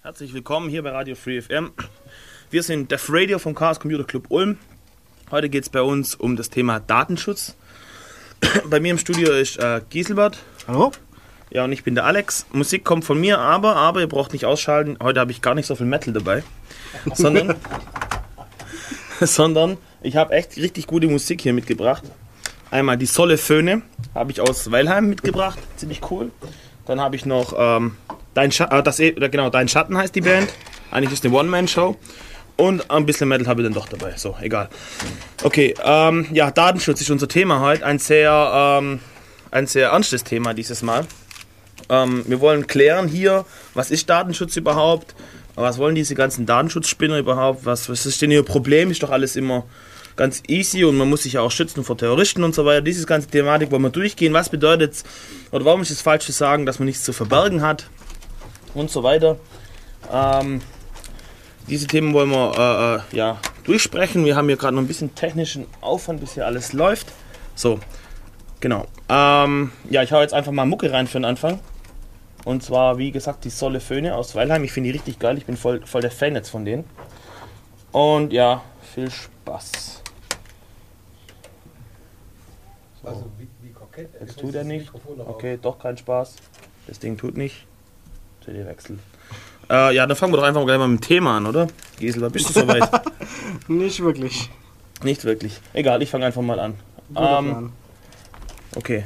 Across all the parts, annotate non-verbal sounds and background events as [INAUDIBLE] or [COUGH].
Herzlich willkommen hier bei Radio Free FM. Wir sind Def Radio vom Chaos Computer Club Ulm. Heute geht es bei uns um das Thema Datenschutz. [CLEARS THROAT] Bei mir im Studio ist äh, Giselbert. Hallo? Ja, und ich bin der Alex. Musik kommt von mir, aber, aber ihr braucht nicht ausschalten. Heute habe ich gar nicht so viel Metal dabei. [LAUGHS] Sondern, [LAUGHS] sondern ich habe echt richtig gute Musik hier mitgebracht. Einmal die Solle Föhne habe ich aus Weilheim mitgebracht. Ziemlich cool. Dann habe ich noch ähm, Dein, Scha äh, das, genau, Dein Schatten heißt die Band. Eigentlich ist es eine One-Man-Show. Und ein bisschen Metal habe ich dann doch dabei. So, egal. Okay, ähm, ja, Datenschutz ist unser Thema heute. Ein sehr, ähm, ein sehr ernstes Thema dieses Mal. Ähm, wir wollen klären hier, was ist Datenschutz überhaupt? Was wollen diese ganzen Datenschutzspinner überhaupt? Was, was ist denn ihr Problem? Ist doch alles immer ganz easy und man muss sich ja auch schützen vor Terroristen und so weiter. Diese ganze Thematik wollen wir durchgehen. Was bedeutet es, oder warum ist es falsch zu sagen, dass man nichts zu verbergen hat und so weiter. Ähm, diese Themen wollen wir äh, äh, ja, durchsprechen. Wir haben hier gerade noch ein bisschen technischen Aufwand, bis hier alles läuft. So, genau. Ähm, ja, ich hau jetzt einfach mal Mucke rein für den Anfang. Und zwar, wie gesagt, die Solle Föhne aus Weilheim. Ich finde die richtig geil. Ich bin voll, voll der Fan jetzt von denen. Und ja, viel Spaß. So. Also, wie, wie kokett. Jetzt tut er nicht. Okay, doch kein Spaß. Das Ding tut nicht. CD-Wechsel. Äh, ja, dann fangen wir doch einfach gleich mal mit dem Thema an, oder? Gisela, bist du soweit? [LAUGHS] Nicht wirklich. Nicht wirklich. Egal, ich fange einfach mal an. Ähm, okay.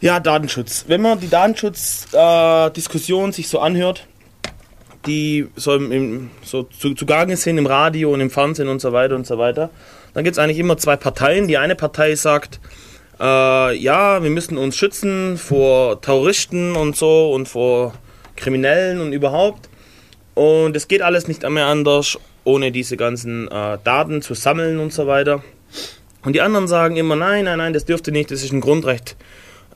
Ja, Datenschutz. Wenn man die Datenschutzdiskussion äh, sich so anhört, die so, im, so zu, zugange sind im Radio und im Fernsehen und so weiter und so weiter, dann gibt es eigentlich immer zwei Parteien. Die eine Partei sagt, äh, ja, wir müssen uns schützen vor Terroristen und so und vor Kriminellen und überhaupt. Und es geht alles nicht mehr anders, ohne diese ganzen äh, Daten zu sammeln und so weiter. Und die anderen sagen immer, nein, nein, nein, das dürfte nicht, das ist ein Grundrecht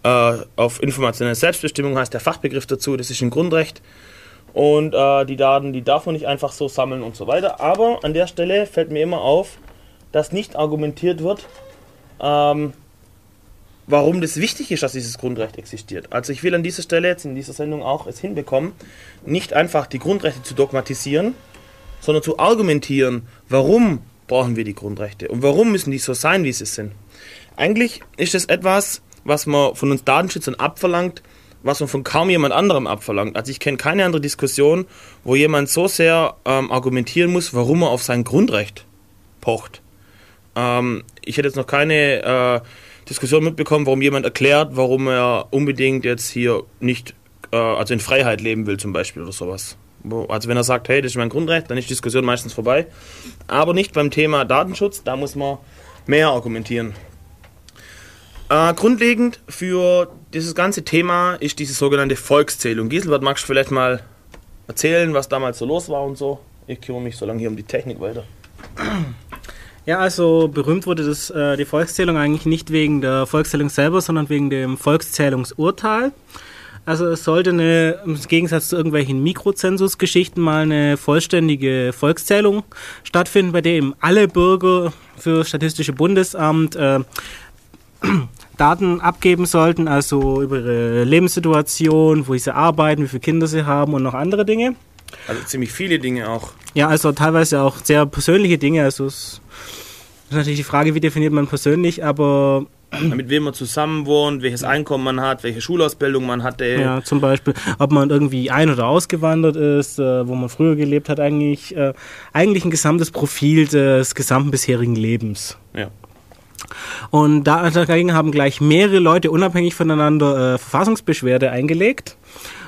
äh, auf informationelle Selbstbestimmung, heißt der Fachbegriff dazu, das ist ein Grundrecht. Und äh, die Daten, die darf man nicht einfach so sammeln und so weiter. Aber an der Stelle fällt mir immer auf, dass nicht argumentiert wird, ähm, warum das wichtig ist, dass dieses Grundrecht existiert. Also ich will an dieser Stelle jetzt in dieser Sendung auch es hinbekommen, nicht einfach die Grundrechte zu dogmatisieren, sondern zu argumentieren, warum brauchen wir die Grundrechte und warum müssen die so sein, wie sie sind. Eigentlich ist es etwas, was man von uns Datenschützern abverlangt, was man von kaum jemand anderem abverlangt. Also ich kenne keine andere Diskussion, wo jemand so sehr ähm, argumentieren muss, warum er auf sein Grundrecht pocht. Ähm, ich hätte jetzt noch keine äh, Diskussion mitbekommen, warum jemand erklärt, warum er unbedingt jetzt hier nicht, äh, also in Freiheit leben will zum Beispiel oder sowas. Also wenn er sagt, hey, das ist mein Grundrecht, dann ist die Diskussion meistens vorbei. Aber nicht beim Thema Datenschutz, da muss man mehr argumentieren. Äh, grundlegend für dieses ganze Thema ist diese sogenannte Volkszählung. Giselbert, magst du vielleicht mal erzählen, was damals so los war und so? Ich kümmere mich so lange hier um die Technik weiter. Ja, also berühmt wurde das, äh, die Volkszählung eigentlich nicht wegen der Volkszählung selber, sondern wegen dem Volkszählungsurteil. Also es sollte eine, im Gegensatz zu irgendwelchen Mikrozensusgeschichten mal eine vollständige Volkszählung stattfinden, bei der eben alle Bürger für Statistische Bundesamt äh, [CLEARS THROAT] Daten abgeben sollten, also über ihre Lebenssituation, wo sie arbeiten, wie viele Kinder sie haben und noch andere Dinge. Also ziemlich viele Dinge auch. Ja, also teilweise auch sehr persönliche Dinge. Also es ist natürlich die Frage, wie definiert man persönlich, aber mit wem man zusammen wohnt, welches Einkommen man hat, welche Schulausbildung man hatte. Ja, zum Beispiel, ob man irgendwie ein- oder ausgewandert ist, äh, wo man früher gelebt hat, eigentlich, äh, eigentlich ein gesamtes Profil des gesamten bisherigen Lebens. Ja. Und dagegen haben gleich mehrere Leute unabhängig voneinander äh, Verfassungsbeschwerde eingelegt.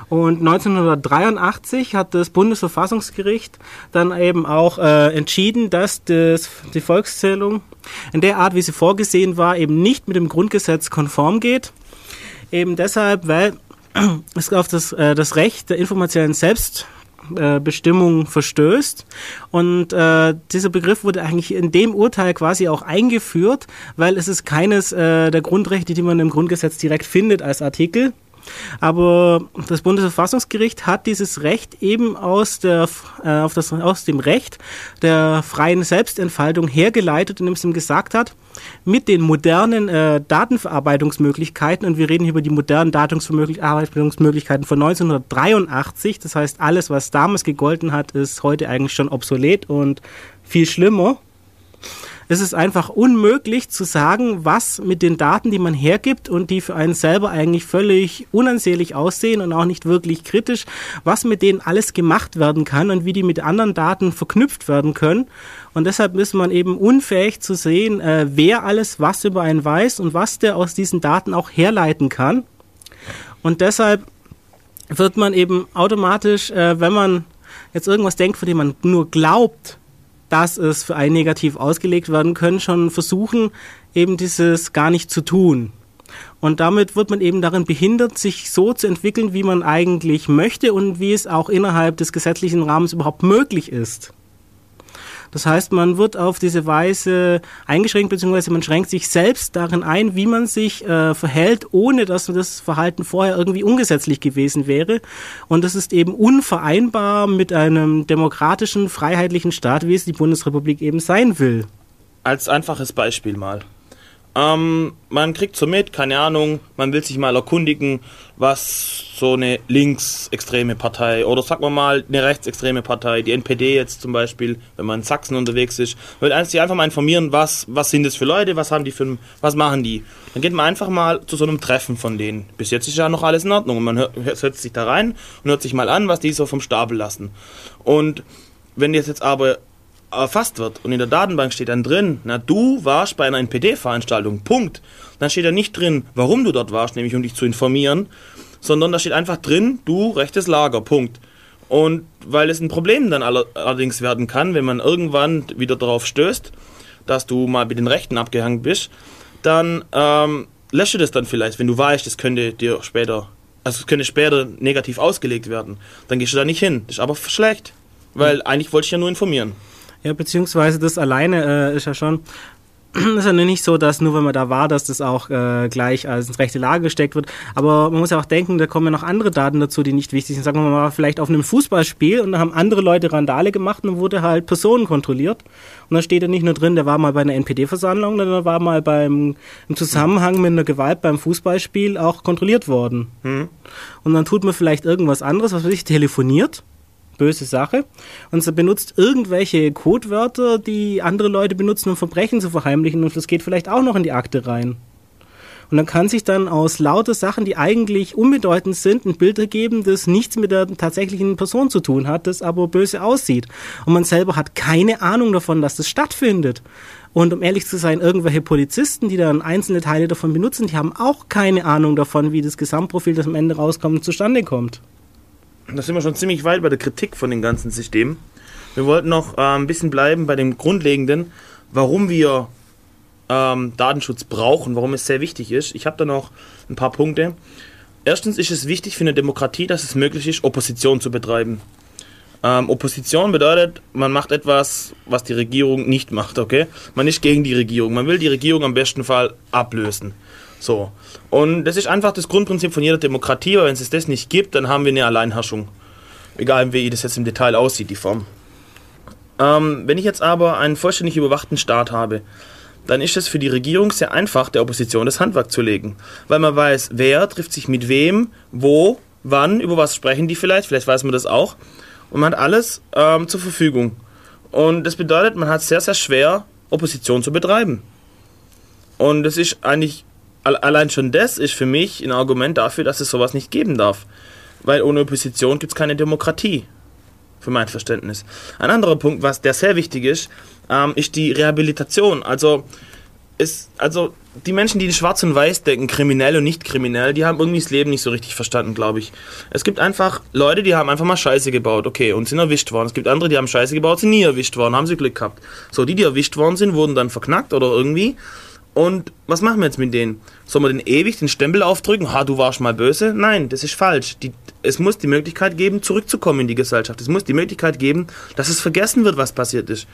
Und 1983 hat das Bundesverfassungsgericht dann eben auch äh, entschieden, dass das, die Volkszählung in der Art, wie sie vorgesehen war, eben nicht mit dem Grundgesetz konform geht. Eben deshalb, weil [CLEARS THROAT] es auf das, äh, das Recht der informationellen Selbstbestimmung verstößt. Und äh, dieser Begriff wurde eigentlich in dem Urteil quasi auch eingeführt, weil es ist keines äh, der Grundrechte, die man im Grundgesetz direkt findet als Artikel, Aber das Bundesverfassungsgericht hat dieses Recht eben aus, der, äh, auf das, aus dem Recht der freien Selbstentfaltung hergeleitet, indem es ihm gesagt hat, mit den modernen äh, Datenverarbeitungsmöglichkeiten, und wir reden hier über die modernen Datenverarbeitungsmöglichkeiten von 1983, das heißt, alles, was damals gegolten hat, ist heute eigentlich schon obsolet und viel schlimmer es ist einfach unmöglich zu sagen, was mit den Daten, die man hergibt und die für einen selber eigentlich völlig unansehlich aussehen und auch nicht wirklich kritisch, was mit denen alles gemacht werden kann und wie die mit anderen Daten verknüpft werden können. Und deshalb ist man eben unfähig zu sehen, äh, wer alles was über einen weiß und was der aus diesen Daten auch herleiten kann. Und deshalb wird man eben automatisch, äh, wenn man jetzt irgendwas denkt, von dem man nur glaubt, dass es für einen negativ ausgelegt werden können, schon versuchen, eben dieses gar nicht zu tun. Und damit wird man eben darin behindert, sich so zu entwickeln, wie man eigentlich möchte und wie es auch innerhalb des gesetzlichen Rahmens überhaupt möglich ist. Das heißt, man wird auf diese Weise eingeschränkt, beziehungsweise man schränkt sich selbst darin ein, wie man sich äh, verhält, ohne dass das Verhalten vorher irgendwie ungesetzlich gewesen wäre. Und das ist eben unvereinbar mit einem demokratischen, freiheitlichen Staat, wie es die Bundesrepublik eben sein will. Als einfaches Beispiel mal. Ähm, man kriegt so mit, keine Ahnung, man will sich mal erkundigen, was so eine linksextreme Partei oder sagen wir mal eine rechtsextreme Partei, die NPD jetzt zum Beispiel, wenn man in Sachsen unterwegs ist, will sich einfach mal informieren, was, was sind das für Leute, was haben die für, was machen die. Dann geht man einfach mal zu so einem Treffen von denen. Bis jetzt ist ja noch alles in Ordnung und man hört, setzt sich da rein und hört sich mal an, was die so vom Stapel lassen. Und wenn jetzt jetzt aber erfasst wird und in der Datenbank steht dann drin, na du warst bei einer NPD-Veranstaltung, Punkt. Dann steht da nicht drin, warum du dort warst, nämlich um dich zu informieren, sondern da steht einfach drin, du rechtes Lager, Punkt. Und weil es ein Problem dann allerdings werden kann, wenn man irgendwann wieder darauf stößt, dass du mal mit den Rechten abgehangen bist, dann ähm, lösche das dann vielleicht, wenn du weißt, das könnte dir später, also es könnte später negativ ausgelegt werden. Dann gehst du da nicht hin. Das ist aber schlecht, weil eigentlich wollte ich ja nur informieren. Ja, beziehungsweise das alleine äh, ist ja schon [CLEARS THROAT] ist ja nicht so, dass nur wenn man da war, dass das auch äh, gleich als ins rechte Lager gesteckt wird. Aber man muss ja auch denken, da kommen ja noch andere Daten dazu, die nicht wichtig sind. Sagen wir mal, vielleicht auf einem Fußballspiel und da haben andere Leute Randale gemacht und dann wurde halt Personen kontrolliert. Und da steht ja nicht nur drin, der war mal bei einer NPD-Versammlung, sondern der war mal beim im Zusammenhang mit einer Gewalt beim Fußballspiel auch kontrolliert worden. Mhm. Und dann tut man vielleicht irgendwas anderes, was weiß ich, telefoniert böse Sache. Und sie benutzt irgendwelche Codewörter, die andere Leute benutzen, um Verbrechen zu verheimlichen. Und das geht vielleicht auch noch in die Akte rein. Und dann kann sich dann aus lauter Sachen, die eigentlich unbedeutend sind, ein Bild ergeben, das nichts mit der tatsächlichen Person zu tun hat, das aber böse aussieht. Und man selber hat keine Ahnung davon, dass das stattfindet. Und um ehrlich zu sein, irgendwelche Polizisten, die dann einzelne Teile davon benutzen, die haben auch keine Ahnung davon, wie das Gesamtprofil, das am Ende rauskommt, zustande kommt da sind wir schon ziemlich weit bei der Kritik von den ganzen Systemen. Wir wollten noch äh, ein bisschen bleiben bei dem Grundlegenden, warum wir ähm, Datenschutz brauchen, warum es sehr wichtig ist. Ich habe da noch ein paar Punkte. Erstens ist es wichtig für eine Demokratie, dass es möglich ist, Opposition zu betreiben. Ähm, Opposition bedeutet, man macht etwas, was die Regierung nicht macht, okay? Man ist gegen die Regierung. Man will die Regierung am besten Fall ablösen. So. Und das ist einfach das Grundprinzip von jeder Demokratie, aber wenn es das nicht gibt, dann haben wir eine Alleinherrschung. Egal, wie das jetzt im Detail aussieht, die Form. Ähm, wenn ich jetzt aber einen vollständig überwachten Staat habe, dann ist es für die Regierung sehr einfach, der Opposition das Handwerk zu legen. Weil man weiß, wer trifft sich mit wem, wo, wann, über was sprechen die vielleicht, vielleicht weiß man das auch. Und man hat alles ähm, zur Verfügung. Und das bedeutet, man hat sehr, sehr schwer, Opposition zu betreiben. Und das ist eigentlich allein schon das ist für mich ein Argument dafür, dass es sowas nicht geben darf. Weil ohne Opposition gibt es keine Demokratie. Für mein Verständnis. Ein anderer Punkt, was der sehr wichtig ist, ähm, ist die Rehabilitation. Also, ist, also die Menschen, die in Schwarz und Weiß denken, kriminell und nicht kriminell, die haben irgendwie das Leben nicht so richtig verstanden, glaube ich. Es gibt einfach Leute, die haben einfach mal Scheiße gebaut, okay, und sind erwischt worden. Es gibt andere, die haben Scheiße gebaut, sind nie erwischt worden, haben sie Glück gehabt. So, die, die erwischt worden sind, wurden dann verknackt oder irgendwie. Und was machen wir jetzt mit denen? Sollen wir den ewig den Stempel aufdrücken? Ha, du warst mal böse? Nein, das ist falsch. Die, es muss die Möglichkeit geben, zurückzukommen in die Gesellschaft. Es muss die Möglichkeit geben, dass es vergessen wird, was passiert ist.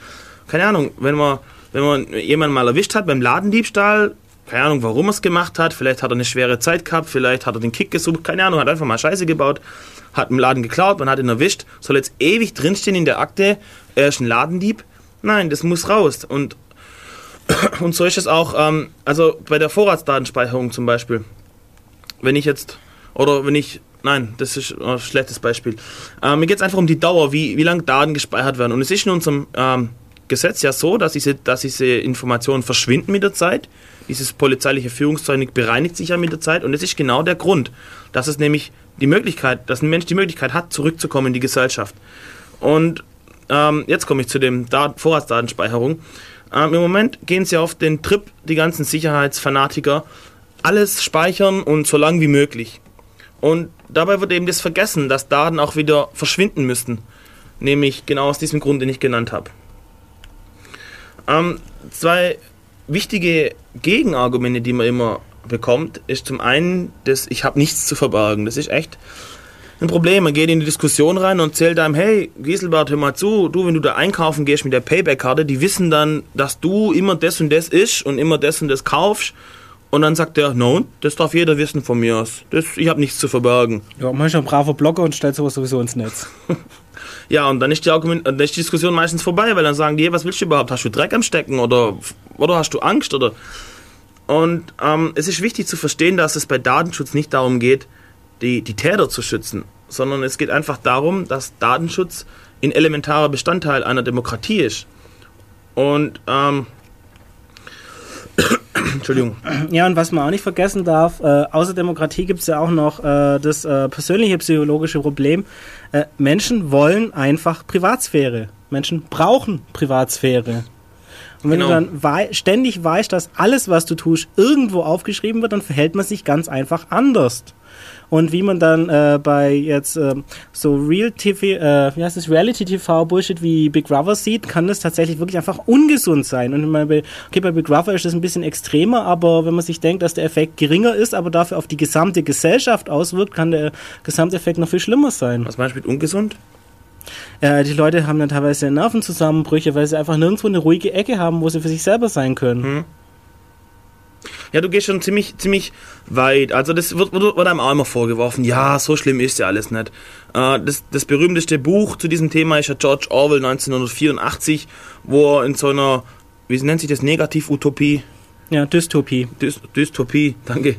Keine Ahnung, wenn man, wenn man jemanden mal erwischt hat beim Ladendiebstahl, keine Ahnung, warum er es gemacht hat. Vielleicht hat er eine schwere Zeit gehabt, vielleicht hat er den Kick gesucht, keine Ahnung, hat einfach mal Scheiße gebaut, hat einen Laden geklaut, man hat ihn erwischt. Soll jetzt ewig drinstehen in der Akte, er ist ein Ladendieb? Nein, das muss raus. Und, und so ist es auch, ähm, also bei der Vorratsdatenspeicherung zum Beispiel. Wenn ich jetzt, oder wenn ich Nein, das ist ein schlechtes Beispiel. Ähm, mir geht es einfach um die Dauer, wie, wie lange Daten gespeichert werden. Und es ist in unserem ähm, Gesetz ja so, dass diese, dass diese Informationen verschwinden mit der Zeit. Dieses polizeiliche Führungszeugnis bereinigt sich ja mit der Zeit. Und das ist genau der Grund, dass es nämlich die Möglichkeit, dass ein Mensch die Möglichkeit hat, zurückzukommen in die Gesellschaft. Und ähm, jetzt komme ich zu dem Dat Vorratsdatenspeicherung. Ähm, Im Moment gehen sie auf den Trip, die ganzen Sicherheitsfanatiker, alles speichern und so lang wie möglich. Und dabei wird eben das vergessen, dass Daten auch wieder verschwinden müssten. Nämlich genau aus diesem Grund, den ich genannt habe. Ähm, zwei wichtige Gegenargumente, die man immer bekommt, ist zum einen, dass ich habe nichts zu verbergen. Das ist echt ein Problem. Man geht in die Diskussion rein und zählt einem, hey, Gieselbart, hör mal zu, du, wenn du da einkaufen gehst mit der Payback-Karte, die wissen dann, dass du immer das und das isch und immer das und das kaufst und dann sagt er, no, das darf jeder wissen von mir aus. Das, ich habe nichts zu verbergen. Ja, manchmal ein braver Blogger und stellt sowas sowieso ins Netz. [LAUGHS] ja, und dann ist, die Argument, dann ist die Diskussion meistens vorbei, weil dann sagen die, hey, was willst du überhaupt? Hast du Dreck am Stecken oder, oder hast du Angst? Oder? Und ähm, es ist wichtig zu verstehen, dass es bei Datenschutz nicht darum geht, die, die Täter zu schützen, sondern es geht einfach darum, dass Datenschutz ein elementarer Bestandteil einer Demokratie ist. Und ähm, [COUGHS] Entschuldigung. Ja, und was man auch nicht vergessen darf, äh, außer Demokratie gibt es ja auch noch äh, das äh, persönliche psychologische Problem. Äh, Menschen wollen einfach Privatsphäre. Menschen brauchen Privatsphäre. Und wenn genau. du dann wei ständig weißt, dass alles, was du tust, irgendwo aufgeschrieben wird, dann verhält man sich ganz einfach anders. Und wie man dann äh, bei jetzt äh, so Real TV, äh, wie heißt das, Reality TV Bullshit wie Big Brother sieht, kann das tatsächlich wirklich einfach ungesund sein. Und bei, okay, bei Big Brother ist das ein bisschen extremer, aber wenn man sich denkt, dass der Effekt geringer ist, aber dafür auf die gesamte Gesellschaft auswirkt, kann der Gesamteffekt noch viel schlimmer sein. Was meinst du mit ungesund? Äh, die Leute haben dann teilweise Nervenzusammenbrüche, weil sie einfach nirgendwo eine ruhige Ecke haben, wo sie für sich selber sein können. Hm. Ja, du gehst schon ziemlich, ziemlich weit. Also das wird, wird, wird einem auch immer vorgeworfen. Ja, so schlimm ist ja alles nicht. Äh, das, das berühmteste Buch zu diesem Thema ist ja George Orwell 1984, wo er in so einer, wie nennt sich das, Negativ-Utopie? Ja, Dystopie. Dy Dystopie, danke.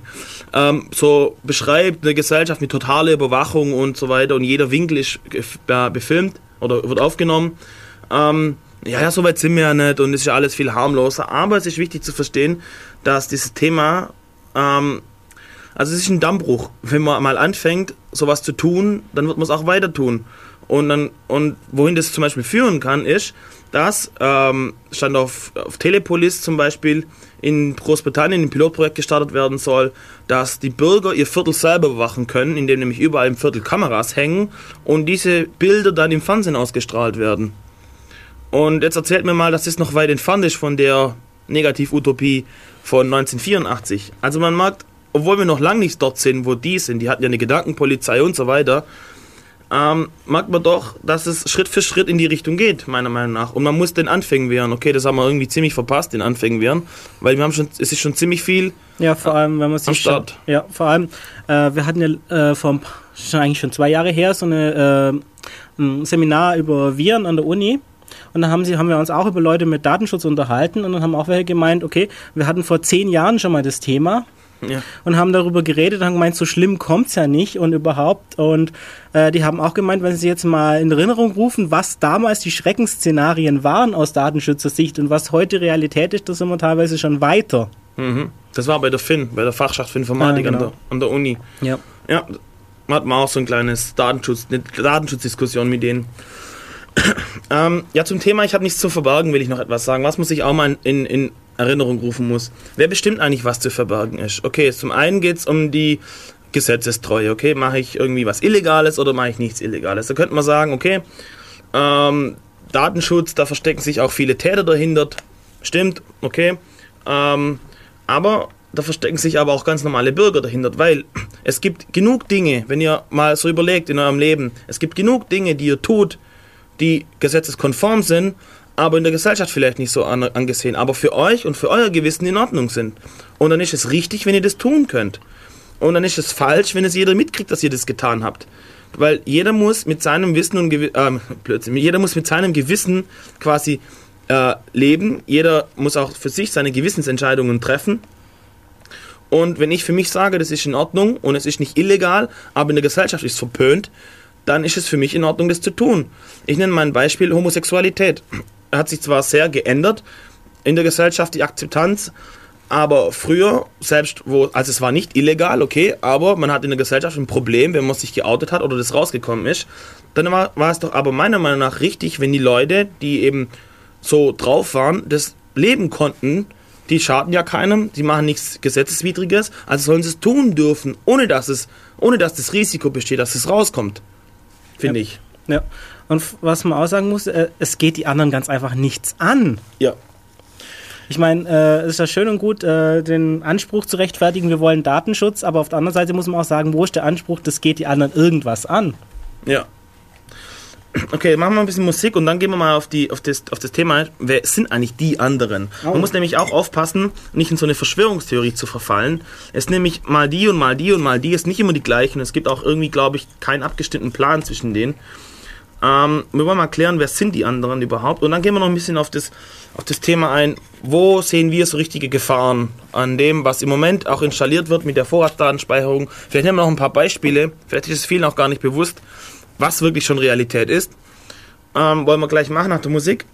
Ähm, so beschreibt eine Gesellschaft mit totaler Überwachung und so weiter und jeder Winkel ist befilmt oder wird aufgenommen. Ähm, ja, ja, so weit sind wir ja nicht und es ist ja alles viel harmloser. Aber es ist wichtig zu verstehen, dass dieses Thema, ähm, also es ist ein Dammbruch. Wenn man mal anfängt, sowas zu tun, dann wird man es auch weiter tun. Und, dann, und wohin das zum Beispiel führen kann, ist, dass, ähm, stand auf, auf Telepolis zum Beispiel, in Großbritannien ein Pilotprojekt gestartet werden soll, dass die Bürger ihr Viertel selber bewachen können, indem nämlich überall im Viertel Kameras hängen und diese Bilder dann im Fernsehen ausgestrahlt werden. Und jetzt erzählt mir mal, dass das noch weit entfernt ist von der Negativ-Utopie von 1984. Also man merkt, obwohl wir noch lange nicht dort sind, wo die sind, die hatten ja eine Gedankenpolizei und so weiter, ähm, merkt man doch, dass es Schritt für Schritt in die Richtung geht, meiner Meinung nach. Und man muss den Anfängen wehren. Okay, das haben wir irgendwie ziemlich verpasst, den Anfängen wehren, weil wir haben schon, es ist schon ziemlich viel. Ja, vor allem, wenn man sich schon, ja, vor allem, äh, wir hatten ja äh, vor schon eigentlich schon zwei Jahre her so eine, äh, ein Seminar über Viren an der Uni. Und dann haben, sie, haben wir uns auch über Leute mit Datenschutz unterhalten und dann haben auch welche gemeint, okay, wir hatten vor zehn Jahren schon mal das Thema. Ja. Und haben darüber geredet und haben gemeint, so schlimm kommt es ja nicht und überhaupt. Und äh, die haben auch gemeint, wenn sie jetzt mal in Erinnerung rufen, was damals die Schreckensszenarien waren aus Datenschützersicht und was heute Realität ist, da sind wir teilweise schon weiter. Mhm. Das war bei der FIN, bei der Fachschaft für Informatik ja, genau. an, der, an der Uni. Ja. Ja, hat man auch so ein kleines Datenschutz, eine Datenschutzdiskussion mit denen [COUGHS] ähm, ja, zum Thema, ich habe nichts zu verbergen, will ich noch etwas sagen. Was muss ich auch mal in, in Erinnerung rufen muss? Wer bestimmt eigentlich, was zu verbergen ist? Okay, zum einen geht es um die Gesetzestreue. Okay, mache ich irgendwie was Illegales oder mache ich nichts Illegales? Da könnte man sagen, okay, ähm, Datenschutz, da verstecken sich auch viele Täter dahinter. Stimmt, okay. Ähm, aber da verstecken sich aber auch ganz normale Bürger dahinter, weil es gibt genug Dinge, wenn ihr mal so überlegt in eurem Leben, es gibt genug Dinge, die ihr tut, die gesetzeskonform sind, aber in der Gesellschaft vielleicht nicht so an, angesehen, aber für euch und für euer Gewissen in Ordnung sind. Und dann ist es richtig, wenn ihr das tun könnt. Und dann ist es falsch, wenn es jeder mitkriegt, dass ihr das getan habt. Weil jeder muss mit seinem Wissen und Gewi ähm, Blödsinn, jeder muss mit seinem Gewissen quasi äh, leben. Jeder muss auch für sich seine Gewissensentscheidungen treffen. Und wenn ich für mich sage, das ist in Ordnung und es ist nicht illegal, aber in der Gesellschaft ist es verpönt, dann ist es für mich in Ordnung, das zu tun. Ich nenne mal ein Beispiel Homosexualität. [CLEARS THROAT] Hat sich zwar sehr geändert in der Gesellschaft, die Akzeptanz, aber früher, selbst wo, also es war nicht illegal, okay, aber man hat in der Gesellschaft ein Problem, wenn man sich geoutet hat oder das rausgekommen ist. Dann war, war es doch aber meiner Meinung nach richtig, wenn die Leute, die eben so drauf waren, das leben konnten. Die schaden ja keinem, die machen nichts Gesetzeswidriges, also sollen sie es tun dürfen, ohne dass es, ohne dass das Risiko besteht, dass es rauskommt. Finde Ja. ich. Ja. Und was man auch sagen muss, äh, es geht die anderen ganz einfach nichts an. Ja. Ich meine, äh, es ist ja schön und gut, äh, den Anspruch zu rechtfertigen, wir wollen Datenschutz, aber auf der anderen Seite muss man auch sagen, wo ist der Anspruch, das geht die anderen irgendwas an. Ja. Okay, machen wir ein bisschen Musik und dann gehen wir mal auf, die, auf, das, auf das Thema, wer sind eigentlich die anderen? Oh. Man muss nämlich auch aufpassen, nicht in so eine Verschwörungstheorie zu verfallen. Es ist nämlich mal die und mal die und mal die, ist nicht immer die gleichen. Es gibt auch irgendwie, glaube ich, keinen abgestimmten Plan zwischen denen. Ähm, wir wollen mal klären, wer sind die anderen überhaupt? Und dann gehen wir noch ein bisschen auf das, auf das Thema ein, wo sehen wir so richtige Gefahren an dem, was im Moment auch installiert wird mit der Vorratsdatenspeicherung. Vielleicht nehmen wir noch ein paar Beispiele, vielleicht ist es vielen auch gar nicht bewusst, was wirklich schon Realität ist. Ähm, wollen wir gleich machen nach der Musik.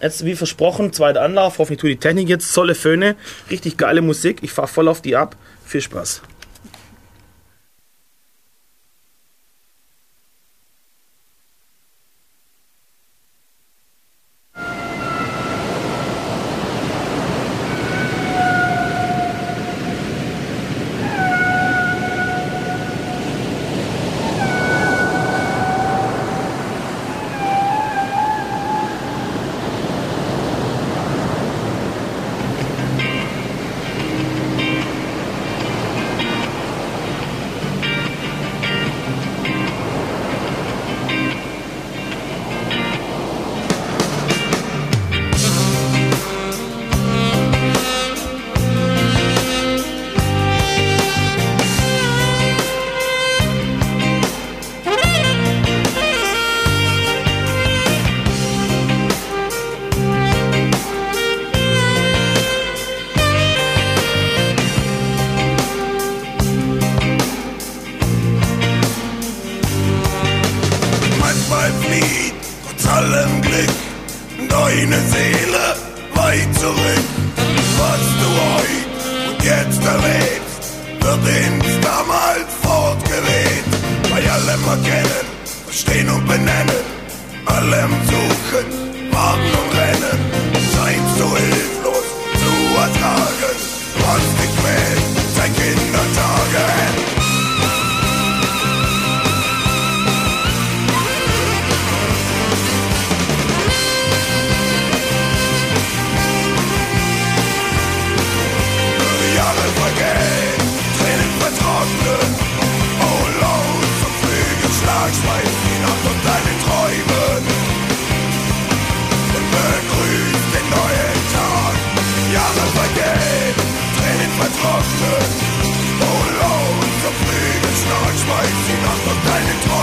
Jetzt, wie versprochen, zweiter Anlauf. Hoffentlich tut die Technik jetzt. Solle Föhne. Richtig geile Musik. Ich fahre voll auf die ab. Viel Spaß. Tränen vertrocknen. Oh, laut zum Flügelschlag schmeißt die Nacht und deine Träumen.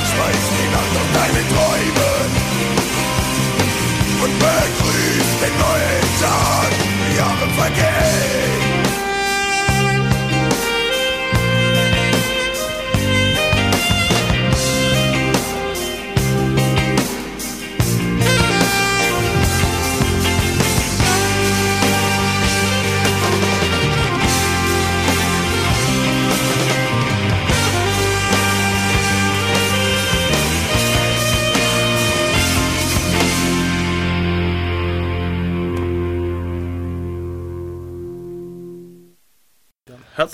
Tag speist die Nacht und deine Träume.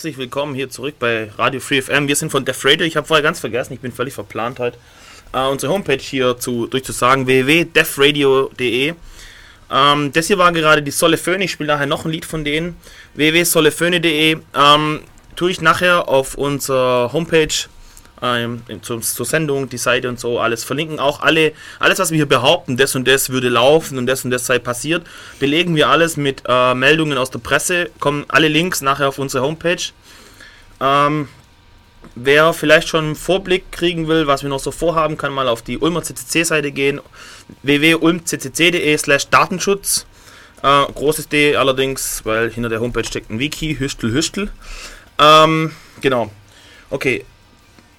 Herzlich willkommen hier zurück bei Radio Free FM. Wir sind von Def Radio. Ich habe vorher ganz vergessen, ich bin völlig verplant heute, äh, unsere Homepage hier zu, durchzusagen: www.defradio.de. Ähm, das hier war gerade die Solle Föhn. Ich spiele nachher noch ein Lied von denen. www.solleföhne.de. Ähm, tue ich nachher auf unserer Homepage ähm, zur, zur Sendung, die Seite und so, alles verlinken. Auch alle, alles, was wir hier behaupten, das und das würde laufen und das und das sei passiert, belegen wir alles mit äh, Meldungen aus der Presse. Kommen alle Links nachher auf unsere Homepage. Ähm, wer vielleicht schon einen Vorblick kriegen will, was wir noch so vorhaben, kann mal auf die Ulmer CCC-Seite gehen. www.ulmccc.de slash Datenschutz. Äh, großes D allerdings, weil hinter der Homepage steckt ein Wiki, Hüstel, Hüstel. Ähm, genau. Okay,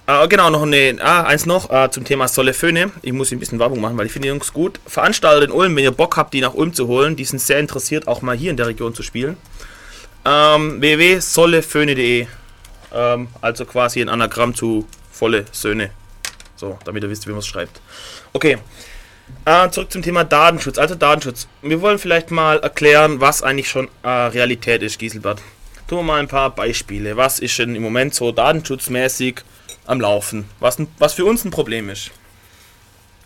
äh, genau, noch eine, ah, eins noch äh, zum Thema Solleföhne. Ich muss ein bisschen Werbung machen, weil ich finde die Jungs gut. Veranstalter in Ulm, wenn ihr Bock habt, die nach Ulm zu holen, die sind sehr interessiert, auch mal hier in der Region zu spielen. Ähm, www.solleföhne.de ähm, Also quasi ein Anagramm zu volle Söhne. So, damit ihr wisst, wie man es schreibt. Okay. Äh, zurück zum Thema Datenschutz. Also Datenschutz. Wir wollen vielleicht mal erklären, was eigentlich schon äh, Realität ist, Giselbert. Tun wir mal ein paar Beispiele. Was ist denn im Moment so datenschutzmäßig am Laufen, was, was für uns ein Problem ist.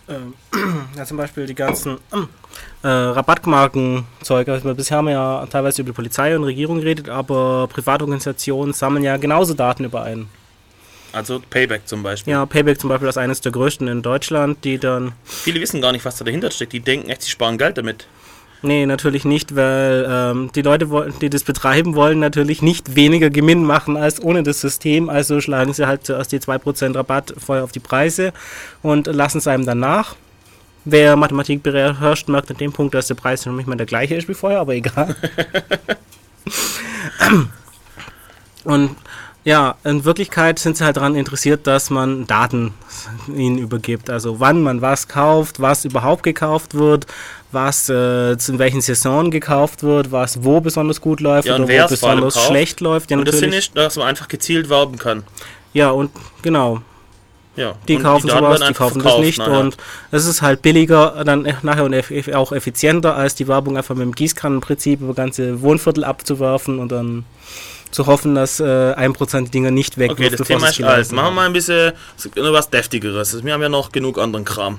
Ähm, [CLEARS THROAT] ja, zum Beispiel die ganzen [CLEARS THROAT] äh, Rabattmarkenzeug. Also bisher haben wir ja teilweise über die Polizei und Regierung geredet, aber Privatorganisationen sammeln ja genauso Daten über einen. Also Payback zum Beispiel. Ja, Payback zum Beispiel ist eines der größten in Deutschland, die dann. Viele wissen gar nicht, was da dahinter steckt. Die denken echt, sie sparen Geld damit. Nee, natürlich nicht, weil ähm, die Leute, die das betreiben wollen, natürlich nicht weniger Gewinn machen als ohne das System. Also schlagen sie halt zuerst die 2% Rabatt vorher auf die Preise und lassen es einem dann nach. Wer Mathematik beherrscht, merkt an dem Punkt, dass der Preis noch nicht mehr der gleiche ist wie vorher, aber egal. [LAUGHS] und ja, in Wirklichkeit sind sie halt daran interessiert, dass man Daten ihnen übergibt. Also wann man was kauft, was überhaupt gekauft wird, was äh, in welchen Saison gekauft wird, was wo besonders gut läuft ja, oder wo besonders schlecht läuft. Ja, und das finde ich, dass man einfach gezielt werben kann. Ja, und genau. Ja, die kaufen die sowas, die kaufen das nicht nachher. und es ist halt billiger dann nachher und auch effizienter, als die Werbung einfach mit dem Gießkannenprinzip über ganze Wohnviertel abzuwerfen und dann zu hoffen, dass äh, 1% Dinger nicht weg Okay, das Thema ist alt. Machen wir mal ein bisschen was Deftigeres. Wir haben ja noch genug anderen Kram.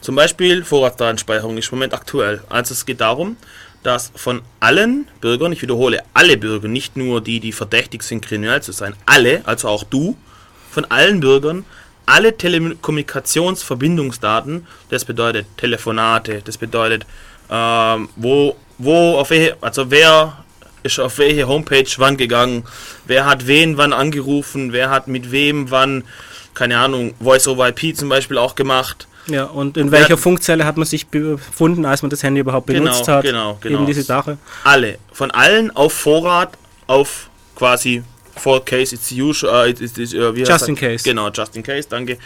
Zum Beispiel Vorratsdatenspeicherung ist im Moment aktuell. Also es geht darum, dass von allen Bürgern, ich wiederhole, alle Bürger, nicht nur die, die verdächtig sind, kriminell zu sein, alle, also auch du, von allen Bürgern alle Telekommunikationsverbindungsdaten, das bedeutet Telefonate, das bedeutet, ähm, wo, wo, auf welche, also wer ist auf welche Homepage wann gegangen, wer hat wen wann angerufen, wer hat mit wem wann, keine Ahnung, Voice over IP zum Beispiel auch gemacht. Ja, und in welcher Funkzelle hat man sich befunden, als man das Handy überhaupt genau, benutzt genau, hat? Genau, genau. Eben diese Sache. Alle, von allen auf Vorrat, auf quasi for case it's usual, uh, it's, it's, uh, just in case. Genau, just in case, danke.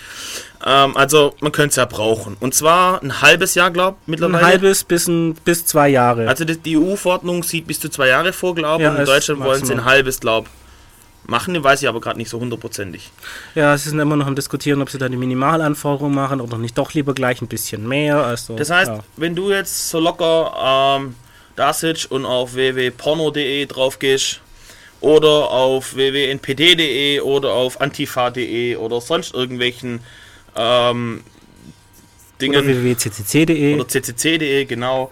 Ähm, also man könnte es ja brauchen. Und zwar ein halbes Jahr, glaube ich, mittlerweile. Ein halbes bis, ein, bis zwei Jahre. Also die, EU-Verordnung sieht bis zu zwei Jahre vor, glaube ich. Ja, und in Deutschland wollen sie ein halbes, glaube ich. Machen, weiß ich aber gerade nicht so hundertprozentig. Ja, sie sind immer noch am diskutieren, ob sie da die Minimalanforderungen machen oder nicht doch lieber gleich ein bisschen mehr. Also, das heißt, ja. wenn du jetzt so locker ähm, da sitzt und auf www.porno.de drauf gehst, oder auf www.npd.de oder auf antifa.de oder sonst irgendwelchen ähm, Dingen. Oder www.ccc.de. Oder ccc.de, genau.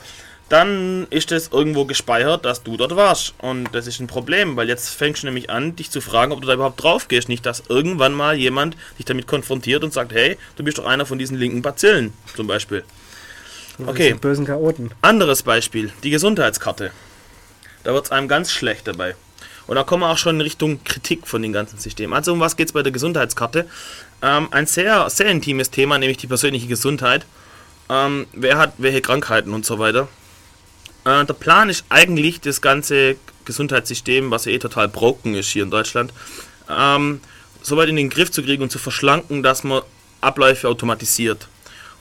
Dann ist es irgendwo gespeichert, dass du dort warst. Und das ist ein Problem, weil jetzt fängst du nämlich an, dich zu fragen, ob du da überhaupt drauf gehst. Nicht, dass irgendwann mal jemand dich damit konfrontiert und sagt, hey, du bist doch einer von diesen linken Bazillen, zum Beispiel. Okay. Bösen Chaoten. Anderes Beispiel, die Gesundheitskarte. Da wird es einem ganz schlecht dabei. Und da kommen wir auch schon in Richtung Kritik von den ganzen Systemen. Also um was geht es bei der Gesundheitskarte? Ähm, ein sehr, sehr intimes Thema, nämlich die persönliche Gesundheit. ähm, wer hat welche Krankheiten und so weiter. Äh, der Plan ist eigentlich, das ganze Gesundheitssystem, was ja eh total broken ist hier in Deutschland, ähm, so weit in den Griff zu kriegen und zu verschlanken, dass man Abläufe automatisiert.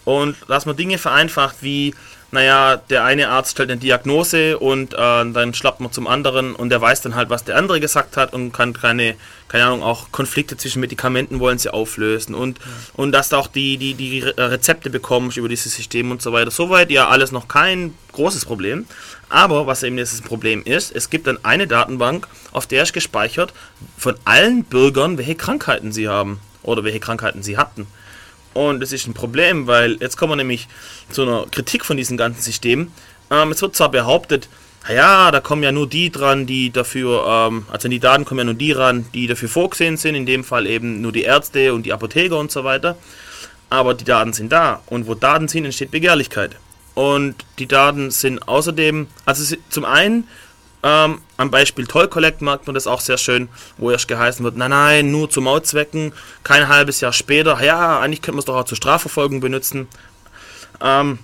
Und dass man Dinge vereinfacht wie naja, der eine Arzt stellt eine Diagnose und äh, dann schlappt man zum anderen und der weiß dann halt, was der andere gesagt hat und kann keine, keine Ahnung, auch Konflikte zwischen Medikamenten wollen sie auflösen und, ja. und dass du auch die, die, die Rezepte bekommst über dieses System und so weiter. Soweit ja alles noch kein großes Problem. Aber was eben das Problem ist, es gibt dann eine Datenbank, auf der ist gespeichert von allen Bürgern, welche Krankheiten sie haben oder welche Krankheiten sie hatten. Und das ist ein Problem, weil jetzt kommen wir nämlich zu einer Kritik von diesem ganzen System. Ähm, es wird zwar behauptet, naja, da kommen ja nur die dran, die dafür, ähm, also in die Daten kommen ja nur die ran, die dafür vorgesehen sind, in dem Fall eben nur die Ärzte und die Apotheker und so weiter. Aber die Daten sind da und wo Daten sind, entsteht Begehrlichkeit. Und die Daten sind außerdem, also zum einen ähm, am Beispiel Toll Collect merkt man das auch sehr schön, wo erst geheißen wird, nein, nein, nur zu Mautzwecken, kein halbes Jahr später, ja, eigentlich könnte man es doch auch zur Strafverfolgung benutzen. Ähm,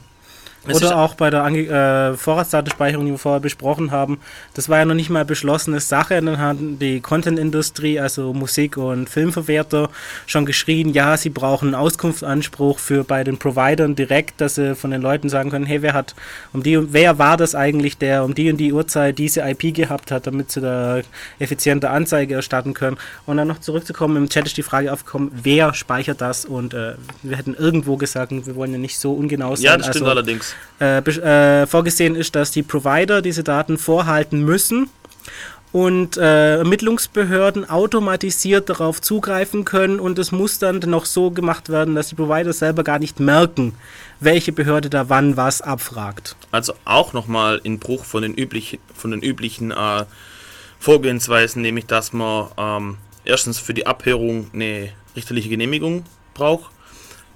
oder auch bei der äh, Vorratsdatenspeicherung, die wir vorher besprochen haben. Das war ja noch nicht mal beschlossene Sache. Dann hat die Content-Industrie, also Musik- und Filmverwerter, schon geschrien, ja, sie brauchen einen Auskunftsanspruch für bei den Providern direkt, dass sie von den Leuten sagen können, hey, wer hat um die wer war das eigentlich, der um die und die Uhrzeit diese IP gehabt hat, damit sie da effiziente Anzeige erstatten können. Und dann noch zurückzukommen, im Chat ist die Frage aufgekommen, wer speichert das? Und äh, wir hätten irgendwo gesagt, wir wollen ja nicht so ungenau sein. Ja, das stimmt also, allerdings äh, äh, vorgesehen ist, dass die Provider diese Daten vorhalten müssen und äh, Ermittlungsbehörden automatisiert darauf zugreifen können und es muss dann noch so gemacht werden, dass die Provider selber gar nicht merken, welche Behörde da wann was abfragt. Also auch nochmal in Bruch von den üblichen, von den üblichen äh, Vorgehensweisen, nämlich dass man ähm, erstens für die Abhörung eine richterliche Genehmigung braucht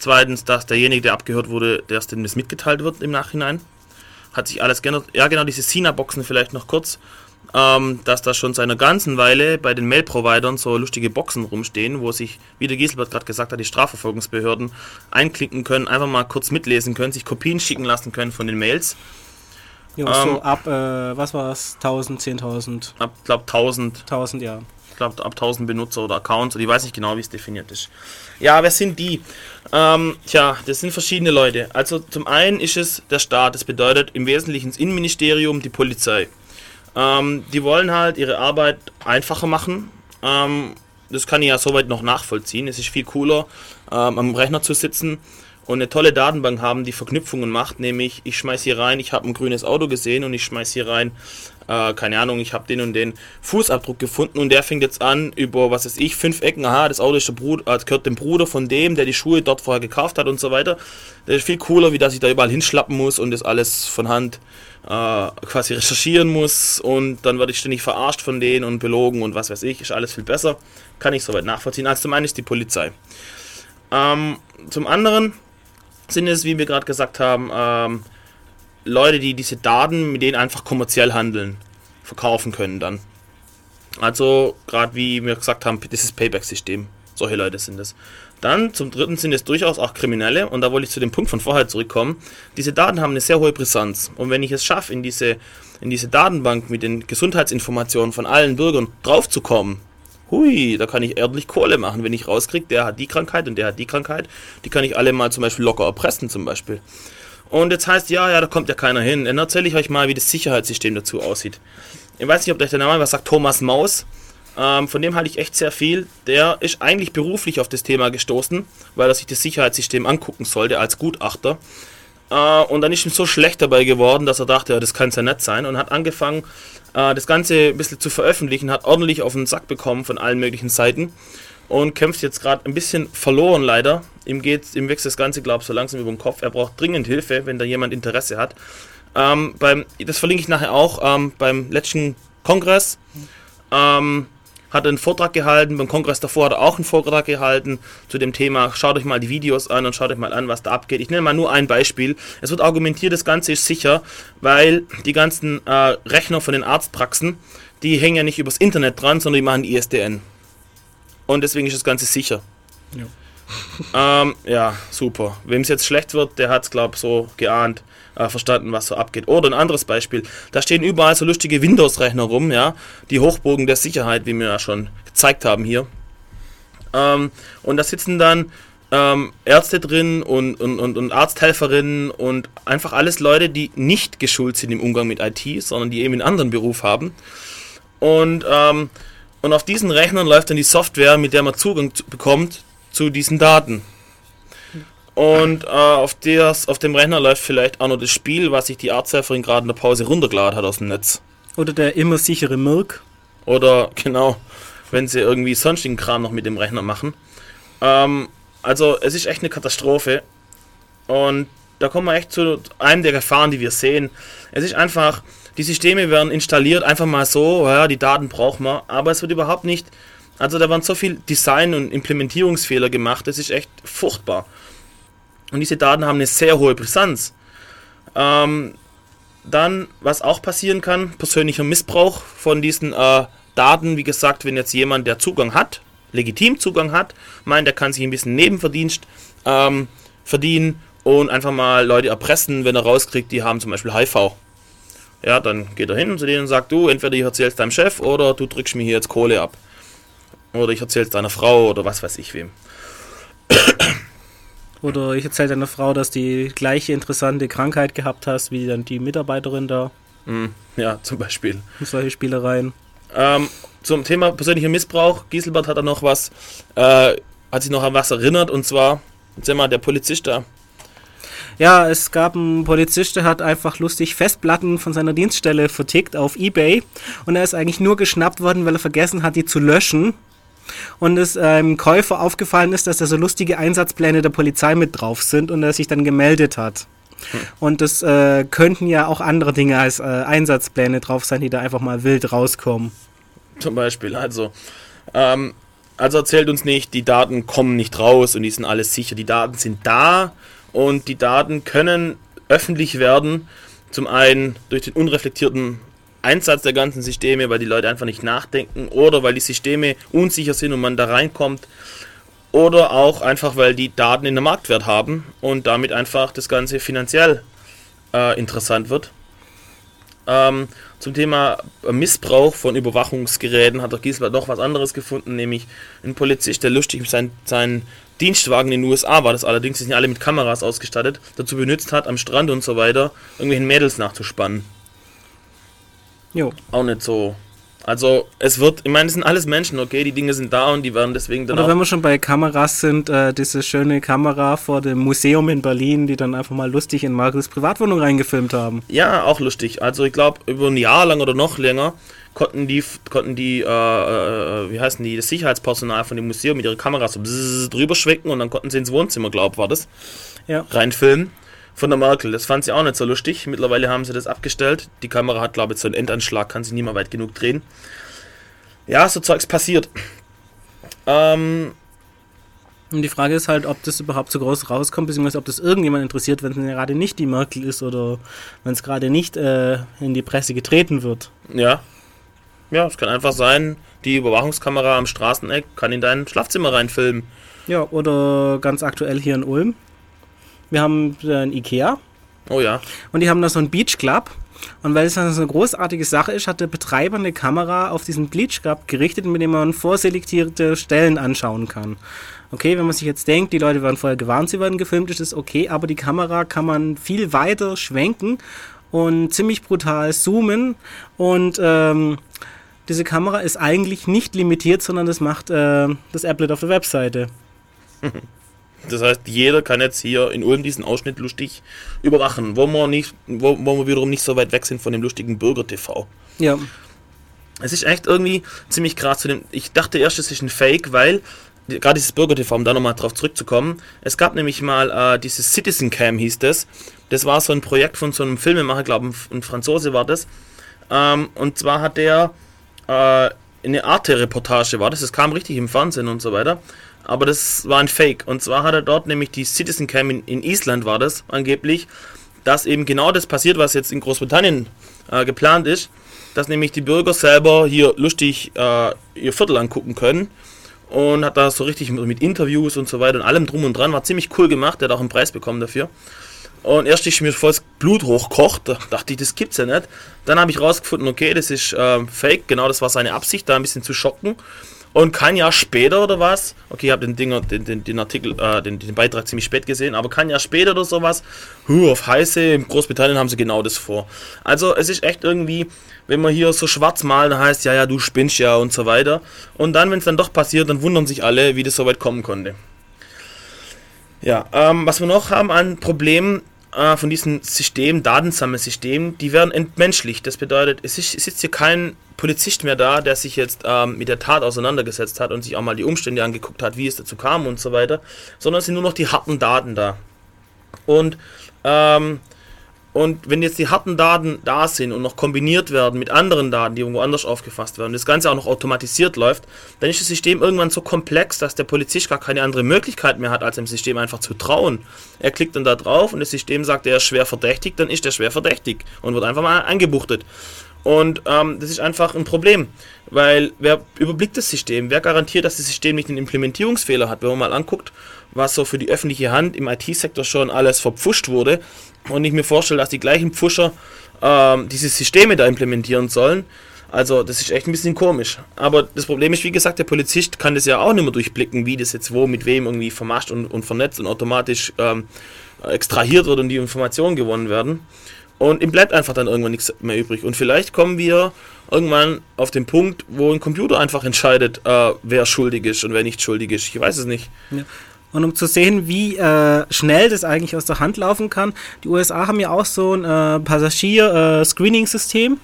Zweitens, dass derjenige, der abgehört wurde, der dem das mitgeteilt wird im Nachhinein. Hat sich alles geändert. Ja, genau, diese Sina-Boxen vielleicht noch kurz. Ähm, dass da schon seit einer ganzen Weile bei den Mail-Providern so lustige Boxen rumstehen, wo sich, wie der Gieselbert gerade gesagt hat, die Strafverfolgungsbehörden einklicken können, einfach mal kurz mitlesen können, sich Kopien schicken lassen können von den Mails. Ja, ähm, so ab, äh, was war es, 1000, 10.000? Ab, glaube 1000. 1000, ja glaube, ab 1000 Benutzer oder Accounts, oder ich weiß nicht genau, wie es definiert ist. Ja, wer sind die? Ähm, tja, das sind verschiedene Leute. Also zum einen ist es der Staat, das bedeutet im Wesentlichen das Innenministerium, die Polizei. Ähm, die wollen halt ihre Arbeit einfacher machen. Ähm, das kann ich ja soweit noch nachvollziehen. Es ist viel cooler, ähm, am Rechner zu sitzen und eine tolle Datenbank haben, die Verknüpfungen macht, nämlich ich schmeiß hier rein, ich habe ein grünes Auto gesehen und ich schmeiß hier rein, äh, keine Ahnung, ich habe den und den Fußabdruck gefunden und der fängt jetzt an über, was weiß ich, fünf Ecken, aha, das Auto ist der Bruder, äh, gehört dem Bruder von dem, der die Schuhe dort vorher gekauft hat und so weiter. Das ist viel cooler, wie dass ich da überall hinschlappen muss und das alles von Hand äh, quasi recherchieren muss und dann werde ich ständig verarscht von denen und belogen und was weiß ich, ist alles viel besser. Kann ich soweit nachvollziehen. Also zum einen ist die Polizei. Ähm, zum anderen sind es, wie wir gerade gesagt haben, ähm, Leute, die diese Daten mit denen einfach kommerziell handeln, verkaufen können dann. Also, gerade wie wir gesagt haben, dieses Payback-System. Solche Leute sind es. Dann zum dritten sind es durchaus auch Kriminelle und da wollte ich zu dem Punkt von vorher zurückkommen. Diese Daten haben eine sehr hohe Brisanz und wenn ich es schaffe, in diese, in diese Datenbank mit den Gesundheitsinformationen von allen Bürgern draufzukommen, hui, da kann ich ordentlich Kohle machen, wenn ich rauskriege, der hat die Krankheit und der hat die Krankheit, die kann ich alle mal zum Beispiel locker erpressen zum Beispiel. Und jetzt heißt, ja, ja, da kommt ja keiner hin. Dann erzähle ich euch mal, wie das Sicherheitssystem dazu aussieht. Ich weiß nicht, ob euch der Name was sagt, Thomas Maus. Ähm, von dem halte ich echt sehr viel. Der ist eigentlich beruflich auf das Thema gestoßen, weil er sich das Sicherheitssystem angucken sollte als Gutachter. Äh, und dann ist ihm so schlecht dabei geworden, dass er dachte, ja, das kann es ja nicht sein. Und hat angefangen, äh, das Ganze ein bisschen zu veröffentlichen, hat ordentlich auf den Sack bekommen von allen möglichen Seiten und kämpft jetzt gerade ein bisschen verloren leider. Ihm geht, ihm wächst das Ganze, glaube ich, so langsam über den Kopf. Er braucht dringend Hilfe, wenn da jemand Interesse hat. Ähm, beim, das verlinke ich nachher auch ähm, beim letzten Kongress. Ähm, hat einen Vortrag gehalten, beim Kongress davor hat er auch einen Vortrag gehalten zu dem Thema. Schaut euch mal die Videos an und schaut euch mal an, was da abgeht. Ich nenne mal nur ein Beispiel. Es wird argumentiert, das Ganze ist sicher, weil die ganzen äh, Rechner von den Arztpraxen, die hängen ja nicht übers Internet dran, sondern die machen ISDN. Und deswegen ist das Ganze sicher. Ja. ähm, ja, super. Wem es jetzt schlecht wird, der hat es, glaube ich, so geahnt, äh, verstanden, was so abgeht. Oder ein anderes Beispiel. Da stehen überall so lustige Windows-Rechner rum, ja. Die Hochbogen der Sicherheit, wie wir ja schon gezeigt haben hier. Ähm, und da sitzen dann ähm, Ärzte drin und, und, und, und Arzthelferinnen und einfach alles Leute, die nicht geschult sind im Umgang mit IT, sondern die eben einen anderen Beruf haben. Und, ähm, und auf diesen Rechnern läuft dann die Software, mit der man Zugang zu, bekommt zu diesen Daten. Und äh, auf, des, auf dem Rechner läuft vielleicht auch noch das Spiel, was sich die Arzthelferin gerade in der Pause runtergeladen hat aus dem Netz. Oder der immer sichere Mirk. Oder genau, wenn sie irgendwie sonstigen Kram noch mit dem Rechner machen. Ähm, also es ist echt eine Katastrophe. Und da kommen wir echt zu einem der Gefahren, die wir sehen. Es ist einfach, die Systeme werden installiert, einfach mal so, ja, die Daten brauchen wir, aber es wird überhaupt nicht, also da waren so viel Design- und Implementierungsfehler gemacht, das ist echt furchtbar. Und diese Daten haben eine sehr hohe Brisanz. Ähm, dann, was auch passieren kann, persönlicher Missbrauch von diesen äh, Daten, wie gesagt, wenn jetzt jemand, der Zugang hat, legitim Zugang hat, meint, er kann sich ein bisschen Nebenverdienst ähm, verdienen und einfach mal Leute erpressen, wenn er rauskriegt, die haben zum Beispiel HIV. Ja, dann geht er hin zu denen und sagt, du, entweder ich erzähl's deinem Chef oder du drückst mir hier jetzt Kohle ab. Oder ich erzähl's deiner Frau oder was weiß ich wem. [COUGHS] Oder ich erzähle deiner Frau, dass die gleiche interessante Krankheit gehabt hast, wie dann die Mitarbeiterin da. Hm, ja, zum Beispiel. Solche Spielereien. Ähm, zum Thema persönlicher Missbrauch, Gieselbert hat da noch was, äh, hat sich noch an was erinnert und zwar, sag mal, der Polizist da. Ja, es gab einen Polizist, der hat einfach lustig Festplatten von seiner Dienststelle vertickt auf Ebay und er ist eigentlich nur geschnappt worden, weil er vergessen hat, die zu löschen. Und es einem Käufer aufgefallen ist, dass da so lustige Einsatzpläne der Polizei mit drauf sind und er sich dann gemeldet hat. Und das äh, könnten ja auch andere Dinge als äh, Einsatzpläne drauf sein, die da einfach mal wild rauskommen. Zum Beispiel, also. Ähm, also erzählt uns nicht, die Daten kommen nicht raus und die sind alles sicher. Die Daten sind da und die Daten können öffentlich werden. Zum einen durch den unreflektierten Einsatz der ganzen Systeme, weil die Leute einfach nicht nachdenken oder weil die Systeme unsicher sind und man da reinkommt. Oder auch einfach, weil die Daten in der Marktwert haben und damit einfach das Ganze finanziell äh, interessant wird. Ähm, zum Thema Missbrauch von Überwachungsgeräten hat der Giesbert noch was anderes gefunden, nämlich ein Polizist, der lustig seinen, seinen Dienstwagen in den USA war das allerdings, die sind ja alle mit Kameras ausgestattet, dazu benutzt hat, am Strand und so weiter, irgendwelchen Mädels nachzuspannen. Jo. Auch nicht so. Also es wird, ich meine, es sind alles Menschen, okay, die Dinge sind da und die werden deswegen dann Oder auch wenn wir schon bei Kameras sind, äh, diese schöne Kamera vor dem Museum in Berlin, die dann einfach mal lustig in Markus Privatwohnung reingefilmt haben. Ja, auch lustig. Also ich glaube, über ein Jahr lang oder noch länger konnten die, konnten die, äh, äh, wie heißen die, das Sicherheitspersonal von dem Museum mit ihren Kameras so drüber schwenken und dann konnten sie ins Wohnzimmer, glaub war das, Ja. reinfilmen. Von der Merkel. Das fand sie auch nicht so lustig. Mittlerweile haben sie das abgestellt. Die Kamera hat, glaube ich, so einen Endanschlag, kann sie nie mehr weit genug drehen. Ja, so Zeugs passiert. Ähm, Und die Frage ist halt, ob das überhaupt so groß rauskommt, beziehungsweise ob das irgendjemand interessiert, wenn es gerade nicht die Merkel ist oder wenn es gerade nicht äh, in die Presse getreten wird. ja. Ja, es kann einfach sein, die Überwachungskamera am Straßeneck kann in dein Schlafzimmer reinfilmen. Ja, oder ganz aktuell hier in Ulm. Wir haben äh, ein Ikea Oh ja. und die haben da so einen Beach Club. Und weil es dann so eine großartige Sache ist, hat der Betreiber eine Kamera auf diesen Beach Club gerichtet, mit dem man vorselektierte Stellen anschauen kann. Okay, wenn man sich jetzt denkt, die Leute werden vorher gewarnt, sie werden gefilmt, ist das okay, aber die Kamera kann man viel weiter schwenken und ziemlich brutal zoomen und ähm, diese Kamera ist eigentlich nicht limitiert, sondern das macht äh, das Applet auf der Webseite. Das heißt, jeder kann jetzt hier in Ulm diesen Ausschnitt lustig überwachen, wo wir, nicht, wo, wo wir wiederum nicht so weit weg sind von dem lustigen Bürger-TV. Ja, Es ist echt irgendwie ziemlich krass. Zu dem, ich dachte erst, es ist ein Fake, weil gerade dieses Bürger-TV, um da nochmal drauf zurückzukommen, es gab nämlich mal äh, dieses Citizen Cam, hieß das. Das war so ein Projekt von so einem Filmemacher, glaube ein, ein Franzose war das. Ähm, und zwar hat der äh, eine Arte-Reportage, war das, das kam richtig im Fernsehen und so weiter. Aber das war ein Fake. Und zwar hat er dort nämlich die Citizen Cam in, in Island, war das angeblich, dass eben genau das passiert, was jetzt in Großbritannien äh, geplant ist, dass nämlich die Bürger selber hier lustig äh, ihr Viertel angucken können und hat da so richtig mit Interviews und so weiter und allem drum und dran, war ziemlich cool gemacht, der hat auch einen Preis bekommen dafür. Und erst ich mir voll das Blut hochkocht, da dachte ich, das gibt's ja nicht. Dann habe ich rausgefunden, okay, das ist äh, fake, genau das war seine Absicht, da ein bisschen zu schocken. Und kein Jahr später oder was, okay, ich habe den, Ding, den, den, den Artikel, äh, den, den Beitrag ziemlich spät gesehen, aber kein Jahr später oder sowas, hu, auf heiße, in Großbritannien haben sie genau das vor. Also es ist echt irgendwie, wenn man hier so schwarz malen, heißt, ja, ja, du spinnst ja und so weiter. Und dann, wenn es dann doch passiert, dann wundern sich alle, wie das so weit kommen konnte. Ja, ähm, was wir noch haben an Problemen äh, von diesen Systemen, Datensammelsystemen, die werden entmenschlicht. Das bedeutet, es, ist, sitzt hier kein Polizist mehr da, der sich jetzt ähm, mit der Tat auseinandergesetzt hat und sich auch mal die Umstände angeguckt hat, wie es dazu kam und so weiter, sondern es sind nur noch die harten Daten da. Und, ähm, und wenn jetzt die harten Daten da sind und noch kombiniert werden mit anderen Daten, die irgendwo anders aufgefasst werden, und das Ganze auch noch automatisiert läuft, dann ist das System irgendwann so komplex, dass der Polizist gar keine andere Möglichkeit mehr hat, als dem System einfach zu trauen. Er klickt dann da drauf und das System sagt, er ist schwer verdächtig, dann ist er schwer verdächtig und wird einfach mal angebuchtet. Und ähm, das ist einfach ein Problem, weil wer überblickt das System? Wer garantiert, dass das System nicht einen Implementierungsfehler hat? Wenn man mal anguckt, was so für die öffentliche Hand im IT-Sektor schon alles verpfuscht wurde und ich mir vorstelle, dass die gleichen Pfuscher ähm, diese Systeme da implementieren sollen, also das ist echt ein bisschen komisch. Aber das Problem ist, wie gesagt, der Polizist kann das ja auch nicht mehr durchblicken, wie das jetzt wo, mit wem irgendwie vermascht und, und vernetzt und automatisch ähm, extrahiert wird und die Informationen gewonnen werden. Und ihm bleibt einfach dann irgendwann nichts mehr übrig. Und vielleicht kommen wir irgendwann auf den Punkt, wo ein Computer einfach entscheidet, äh, wer schuldig ist und wer nicht schuldig ist. Ich weiß es nicht. Ja. Und um zu sehen, wie äh, schnell das eigentlich aus der Hand laufen kann, die USA haben ja auch so ein äh, Passagier-Screening-System. Äh,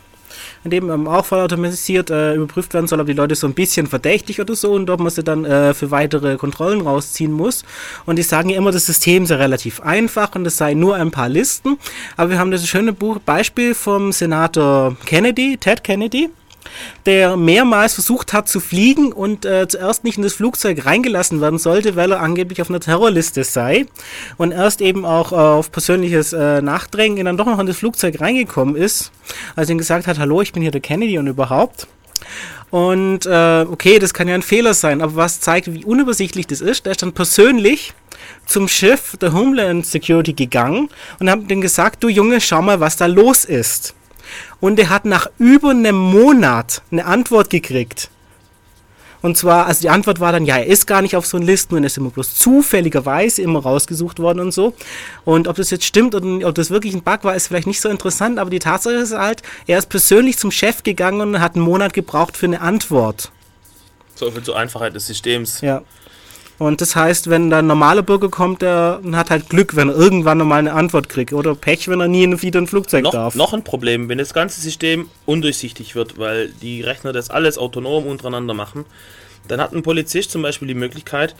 in dem ähm, auch vollautomatisiert äh, überprüft werden soll, ob die Leute so ein bisschen verdächtig oder so und ob man sie dann äh, für weitere Kontrollen rausziehen muss. Und die sagen ja immer, das System sei relativ einfach und es sei nur ein paar Listen. Aber wir haben das schöne Buch Beispiel vom Senator Kennedy, Ted Kennedy der mehrmals versucht hat zu fliegen und äh, zuerst nicht in das Flugzeug reingelassen werden sollte, weil er angeblich auf einer Terrorliste sei und erst eben auch äh, auf persönliches äh, Nachdrängen dann doch noch in das Flugzeug reingekommen ist, als er ihm gesagt hat, hallo, ich bin hier der Kennedy und überhaupt. Und äh, okay, das kann ja ein Fehler sein, aber was zeigt, wie unübersichtlich das ist, der ist dann persönlich zum Chef der Homeland Security gegangen und hat ihm gesagt, du Junge, schau mal, was da los ist und er hat nach über einem Monat eine Antwort gekriegt. Und zwar, also die Antwort war dann, ja, er ist gar nicht auf so einen Listen und er ist immer bloß zufälligerweise immer rausgesucht worden und so. Und ob das jetzt stimmt oder ob das wirklich ein Bug war, ist vielleicht nicht so interessant, aber die Tatsache ist halt, er ist persönlich zum Chef gegangen und hat einen Monat gebraucht für eine Antwort. So viel zur Einfachheit des Systems. Ja. Und das heißt, wenn da ein normaler Bürger kommt, der hat halt Glück, wenn er irgendwann mal eine Antwort kriegt. Oder Pech, wenn er nie wieder ein Flugzeug noch, darf. Noch ein Problem, wenn das ganze System undurchsichtig wird, weil die Rechner das alles autonom untereinander machen, dann hat ein Polizist zum Beispiel die Möglichkeit,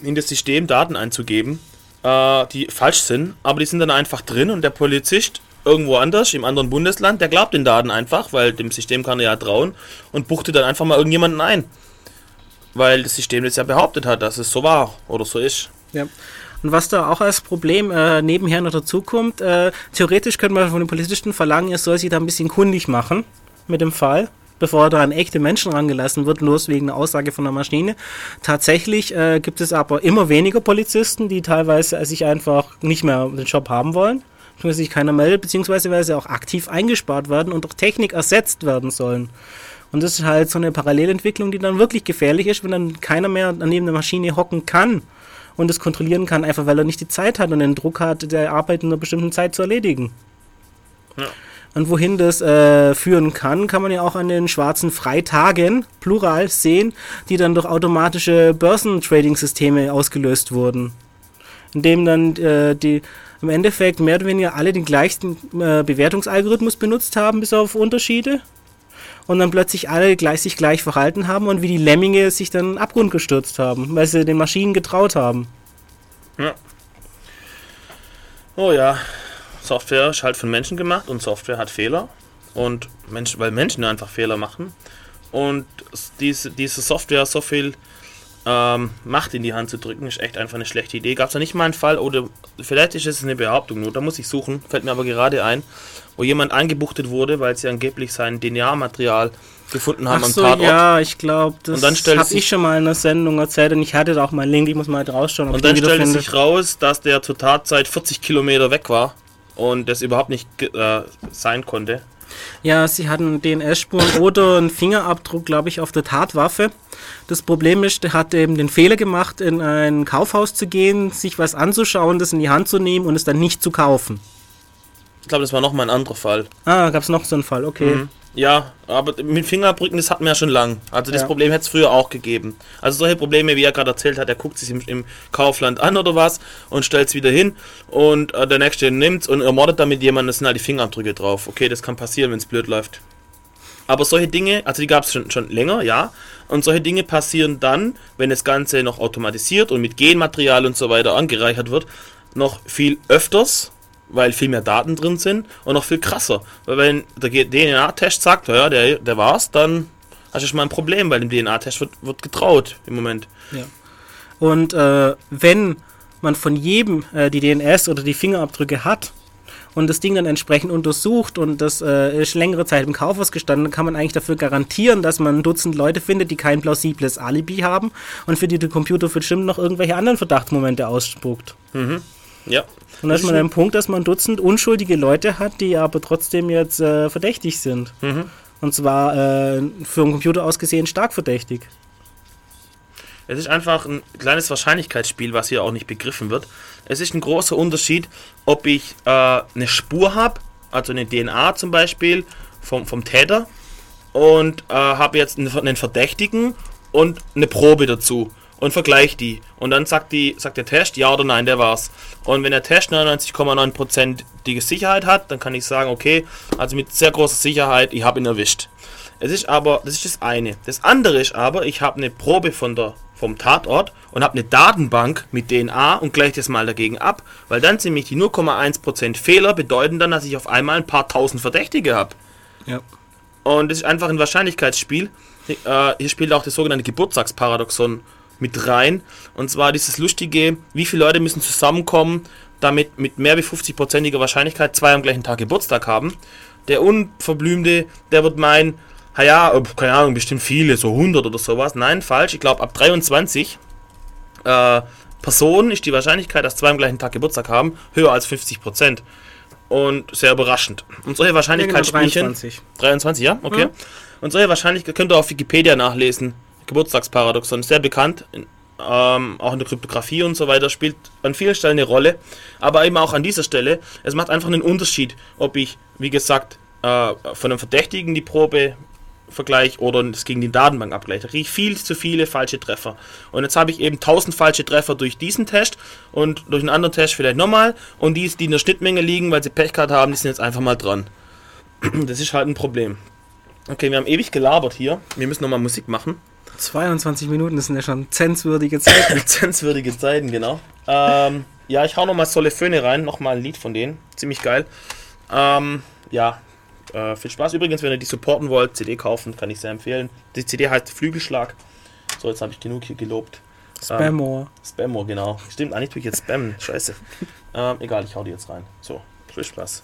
in das System Daten einzugeben, äh, die falsch sind, aber die sind dann einfach drin und der Polizist irgendwo anders, im anderen Bundesland, der glaubt den Daten einfach, weil dem System kann er ja trauen und buchte dann einfach mal irgendjemanden ein weil das System das ja behauptet hat, dass es so war oder so ist. Ja. Und was da auch als Problem äh, nebenher noch dazukommt, äh, theoretisch könnte man von den Polizisten verlangen, er soll sich da ein bisschen kundig machen mit dem Fall, bevor da an echte Menschen rangelassen wird, bloß wegen einer Aussage von der Maschine. Tatsächlich äh, gibt es aber immer weniger Polizisten, die teilweise sich einfach nicht mehr den Job haben wollen, weil sich keiner meldet, beziehungsweise weil sie auch aktiv eingespart werden und durch Technik ersetzt werden sollen. Und das ist halt so eine Parallelentwicklung, die dann wirklich gefährlich ist, wenn dann keiner mehr neben der Maschine hocken kann und es kontrollieren kann, einfach weil er nicht die Zeit hat und den Druck hat, der Arbeit in einer bestimmten Zeit zu erledigen. Ja. Und wohin das äh, führen kann, kann man ja auch an den schwarzen Freitagen, plural, sehen, die dann durch automatische Börsentrading-Systeme ausgelöst wurden. Indem dann äh, die im Endeffekt mehr oder weniger alle den gleichen äh, Bewertungsalgorithmus benutzt haben, bis auf Unterschiede und dann plötzlich alle gleich, sich gleich verhalten haben und wie die Lemminge sich dann in den Abgrund gestürzt haben, weil sie den Maschinen getraut haben. Ja. Oh ja, Software ist halt von Menschen gemacht und Software hat Fehler. Und Mensch, weil Menschen einfach Fehler machen. Und diese, diese Software so viel ähm, Macht in die Hand zu drücken, ist echt einfach eine schlechte Idee. Gab es da nicht mal einen Fall, oder vielleicht ist es eine Behauptung nur, da muss ich suchen, fällt mir aber gerade ein, wo jemand eingebuchtet wurde, weil sie angeblich sein DNA-Material gefunden haben Ach am so, Tatort. ja, ich glaube, das Und dann stellt habe ich schon mal in einer Sendung erzählt und ich hatte da auch mal einen Link, ich muss mal halt rausschauen, Und dann stellte wiederfinde. sich raus, dass der zur Tatzeit 40 Kilometer weg war und das überhaupt nicht äh, sein konnte. Ja, sie hatten DNS-Spuren oder einen Fingerabdruck, glaube ich, auf der Tatwaffe. Das Problem ist, der hat eben den Fehler gemacht, in ein Kaufhaus zu gehen, sich was anzuschauen, das in die Hand zu nehmen und es dann nicht zu kaufen. Ich glaube, das war nochmal ein anderer Fall. Ah, gab es noch so einen Fall, okay. Ja, aber mit Fingerabdrücken, das hatten wir ja schon lang. Also das Ja. Problem hätte es früher auch gegeben. Also solche Probleme, wie er gerade erzählt hat, er guckt sich im, im Kaufland an oder was und stellt es wieder hin und äh, der Nächste nimmt und ermordet damit jemanden, das sind halt die Fingerabdrücke drauf. Okay, das kann passieren, wenn es blöd läuft. Aber solche Dinge, also die gab es schon, schon länger, ja. Und solche Dinge passieren dann, wenn das Ganze noch automatisiert und mit Genmaterial und so weiter angereichert wird, noch viel öfters, weil viel mehr Daten drin sind und noch viel krasser. Weil wenn der DNA-Test sagt, ja, der, der war's, dann hast du schon mal ein Problem, weil dem DNA-Test wird, wird getraut im Moment. Und äh, wenn man von jedem äh, die DNS oder die Fingerabdrücke hat und das Ding dann entsprechend untersucht und das äh, ist längere Zeit im Kaufhaus gestanden, dann kann man eigentlich dafür garantieren, dass man ein Dutzend Leute findet, die kein plausibles Alibi haben und für die der Computer bestimmt noch irgendwelche anderen Verdachtsmomente ausspuckt. Ja. Dann ist man an einem Punkt, dass man ein Dutzend unschuldige Leute hat, die aber trotzdem jetzt äh, verdächtig sind. Und zwar äh, für einen Computer aus gesehen stark verdächtig. Es ist einfach ein kleines Wahrscheinlichkeitsspiel, was hier auch nicht begriffen wird. Es ist ein großer Unterschied, ob ich äh, eine Spur habe, also eine DNA zum Beispiel vom, vom Täter und äh, habe jetzt einen, einen Verdächtigen und eine Probe dazu und vergleiche die. Und dann sagt, die, sagt der Test, ja oder nein, der war's. Und wenn der Test 99,9% die Sicherheit hat, dann kann ich sagen, okay, also mit sehr großer Sicherheit, ich habe ihn erwischt. Es ist aber, das ist das eine. Das andere ist aber, ich habe eine Probe von der, vom Tatort und habe eine Datenbank mit DNA und gleiche das mal dagegen ab, weil dann sind nämlich die 0,1% Fehler bedeuten dann, dass ich auf einmal ein paar tausend Verdächtige habe. Ja. Und das ist einfach ein Wahrscheinlichkeitsspiel. Äh, hier spielt auch das sogenannte Geburtstagsparadoxon mit rein. Und zwar dieses lustige, wie viele Leute müssen zusammenkommen, damit mit mehr wie 50%iger Wahrscheinlichkeit zwei am gleichen Tag Geburtstag haben. Der Unverblümte, der wird meinen, ja, keine Ahnung, bestimmt viele, so 100 oder sowas. Nein, falsch. Ich glaube, ab 23 äh, Personen ist die Wahrscheinlichkeit, dass zwei am gleichen Tag Geburtstag haben, höher als 50%. Und sehr überraschend. Und solche Wahrscheinlichkeitsspielchen... 23. 23, ja? Okay. Ja. Und solche Wahrscheinlichkeit könnt ihr auf Wikipedia nachlesen. Geburtstagsparadoxon, sehr bekannt. Ähm, auch in der Kryptographie und so weiter, spielt an vielen Stellen eine Rolle. Aber eben auch an dieser Stelle. Es macht einfach einen Unterschied, ob ich, wie gesagt, äh, von einem Verdächtigen die Probe vergleiche oder es gegen die Datenbank abgleiche. Da kriege ich viel zu viele falsche Treffer. Und jetzt habe ich eben 1000 falsche Treffer durch diesen Test und durch einen anderen Test vielleicht nochmal. Und die, die in der Schnittmenge liegen, weil sie Pech gehabt haben, die sind jetzt einfach mal dran. [CLEARS THROAT] Das ist halt ein Problem. Okay, wir haben ewig gelabert hier. Wir müssen nochmal Musik machen. 22 Minuten, das sind ja schon zenswürdige Zeiten. [LAUGHS] Lizenzwürdige Zeiten, genau. Ähm, ja, ich hau nochmal Solle Föhne rein. Nochmal ein Lied von denen. Ziemlich geil. Ähm, ja, äh, viel Spaß. Übrigens, wenn ihr die supporten wollt, CD kaufen, kann ich sehr empfehlen. Die CD heißt Flügelschlag. So, jetzt habe ich genug hier gelobt. Spammore. Spammo, genau. Stimmt, eigentlich tue ich jetzt spammen. Scheiße. ähm, egal, ich hau die jetzt rein. So, viel Spaß.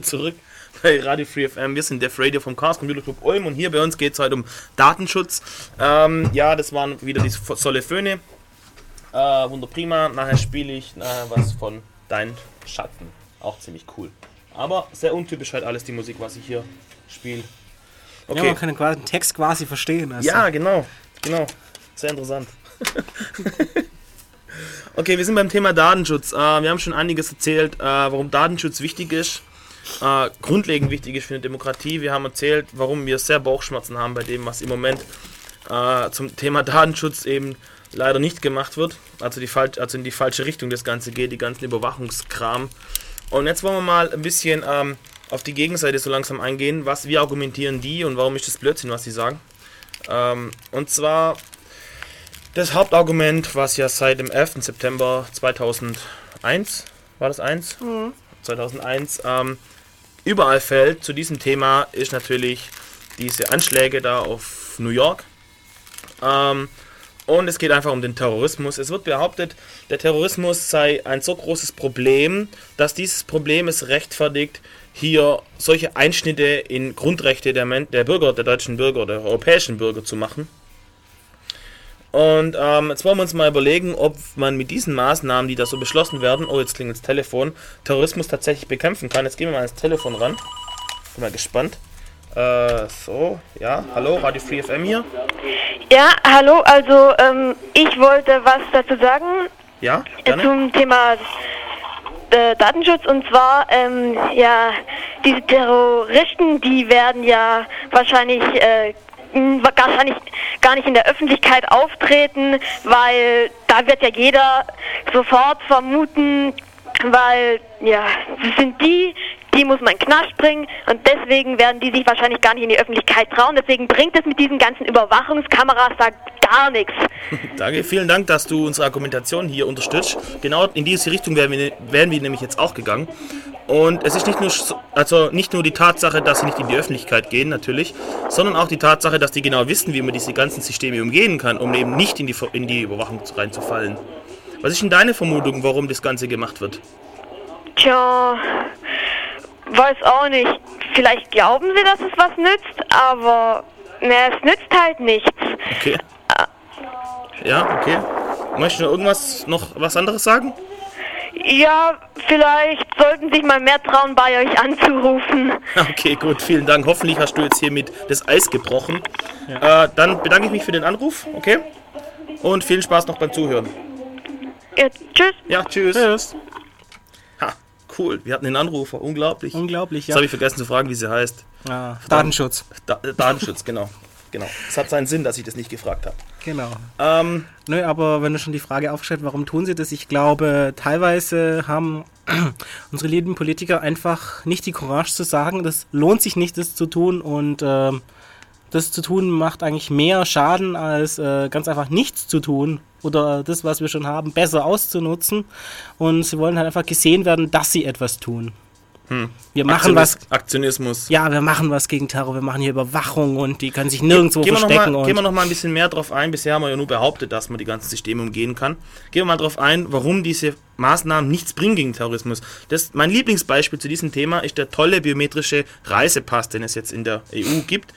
Hier zurück bei Radio Free FM. Wir sind Def Radio vom Chaos Computer Club Ulm und hier bei uns geht es heute um Datenschutz. Ähm, ja, das waren wieder die Solle Föhne. Äh, wunder prima. Nachher spiele ich äh, was von Dein Schatten. Auch ziemlich cool. Aber sehr untypisch halt alles die Musik, was ich hier spiele. Ja, Okay. man kann den Text quasi verstehen. Also. Ja, genau, genau. Sehr interessant. [LAUGHS] okay, wir sind beim Thema Datenschutz. Äh, wir haben schon einiges erzählt, äh, warum Datenschutz wichtig ist. Äh, grundlegend wichtig ist für eine Demokratie. Wir haben erzählt, warum wir sehr Bauchschmerzen haben bei dem, was im Moment äh, zum Thema [LAUGHS] Datenschutz eben leider nicht gemacht wird. Also, die also in die falsche Richtung das Ganze geht, die ganzen Überwachungskram. Und jetzt wollen wir mal ein bisschen ähm, auf die Gegenseite so langsam eingehen. Was, wie argumentieren die und warum ist das Blödsinn, was sie sagen? Ähm, und zwar das Hauptargument, was ja seit dem 11. September 2001, war das 1? 2001, ähm, überall fällt zu diesem Thema, ist natürlich diese Anschläge da auf New York. Ähm, und es geht einfach um den Terrorismus. Es wird behauptet, der Terrorismus sei ein so großes Problem, dass dieses Problem es rechtfertigt, hier solche Einschnitte in Grundrechte der, Men der Bürger, der deutschen Bürger, der europäischen Bürger zu machen. Und ähm, jetzt wollen wir uns mal überlegen, ob man mit diesen Maßnahmen, die da so beschlossen werden, oh jetzt klingelt das Telefon, Terrorismus tatsächlich bekämpfen kann. Jetzt gehen wir mal ans Telefon ran. Bin mal gespannt. Äh, so, ja, hallo, Radio Free FM hier. Ja, hallo, also ähm, ich wollte was dazu sagen Ja, gerne. zum Thema äh, Datenschutz und zwar, ähm, ja, diese Terroristen, die werden ja wahrscheinlich äh, wahrscheinlich gar nicht in der Öffentlichkeit auftreten, weil da wird ja jeder sofort vermuten, weil ja, das sind die, die muss man in Knast bringen und deswegen werden die sich wahrscheinlich gar nicht in die Öffentlichkeit trauen. Deswegen bringt es mit diesen ganzen Überwachungskameras da gar nichts. [LAUGHS] Danke, vielen Dank, dass du unsere Argumentation hier unterstützt. Genau in diese Richtung wären wir, wären wir nämlich jetzt auch gegangen. Und es ist nicht nur, so- also nicht nur die Tatsache, dass sie nicht in die Öffentlichkeit gehen, natürlich, sondern auch die Tatsache, dass die genau wissen, wie man diese ganzen Systeme umgehen kann, um eben nicht in die, in die Überwachung reinzufallen. Was ist denn deine Vermutung, warum das Ganze gemacht wird? Tja, weiß auch nicht. Vielleicht glauben sie, dass es was nützt, aber na, es nützt halt nichts. Okay. Ja, okay. Möchtest du noch irgendwas, noch was anderes sagen? Ja, vielleicht sollten sich mal mehr trauen, bei euch anzurufen. [LAUGHS] Okay, gut, vielen Dank. Hoffentlich hast du jetzt hiermit das Eis gebrochen. Äh, dann bedanke ich mich für den Anruf, okay? Und viel Spaß noch beim Zuhören. Ja, tschüss. Ja, tschüss. Tschüss. Ha, cool. Wir hatten den Anrufer. Unglaublich. Unglaublich, Jetzt ja. habe ich vergessen zu fragen, wie sie heißt. Ah, Datenschutz. Da Datenschutz, [LAUGHS] genau. Genau. Es hat seinen Sinn, dass ich das nicht gefragt habe. Genau. Ähm, Nö, aber wenn du schon die Frage aufgestellt, warum tun sie das? Ich glaube, teilweise haben [CLEARS THROAT] unsere lieben Politiker einfach nicht die Courage zu sagen, das lohnt sich nicht, das zu tun und ähm, das zu tun macht eigentlich mehr Schaden, als äh, ganz einfach nichts zu tun oder das, was wir schon haben, besser auszunutzen. Und sie wollen halt einfach gesehen werden, dass sie etwas tun. Wir machen was, Aktionis- Aktionismus. ja, wir machen was gegen Terror, wir machen hier Überwachung und die können sich nirgendwo noch verstecken. mal, gehen wir noch mal ein bisschen mehr drauf ein. Bisher haben wir ja nur behauptet, dass man die ganzen Systeme umgehen kann. Gehen wir mal drauf ein, warum diese Maßnahmen nichts bringen gegen Terrorismus. Das, mein Lieblingsbeispiel zu diesem Thema ist der tolle biometrische Reisepass, den es jetzt in der EU gibt.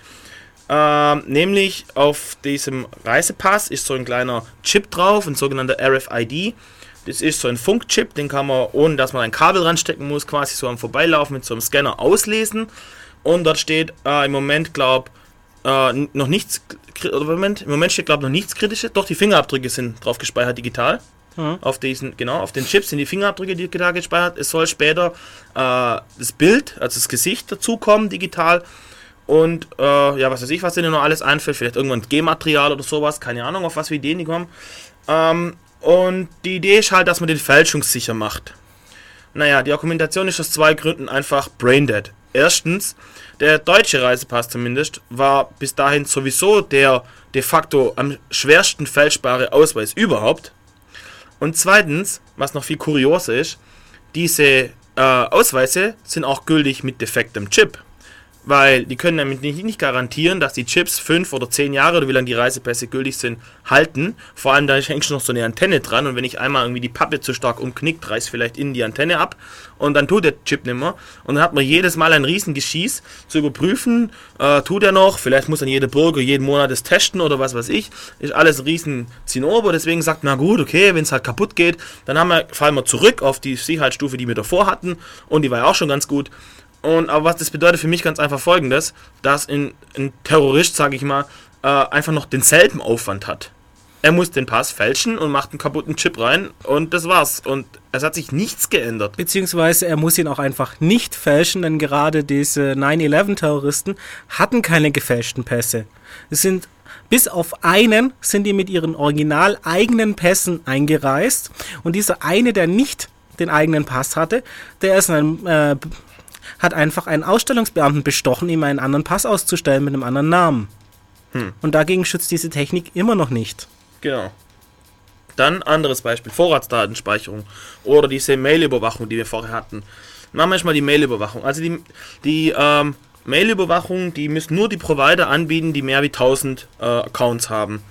Ähm, nämlich auf diesem Reisepass ist so ein kleiner Chip drauf, ein sogenannter RFID. Das ist so ein Funkchip, den kann man, ohne dass man ein Kabel ranstecken muss, quasi so am Vorbeilaufen mit so einem Scanner auslesen. Und dort steht äh, im Moment, glaube äh, noch nichts, oder Moment, im Moment steht, glaube noch nichts Kritisches. Doch, die Fingerabdrücke sind drauf gespeichert digital. Auf diesen, genau, auf den Chips sind die Fingerabdrücke digital gespeichert. Es soll später äh, das Bild, also das Gesicht dazukommen, digital. Und äh, ja, was weiß ich, was denen noch alles einfällt. Vielleicht irgendwann G-Material oder sowas. Keine Ahnung, auf was für Ideen die kommen. Ähm, und die Idee ist halt, dass man den fälschungssicher macht. Naja, die Argumentation ist aus zwei Gründen einfach braindead. Erstens, der deutsche Reisepass zumindest war bis dahin sowieso der de facto am schwersten fälschbare Ausweis überhaupt. Und zweitens, was noch viel kurioser ist, diese äh, Ausweise sind auch gültig mit defektem Chip. Weil die können nämlich nicht, nicht garantieren, dass die Chips fünf oder zehn Jahre oder wie lange die Reisepässe gültig sind, halten. Vor allem da hängt schon noch so eine Antenne dran und wenn ich einmal irgendwie die Pappe zu stark umknickt, reißt vielleicht innen die Antenne ab und dann tut der Chip nimmer. Und dann hat man jedes Mal ein riesen Geschieß zu überprüfen, äh, tut er noch, vielleicht muss dann jeder Bürger jeden Monat das testen oder was weiß ich. Ist alles ein riesen Zinnober, deswegen sagt man, na gut, okay, wenn es halt kaputt geht, dann haben wir, fallen wir zurück auf die Sicherheitsstufe, die wir davor hatten und die war ja auch schon ganz gut. Und aber was das bedeutet für mich ganz einfach folgendes, dass ein, ein Terrorist, sage ich mal, äh, einfach noch denselben Aufwand hat. Er muss den Pass fälschen und macht einen kaputten Chip rein und das war's. Und es hat sich nichts geändert. Beziehungsweise er muss ihn auch einfach nicht fälschen, denn gerade diese 9-11-Terroristen hatten keine gefälschten Pässe. Es sind bis auf einen sind die mit ihren original eigenen Pässen eingereist und dieser eine, der nicht den eigenen Pass hatte, der ist ein, äh, hat einfach einen Ausstellungsbeamten bestochen, ihm einen anderen Pass auszustellen mit einem anderen Namen. Und dagegen schützt diese Technik immer noch nicht. Genau. Dann anderes Beispiel, Vorratsdatenspeicherung oder diese Mail-Überwachung, die wir vorher hatten. Machen wir erstmal die Mail-Überwachung. Also die, die ähm, Mail-Überwachung, die müssen nur die Provider anbieten, die mehr wie 1000 äh, Accounts haben.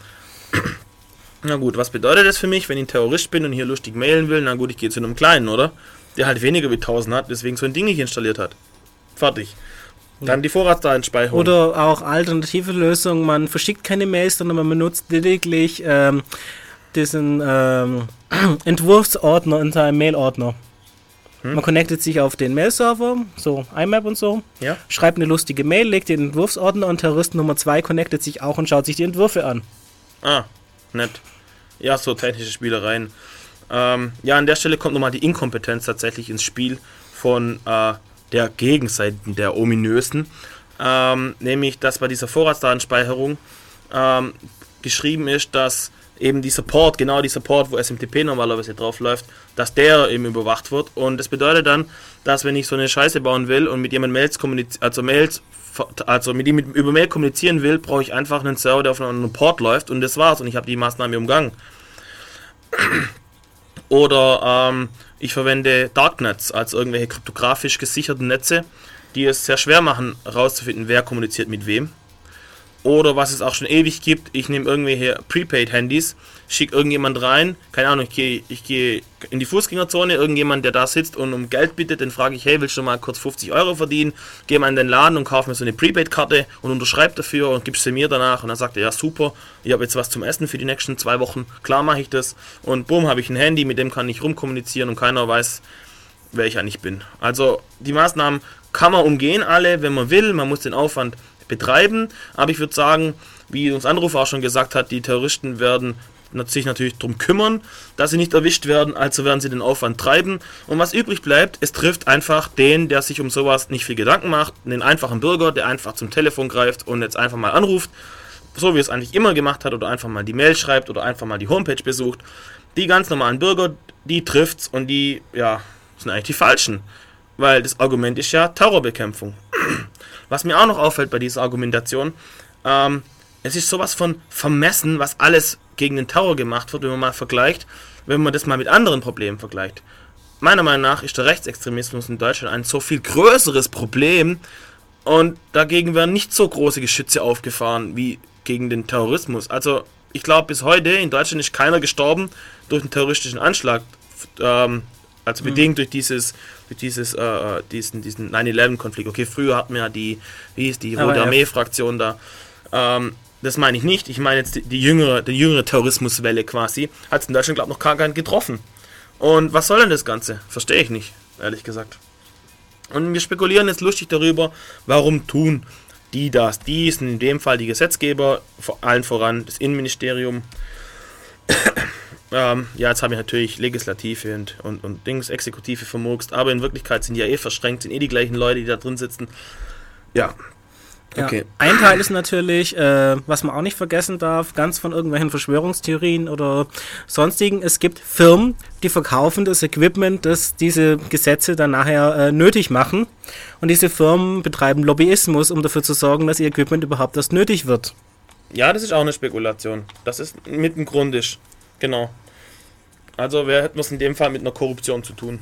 [CLEARS THROAT] Na gut, was bedeutet das für mich, wenn ich ein Terrorist bin und hier lustig mailen will? Na gut, ich gehe zu einem kleinen, oder? Der halt weniger wie 1000 hat, deswegen so ein Ding nicht installiert hat. Fertig. Dann die Vorratsdatenspeicherung. Oder auch alternative Lösungen, man verschickt keine Mails, sondern man benutzt lediglich ähm, diesen ähm, [CLEARS THROAT] Entwurfsordner in seinem Mailordner. Hm? Man connectet sich auf den Mail-Server, so IMAP und so, Ja. schreibt eine lustige Mail, legt den Entwurfsordner und Terrorist Nummer 2 connectet sich auch und schaut sich die Entwürfe an. Ah, nett. Ja, so technische Spielereien. Ähm, ja, an der Stelle kommt nochmal die Inkompetenz tatsächlich ins Spiel von äh, der Gegenseite, der ominösen. Ähm, nämlich, dass bei dieser Vorratsdatenspeicherung ähm, geschrieben ist, dass eben dieser Port, genau dieser Port, wo SMTP normalerweise drauf läuft, dass der eben überwacht wird. Und das bedeutet dann, dass wenn ich so eine Scheiße bauen will und mit jemandem Mails kommunizieren, also Mails, also mit ihm über Mail kommunizieren will, brauche ich einfach einen Server, der auf einem Port läuft und das war's und ich habe die Maßnahme umgangen. Oder ähm, ich verwende Darknets als irgendwelche kryptografisch gesicherten Netze, die es sehr schwer machen, herauszufinden, wer kommuniziert mit wem. Oder was es auch schon ewig gibt, ich nehme irgendwelche Prepaid-Handys, schicke irgendjemand rein, keine Ahnung, ich gehe ich geh in die Fußgängerzone, irgendjemand, der da sitzt und um Geld bittet, den frage ich, hey, willst du mal kurz 50 Euro verdienen? Gehe mal in den Laden und kaufe mir so eine Prepaid-Karte und unterschreibe dafür und gibst sie mir danach. Und dann sagt er, ja super, ich habe jetzt was zum Essen für die nächsten zwei Wochen, klar mache ich das. Und bumm, habe ich ein Handy, mit dem kann ich rumkommunizieren und keiner weiß, wer ich eigentlich bin. Also die Maßnahmen kann man umgehen alle, wenn man will, man muss den Aufwand betreiben. Aber ich würde sagen, wie uns Anrufer auch schon gesagt hat, die Terroristen werden sich natürlich darum kümmern, dass sie nicht erwischt werden, also werden sie den Aufwand treiben. Und was übrig bleibt, es trifft einfach den, der sich um sowas nicht viel Gedanken macht, den einfachen Bürger, der einfach zum Telefon greift und jetzt einfach mal anruft, so wie es eigentlich immer gemacht hat, oder einfach mal die Mail schreibt oder einfach mal die Homepage besucht. Die ganz normalen Bürger, die trifft's und die, ja, sind eigentlich die falschen. Weil das Argument ist ja Terrorbekämpfung. Was mir auch noch auffällt bei dieser Argumentation, ähm, es ist sowas von vermessen, was alles gegen den Terror gemacht wird, wenn man mal vergleicht, wenn man das mal mit anderen Problemen vergleicht. Meiner Meinung nach ist der Rechtsextremismus in Deutschland ein so viel größeres Problem und dagegen werden nicht so große Geschütze aufgefahren wie gegen den Terrorismus. Also ich glaube, bis heute in Deutschland ist keiner gestorben durch einen terroristischen Anschlag. Ähm, also bedingt durch dieses, durch dieses, äh, äh diesen, diesen 9-11-Konflikt. Okay, früher hatten wir ja die, wie hieß die Rote Armee-Fraktion da. Ähm, das meine ich nicht. Ich meine jetzt die, die jüngere, die jüngere Terrorismuswelle quasi. Hat es in Deutschland, glaube ich, noch gar keinen getroffen. Und was soll denn das Ganze? Verstehe ich nicht, ehrlich gesagt. Und wir spekulieren jetzt lustig darüber, warum tun die das. Die sind in dem Fall die Gesetzgeber, vor allen voran das Innenministerium. Ähm, ja, jetzt habe ich natürlich Legislative und, und, und Dings, Exekutive vermurkst, aber in Wirklichkeit sind die ja eh verschränkt, sind eh die gleichen Leute, die da drin sitzen. Ja. Okay. Ja, ein Teil ist natürlich, äh, was man auch nicht vergessen darf, ganz von irgendwelchen Verschwörungstheorien oder sonstigen. Es gibt Firmen, die verkaufen das Equipment, das diese Gesetze dann nachher äh, nötig machen. Und diese Firmen betreiben Lobbyismus, um dafür zu sorgen, dass ihr Equipment überhaupt erst nötig wird. Ja, das ist auch eine Spekulation. Das ist mit dem Grund ist. Genau. Also wer hätten wir es in dem Fall mit einer Korruption zu tun?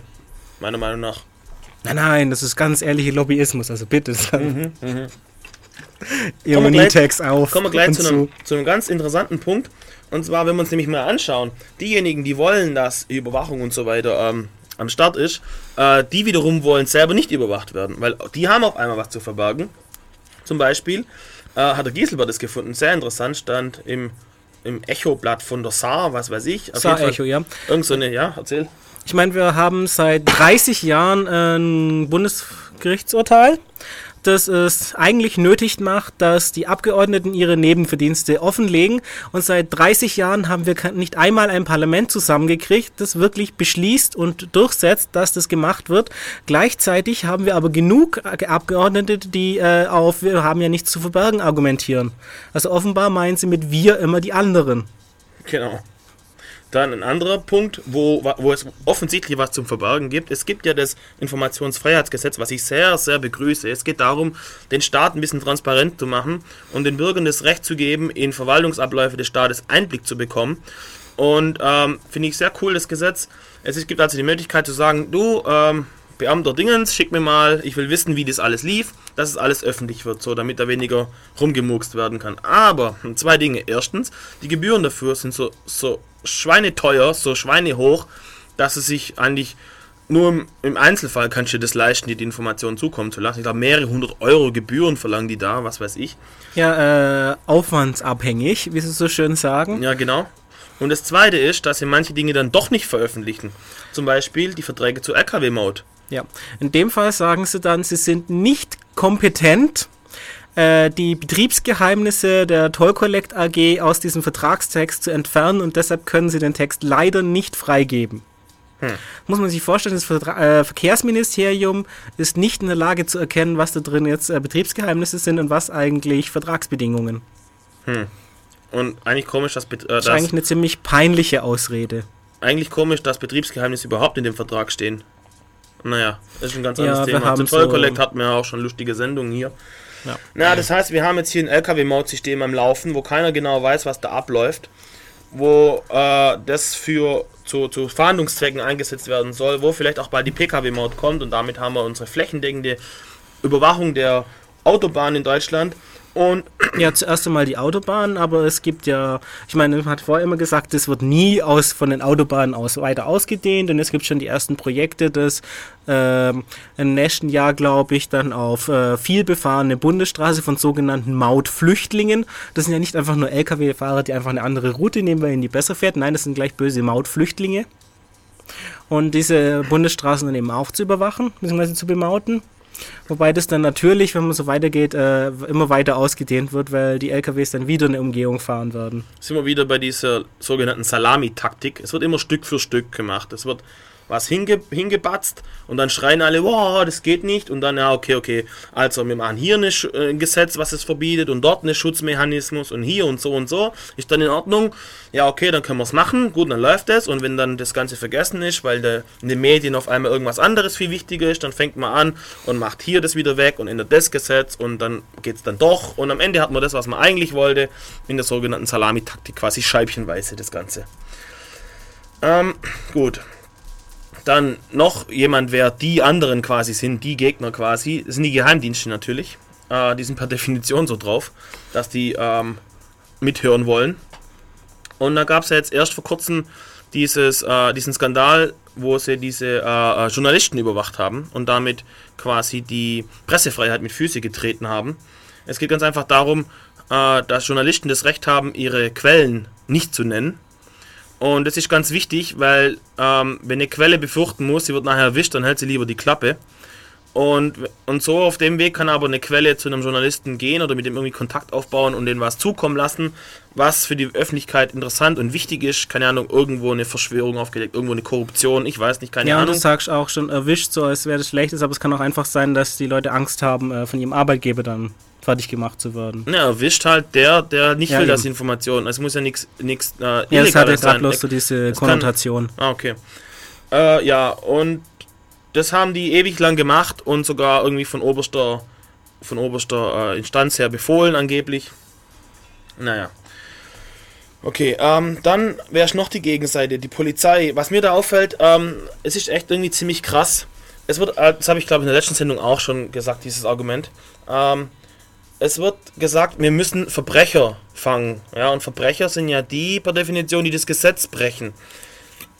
Meiner Meinung nach. Nein, nein, das ist ganz ehrlicher Lobbyismus, also bitte. Mhm, [LAUGHS] mh. Ironietext auf. Kommen wir gleich zu einem, zu einem ganz interessanten Punkt. Und zwar, wenn wir uns nämlich mal anschauen, diejenigen, die wollen, dass Überwachung und so weiter ähm, am Start ist, äh, die wiederum wollen selber nicht überwacht werden, weil die haben auf einmal was zu verbergen. Zum Beispiel äh, hat der Gieselbert das gefunden, sehr interessant, stand im im Echo-Blatt von der Saar, was weiß ich. Saar-Echo, ja. Irgend so eine, ja, erzähl. Ich meine, wir haben seit 30 Jahren ein Bundesgerichtsurteil, das es eigentlich nötig macht, dass die Abgeordneten ihre Nebenverdienste offenlegen. Und seit 30 Jahren haben wir nicht einmal ein Parlament zusammengekriegt, das wirklich beschließt und durchsetzt, dass das gemacht wird. Gleichzeitig haben wir aber genug Abgeordnete, die äh, auf wir haben ja nichts zu verbergen argumentieren. Also offenbar meinen sie mit wir immer die anderen. Genau. Dann ein anderer Punkt, wo, wo es offensichtlich was zum Verbergen gibt. Es gibt ja das Informationsfreiheitsgesetz, was ich sehr, sehr begrüße. Es geht darum, den Staat ein bisschen transparent zu machen und den Bürgern das Recht zu geben, in Verwaltungsabläufe des Staates Einblick zu bekommen. Und ähm, finde ich sehr cool, das Gesetz. Es gibt also die Möglichkeit zu sagen, du, ähm, Beamter Dingens, schick mir mal, ich will wissen, wie das alles lief, dass es alles öffentlich wird, so damit da weniger rumgemurkst werden kann. Aber zwei Dinge. Erstens, die Gebühren dafür sind so, so schweineteuer, so schweinehoch, dass es sich eigentlich nur im, im, Einzelfall kannst du das leisten, dir die Informationen zukommen zu lassen. Ich glaube, mehrere hundert Euro Gebühren verlangen die da, was weiß ich. Ja, äh, aufwandsabhängig, wie sie so schön sagen. Ja, genau. Und das zweite ist, dass sie manche Dinge dann doch nicht veröffentlichen. Zum Beispiel die Verträge zu LKW-Maut. Ja, in dem Fall sagen sie dann, sie sind nicht kompetent, äh, die Betriebsgeheimnisse der Toll Collect AG aus diesem Vertragstext zu entfernen und deshalb können sie den Text leider nicht freigeben. Hm. Muss man sich vorstellen, das Vertra äh, Verkehrsministerium ist nicht in der Lage zu erkennen, was da drin jetzt äh, Betriebsgeheimnisse sind und was eigentlich Vertragsbedingungen. Hm. Und eigentlich komisch, dass, äh, Das ist eigentlich eine ziemlich peinliche Ausrede. eigentlich komisch, dass Betriebsgeheimnisse überhaupt in dem Vertrag stehen. Naja, das ist ein ganz anderes Thema. Zum so- Zollkollekt hatten wir ja auch schon lustige Sendungen hier. Ja. Na, das heißt, wir haben jetzt hier ein LKW-Maut-System am Laufen, wo keiner genau weiß, was da abläuft, wo äh, das für zu, zu Fahndungszwecken eingesetzt werden soll, wo vielleicht auch bald die Pkw-Maut kommt und damit haben wir unsere flächendeckende Überwachung der Autobahn in Deutschland. Und Ja, zuerst einmal die Autobahnen, aber es gibt ja, ich meine, man hat vorher immer gesagt, es wird nie aus von den Autobahnen aus weiter ausgedehnt und es gibt schon die ersten Projekte, das ähm, im nächsten Jahr, glaube ich, dann auf äh, viel befahrene Bundesstraße von sogenannten Mautflüchtlingen. Das sind ja nicht einfach nur Lkw-Fahrer, die einfach eine andere Route nehmen, weil ihnen die besser fährt. Nein, das sind gleich böse Mautflüchtlinge. Und diese Bundesstraßen dann eben auch zu überwachen, beziehungsweise zu bemauten. Wobei das dann natürlich, wenn man so weitergeht, äh, immer weiter ausgedehnt wird, weil die LKWs dann wieder eine Umgehung fahren werden. sind wir wieder bei dieser sogenannten Salami-Taktik. Es wird immer Stück für Stück gemacht. Es wird was hinge hingebatzt und dann schreien alle, wow, das geht nicht. Und dann, ja, okay, okay. Also, wir machen hier äh, ein Gesetz, was es verbietet und dort einen Schutzmechanismus und hier und so und so. Ist dann in Ordnung. Ja, okay, dann können wir es machen. Gut, dann läuft es. Und wenn dann das Ganze vergessen ist, weil der, in den Medien auf einmal irgendwas anderes viel wichtiger ist, dann fängt man an und macht hier das wieder weg und ändert das Gesetz und dann geht es dann doch. Und am Ende hat man das, was man eigentlich wollte, in der sogenannten Salamitaktik quasi scheibchenweise das Ganze. Ähm, gut. Dann noch jemand, wer die anderen quasi sind, die Gegner quasi, das sind die Geheimdienste natürlich. Äh, die sind per Definition so drauf, dass die ähm, mithören wollen. Und da gab es ja jetzt erst vor kurzem dieses, äh, diesen Skandal, wo sie diese äh, äh, Journalisten überwacht haben und damit quasi die Pressefreiheit mit Füße getreten haben. Es geht ganz einfach darum, äh, dass Journalisten das Recht haben, ihre Quellen nicht zu nennen. Und das ist ganz wichtig, weil ähm, wenn eine Quelle befürchten muss, sie wird nachher erwischt, dann hält sie lieber die Klappe. Und, und so auf dem Weg kann aber eine Quelle zu einem Journalisten gehen oder mit dem irgendwie Kontakt aufbauen und denen was zukommen lassen, was für die Öffentlichkeit interessant und wichtig ist. Keine Ahnung, irgendwo eine Verschwörung aufgedeckt, irgendwo eine Korruption, ich weiß nicht, keine ja, Ahnung. du sagst auch schon erwischt, so als wäre das Schlechtes, aber es kann auch einfach sein, dass die Leute Angst haben, äh, von ihrem Arbeitgeber dann fertig gemacht zu werden. Ja, erwischt halt der, der nicht Ja, will, dass eben. Informationen. Es muss ja nichts nichts äh, Ja, Illegales hat ja sein. gerade bloß so diese es kann- Konnotation. Ah, okay. Äh, ja, und das haben die ewig lang gemacht und sogar irgendwie von oberster, von oberster äh, Instanz her befohlen, angeblich. Naja. Okay, ähm, dann wäre es noch die Gegenseite, die Polizei. Was mir da auffällt, ähm, es ist echt irgendwie ziemlich krass. Es wird, äh, das habe ich glaube ich in der letzten Sendung auch schon gesagt, dieses Argument. Ähm, es wird gesagt, wir müssen Verbrecher fangen. Ja, und Verbrecher sind ja die per Definition, die das Gesetz brechen.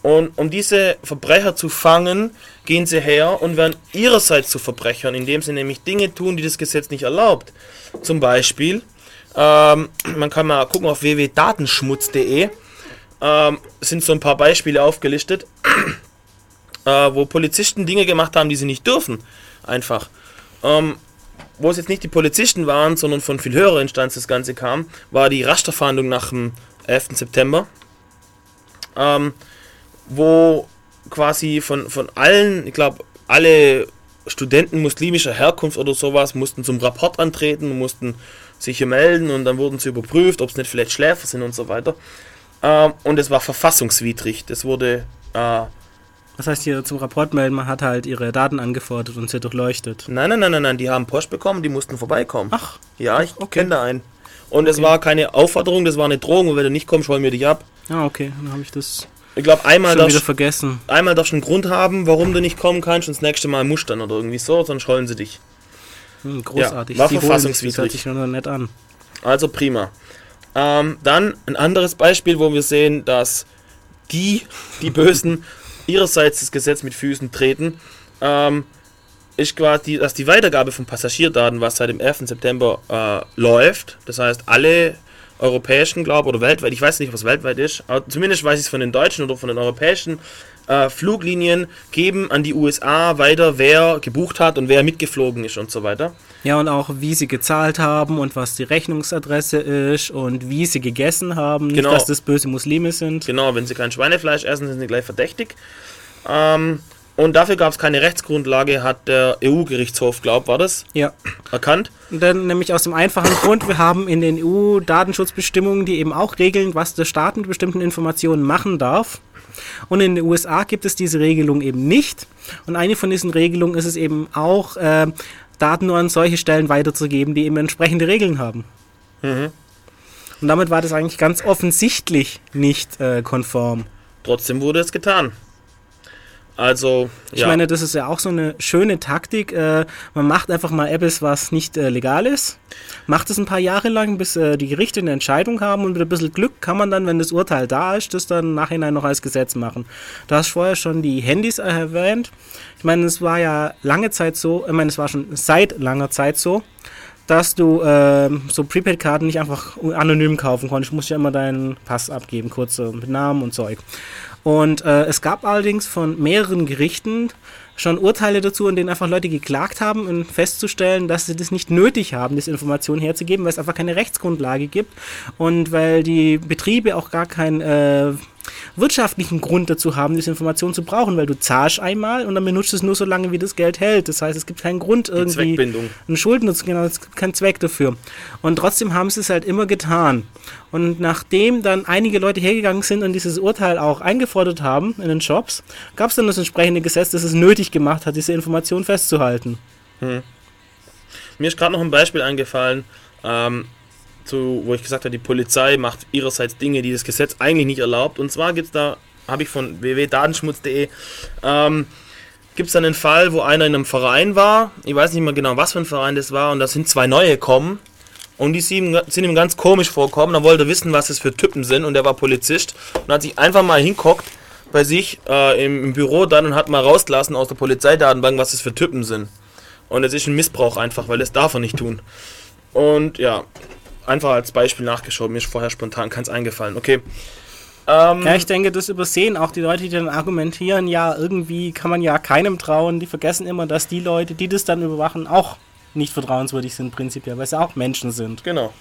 Und um diese Verbrecher zu fangen, gehen sie her und werden ihrerseits zu Verbrechern, indem sie nämlich Dinge tun, die das Gesetz nicht erlaubt. Zum Beispiel, ähm, man kann mal gucken auf www.datenschmutz.de, ähm, sind so ein paar Beispiele aufgelistet, äh, wo Polizisten Dinge gemacht haben, die sie nicht dürfen. Einfach. Ähm, wo es jetzt nicht die Polizisten waren, sondern von viel höherer Instanz das Ganze kam, war die Rasterfahndung nach dem 11. September. Ähm, wo quasi von, von allen, ich glaube, alle Studenten muslimischer Herkunft oder sowas mussten zum Rapport antreten, mussten sich hier melden und dann wurden sie überprüft, ob es nicht vielleicht Schläfer sind und so weiter. Ähm, und es war verfassungswidrig. Das wurde, äh, Das heißt, hier zum Rapport melden, man hat halt ihre Daten angefordert und sie durchleuchtet. nein, nein, nein, nein, nein, die haben Post bekommen, die mussten vorbeikommen. Ach, ja, ich okay. kenne da einen. Und es war keine Aufforderung, das war eine Drohung, und wenn du nicht kommst, holen wir dich ab. ah, okay, dann habe ich das Ich glaube, einmal schon darfst, vergessen. einmal darfst du einen Grund haben, warum du nicht kommen kannst, und das nächste Mal musst du dann oder irgendwie so, sonst holen sie dich. Hm, großartig. war Die verfassungswidrig. Das hört sich schon nett an. Also prima. Ähm, dann ein anderes Beispiel, wo wir sehen, dass die, die Bösen, ihrerseits das Gesetz mit Füßen treten, ähm, ist quasi, dass die Weitergabe von Passagierdaten, was seit dem 11. September äh, läuft, das heißt alle europäischen, glaube oder weltweit, ich weiß nicht, was weltweit ist, aber zumindest weiß ich es von den deutschen oder von den europäischen äh, Fluglinien, geben an die USA weiter, wer gebucht hat und wer mitgeflogen ist und so weiter. Ja, und auch wie sie gezahlt haben und was die Rechnungsadresse ist und wie sie gegessen haben. Genau. Nicht, dass das böse Muslime sind. Genau, wenn sie kein Schweinefleisch essen, sind sie gleich verdächtig. Ähm, Und dafür gab es keine Rechtsgrundlage, hat der EU-Gerichtshof, glaubt, war das, Ja. erkannt. Und dann nämlich aus dem einfachen Grund, wir haben in den EU-Datenschutzbestimmungen, die eben auch regeln, was der Staat mit bestimmten Informationen machen darf. Und in den USA gibt es diese Regelung eben nicht. Und eine von diesen Regelungen ist es eben auch, äh, Daten nur an solche Stellen weiterzugeben, die eben entsprechende Regeln haben. Und damit war das eigentlich ganz offensichtlich nicht äh, konform. Trotzdem wurde es getan. Also, Ich ja. meine, das ist ja auch so eine schöne Taktik. Äh, man macht einfach mal etwas, was nicht äh, legal ist. Macht es ein paar Jahre lang, bis äh, die Gerichte eine Entscheidung haben und mit ein bisschen Glück kann man dann, wenn das Urteil da ist, das dann im Nachhinein noch als Gesetz machen. Du hast vorher schon die Handys erwähnt. Ich meine, es war ja lange Zeit so, ich meine, es war schon seit langer Zeit so, dass du ähm, so Prepaid-Karten nicht einfach anonym kaufen konntest. Du musst ja immer deinen Pass abgeben, kurz so mit Namen und Zeug. Und äh, es gab allerdings von mehreren Gerichten schon Urteile dazu, in denen einfach Leute geklagt haben, um festzustellen, dass sie das nicht nötig haben, diese Informationen herzugeben, weil es einfach keine Rechtsgrundlage gibt und weil die Betriebe auch gar keinen äh, wirtschaftlichen Grund dazu haben, diese Information zu brauchen, weil du zahlst einmal und dann benutzt es nur so lange, wie das Geld hält. Das heißt, es gibt keinen Grund irgendwie einen Schuldnutz, genau, es gibt keinen Zweck dafür. Und trotzdem haben sie es halt immer getan. Und nachdem dann einige Leute hergegangen sind und dieses Urteil auch eingefordert haben in den Shops, gab es dann das entsprechende Gesetz, das es nötig gemacht hat, diese Information festzuhalten. Mir ist gerade noch ein Beispiel eingefallen, ähm, zu, wo ich gesagt habe, die Polizei macht ihrerseits Dinge, die das Gesetz eigentlich nicht erlaubt. Und zwar gibt es da, habe ich von www.datenschmutz.de, ähm, gibt es dann einen Fall, wo einer in einem Verein war, ich weiß nicht mehr genau, was für ein Verein das war, und da sind zwei neue gekommen. Und die sind, ihm- ganz komisch vorkommen. Dann wollte er wissen, was das für Typen sind. Und der war Polizist. Und hat sich einfach mal hinguckt bei sich äh, im, im Büro dann und hat mal rausgelassen aus der Polizeidatenbank, was das für Typen sind. Und es ist ein Missbrauch einfach, weil das darf er nicht tun. Und ja, einfach als Beispiel nachgeschaut. Mir ist vorher spontan keins eingefallen. Okay. Ähm, Ja, ich denke, das übersehen auch die Leute, die dann argumentieren, ja, irgendwie kann man ja keinem trauen. Die vergessen immer, dass die Leute, die das dann überwachen, auch nicht vertrauenswürdig sind prinzipiell, weil sie auch Menschen sind. Genau.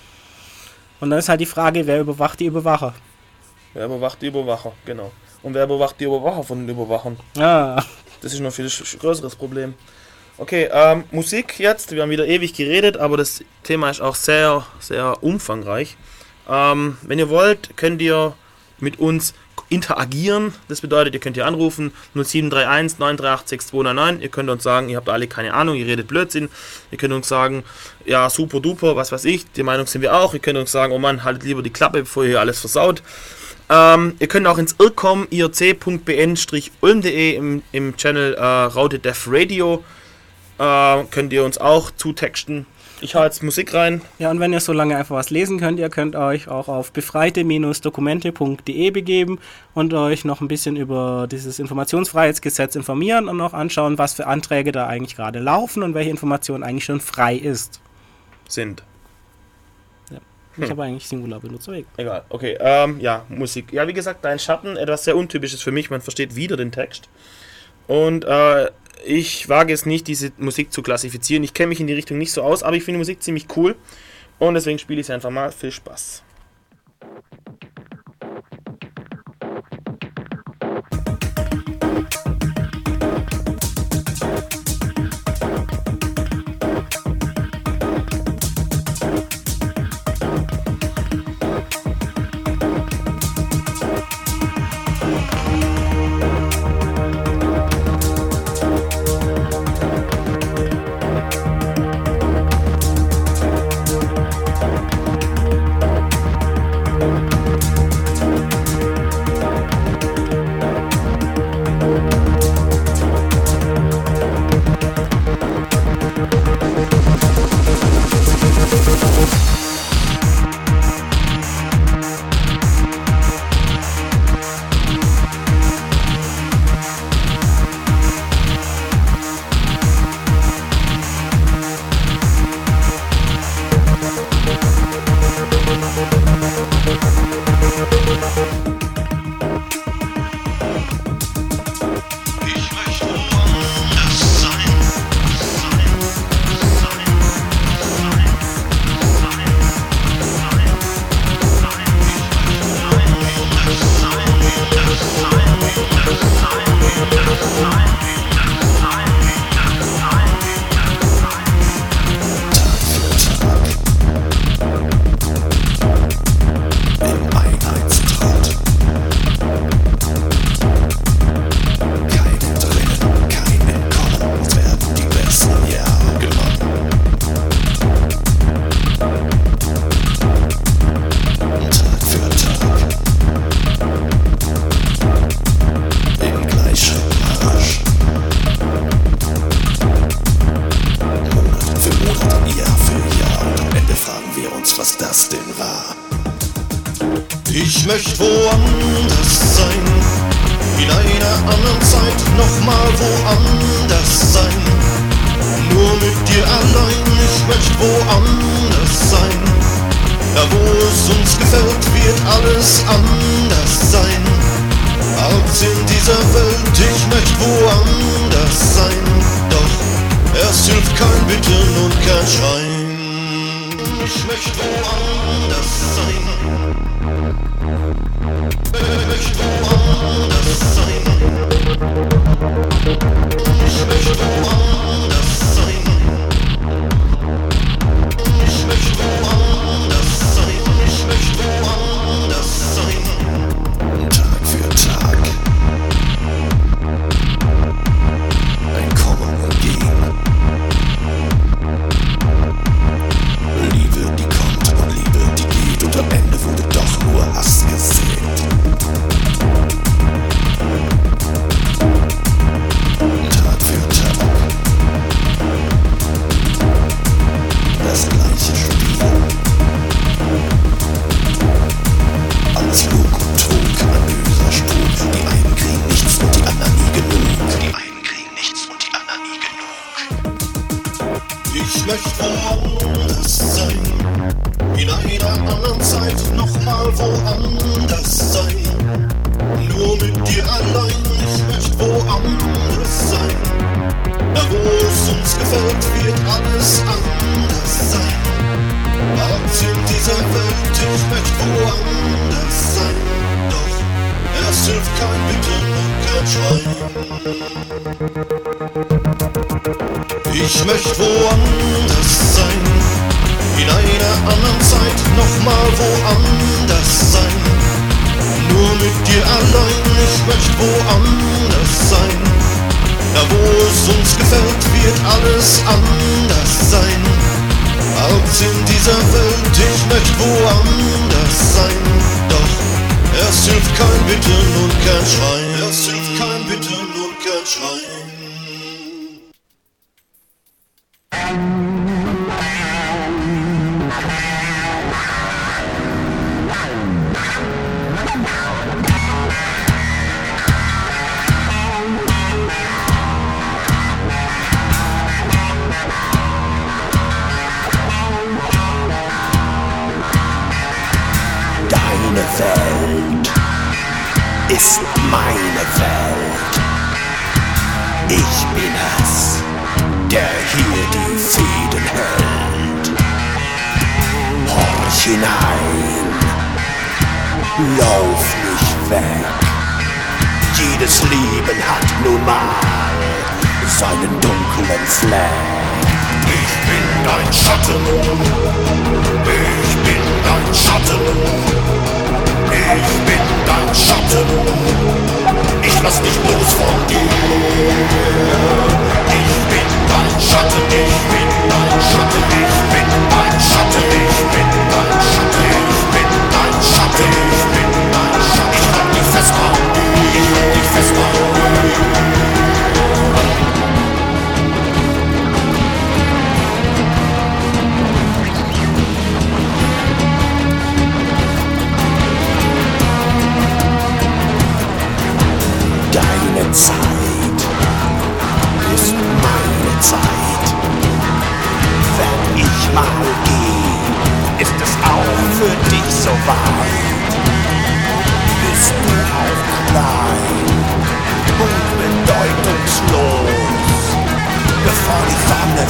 Und dann ist halt die Frage, wer überwacht die Überwacher? Wer überwacht die Überwacher? Genau. Und wer überwacht die Überwacher von den Überwachern? Ah, Das ist noch viel sch- größeres Problem. Okay, ähm, Musik jetzt. Wir haben wieder ewig geredet, aber das Thema ist auch sehr, sehr umfangreich. Ähm, wenn ihr wollt, könnt ihr mit uns interagieren. Das bedeutet, ihr könnt hier anrufen 0731 938 6299. Ihr könnt uns sagen, ihr habt alle keine Ahnung, ihr redet Blödsinn. Ihr könnt uns sagen, ja, super duper, was weiß ich. Die Meinung sind wir auch. Ihr könnt uns sagen, oh Mann, haltet lieber die Klappe, bevor ihr hier alles versaut. Ähm, ihr könnt auch ins IRCOM irc.bn-ulm.de im, im Channel äh, Raute Def Radio äh, könnt ihr uns auch zutexten. Ich hau jetzt Musik rein. Ja, und wenn ihr so lange einfach was lesen könnt, ihr könnt euch auch auf befreite-dokumente.de begeben und euch noch ein bisschen über dieses Informationsfreiheitsgesetz informieren und noch anschauen, was für Anträge da eigentlich gerade laufen und welche Information eigentlich schon frei ist. Sind. Ich habe eigentlich Singular benutzt. Egal. Okay, ähm, ja, Musik. Ja, wie gesagt, dein Schatten, etwas sehr Untypisches für mich. Man versteht wieder den Text. Und äh, ich wage es nicht, diese Musik zu klassifizieren. Ich kenne mich in die Richtung nicht so aus, aber ich finde die Musik ziemlich cool. Und deswegen spiele ich sie einfach mal. Viel Spaß.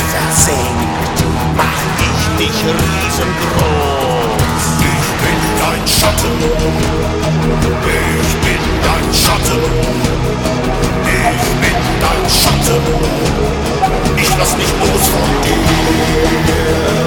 versenkt, mach ich dich riesengroß. Ich bin dein Schatten, ich bin dein Schatten, ich bin dein Schatten, ich lass mich los von dir.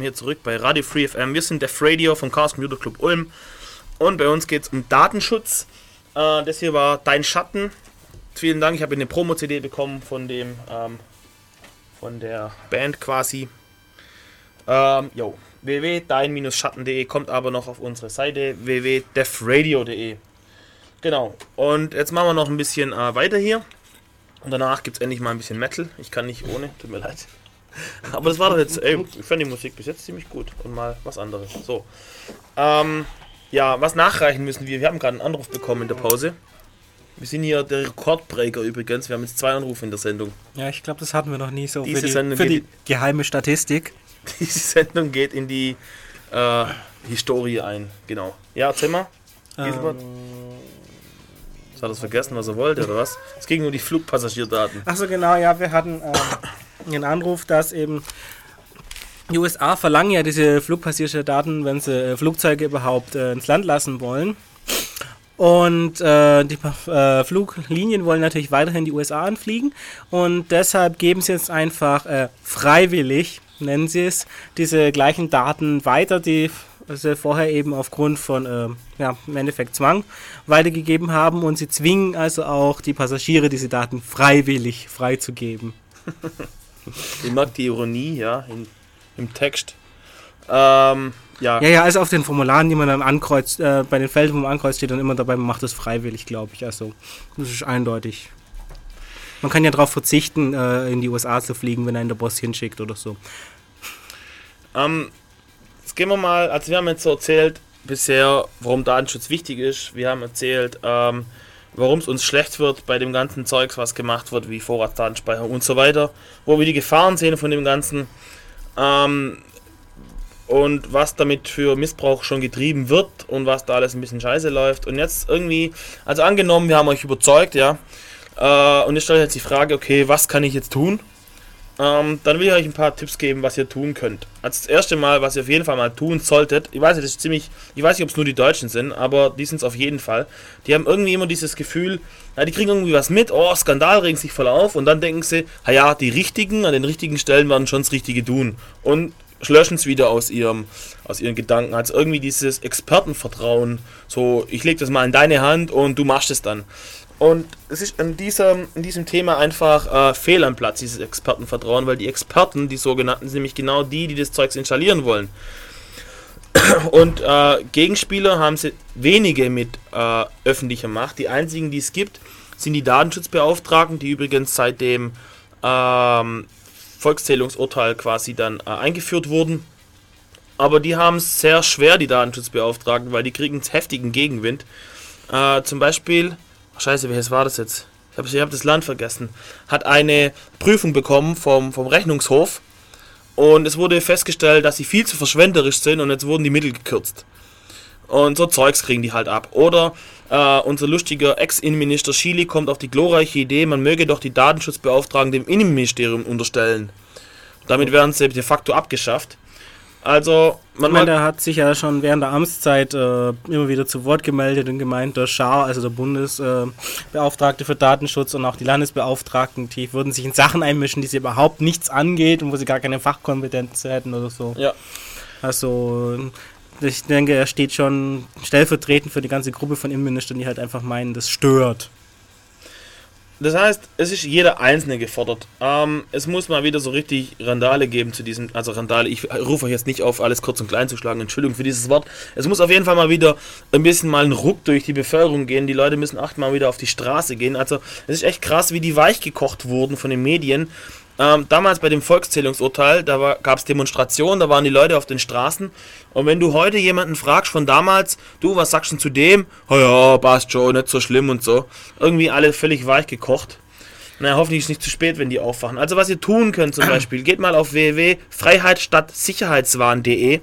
Willkommen hier zurück bei Radio Free FM. Wir sind Def Radio vom Chaos Computer Club Ulm und bei uns geht es um Datenschutz. Äh, das hier war Dein Schatten. Vielen Dank, ich habe eine Promo-CD bekommen von dem, ähm, von der Band quasi. Ähm, yo, www.dein-schatten.de kommt aber noch auf unsere Seite www.defradio.de. Genau, und jetzt machen wir noch ein bisschen äh, weiter hier. Und danach gibt es endlich mal ein bisschen Metal. Ich kann nicht ohne, tut mir leid. [LAUGHS] Aber das war doch jetzt, ey, ich fand die Musik bis jetzt ziemlich gut. Und mal was anderes. So. Ähm, ja, was nachreichen müssen wir. Wir haben gerade einen Anruf bekommen in der Pause. Wir sind hier der Rekordbreaker übrigens. Wir haben jetzt zwei Anrufe in der Sendung. Ja, ich glaube, das hatten wir noch nie so Diese für die, Sendung für die geheime Statistik. [LAUGHS] Diese Sendung geht in die äh, Historie ein. Genau. Ja, erzähl mal. Giselbert. Das hat er vergessen, was er wollte, oder was? Es ging um die Flugpassagierdaten. Achso, genau, ja, wir hatten ähm, einen Anruf, dass eben die USA verlangen ja diese Flugpassagierdaten, wenn sie äh, Flugzeuge überhaupt äh, ins Land lassen wollen. Und äh, die äh, Fluglinien wollen natürlich weiterhin die USA anfliegen und deshalb geben sie jetzt einfach äh, freiwillig, nennen sie es, diese gleichen Daten weiter, die sie vorher eben aufgrund von, äh, ja, im Endeffekt Zwang weitergegeben haben und sie zwingen also auch die Passagiere, diese Daten freiwillig freizugeben. [LAUGHS] Ich mag die Ironie, ja, in, im Text. Ähm, ja. Ja, ja, also auf den Formularen, die man dann ankreuzt, äh, bei den Feldern, wo man ankreuzt, steht dann immer dabei, man macht das freiwillig, glaube ich. Also, das ist eindeutig. Man kann ja darauf verzichten, äh, in die USA zu fliegen, wenn einen der Boss hinschickt oder so. Ähm, jetzt gehen wir mal, also wir haben jetzt so erzählt bisher, warum Datenschutz wichtig ist. Wir haben erzählt, ähm, warum es uns schlecht wird bei dem ganzen Zeugs, was gemacht wird, wie Vorratsdatenspeicherung und so weiter. Wo wir die Gefahren sehen von dem Ganzen. Ähm, und was damit für Missbrauch schon getrieben wird und was da alles ein bisschen scheiße läuft. Und jetzt irgendwie, also angenommen, wir haben euch überzeugt, ja. Äh, und jetzt stellt jetzt die Frage, okay, was kann ich jetzt tun? Ähm, dann will ich euch ein paar Tipps geben, was ihr tun könnt. Als das erste Mal, was ihr auf jeden Fall mal tun solltet, ich weiß nicht, das ist ziemlich, ich weiß nicht, ob es nur die Deutschen sind, aber die sind es auf jeden Fall. Die haben irgendwie immer dieses Gefühl, ja, die kriegen irgendwie was mit, oh, Skandal regen sich voll auf und dann denken sie, ha ja, die Richtigen an den richtigen Stellen werden schon das Richtige tun und löschen es wieder aus ihrem, aus ihren Gedanken. Also irgendwie dieses Expertenvertrauen, so, ich leg das mal in deine Hand und du machst es dann. Und es ist in diesem, in diesem Thema einfach äh, fehl am Platz, dieses Expertenvertrauen, weil die Experten, die sogenannten, sind nämlich genau die, die das Zeugs installieren wollen. [CLEARS THROAT] Und äh, Gegenspieler haben sie wenige mit äh, öffentlicher Macht. Die einzigen, die es gibt, sind die Datenschutzbeauftragten, die übrigens seit dem ähm, Volkszählungsurteil quasi dann äh, eingeführt wurden. Aber die haben es sehr schwer, die Datenschutzbeauftragten, weil die kriegen heftigen Gegenwind. Äh, zum Beispiel, scheiße, welches war das jetzt? Ich habe ich hab das Land vergessen. Hat eine Prüfung bekommen vom, vom Rechnungshof und es wurde festgestellt, dass sie viel zu verschwenderisch sind und jetzt wurden die Mittel gekürzt. Und so Zeugs kriegen die halt ab. Oder äh, unser lustiger Ex-Innenminister Schily kommt auf die glorreiche Idee, man möge doch die Datenschutzbeauftragten dem Innenministerium unterstellen. Damit werden sie de facto abgeschafft. Also, man Ich meine, hat sich ja schon während der Amtszeit äh, immer wieder zu Wort gemeldet und gemeint, der Schar, also der Bundesbeauftragte äh, für Datenschutz und auch die Landesbeauftragten, die würden sich in Sachen einmischen, die sie überhaupt nichts angeht und wo sie gar keine Fachkompetenz hätten oder so. ja, Also ich denke, er steht schon stellvertretend für die ganze Gruppe von Innenministern, die halt einfach meinen, das stört. Das heißt, es ist jeder Einzelne gefordert. Ähm, es muss mal wieder so richtig Randale geben zu diesem, also Randale, ich rufe euch jetzt nicht auf, alles kurz und klein zu schlagen, Entschuldigung für dieses Wort. Es muss auf jeden Fall mal wieder ein bisschen mal ein Ruck durch die Bevölkerung gehen. Die Leute müssen achtmal wieder auf die Straße gehen. Also es ist echt krass, wie die weich gekocht wurden von den Medien. Ähm, damals bei dem Volkszählungsurteil, da gab es Demonstrationen, da waren die Leute auf den Straßen. Und wenn du heute jemanden fragst von damals, du, was sagst du zu dem? Oh ja, passt schon, nicht so schlimm und so. Irgendwie alle völlig weich gekocht. Na, hoffentlich ist es nicht zu spät, wenn die aufwachen. Also was ihr tun könnt zum [CLEARS THROAT] Beispiel, geht mal auf www.freiheitstadtsicherheitswahn.de. Äh,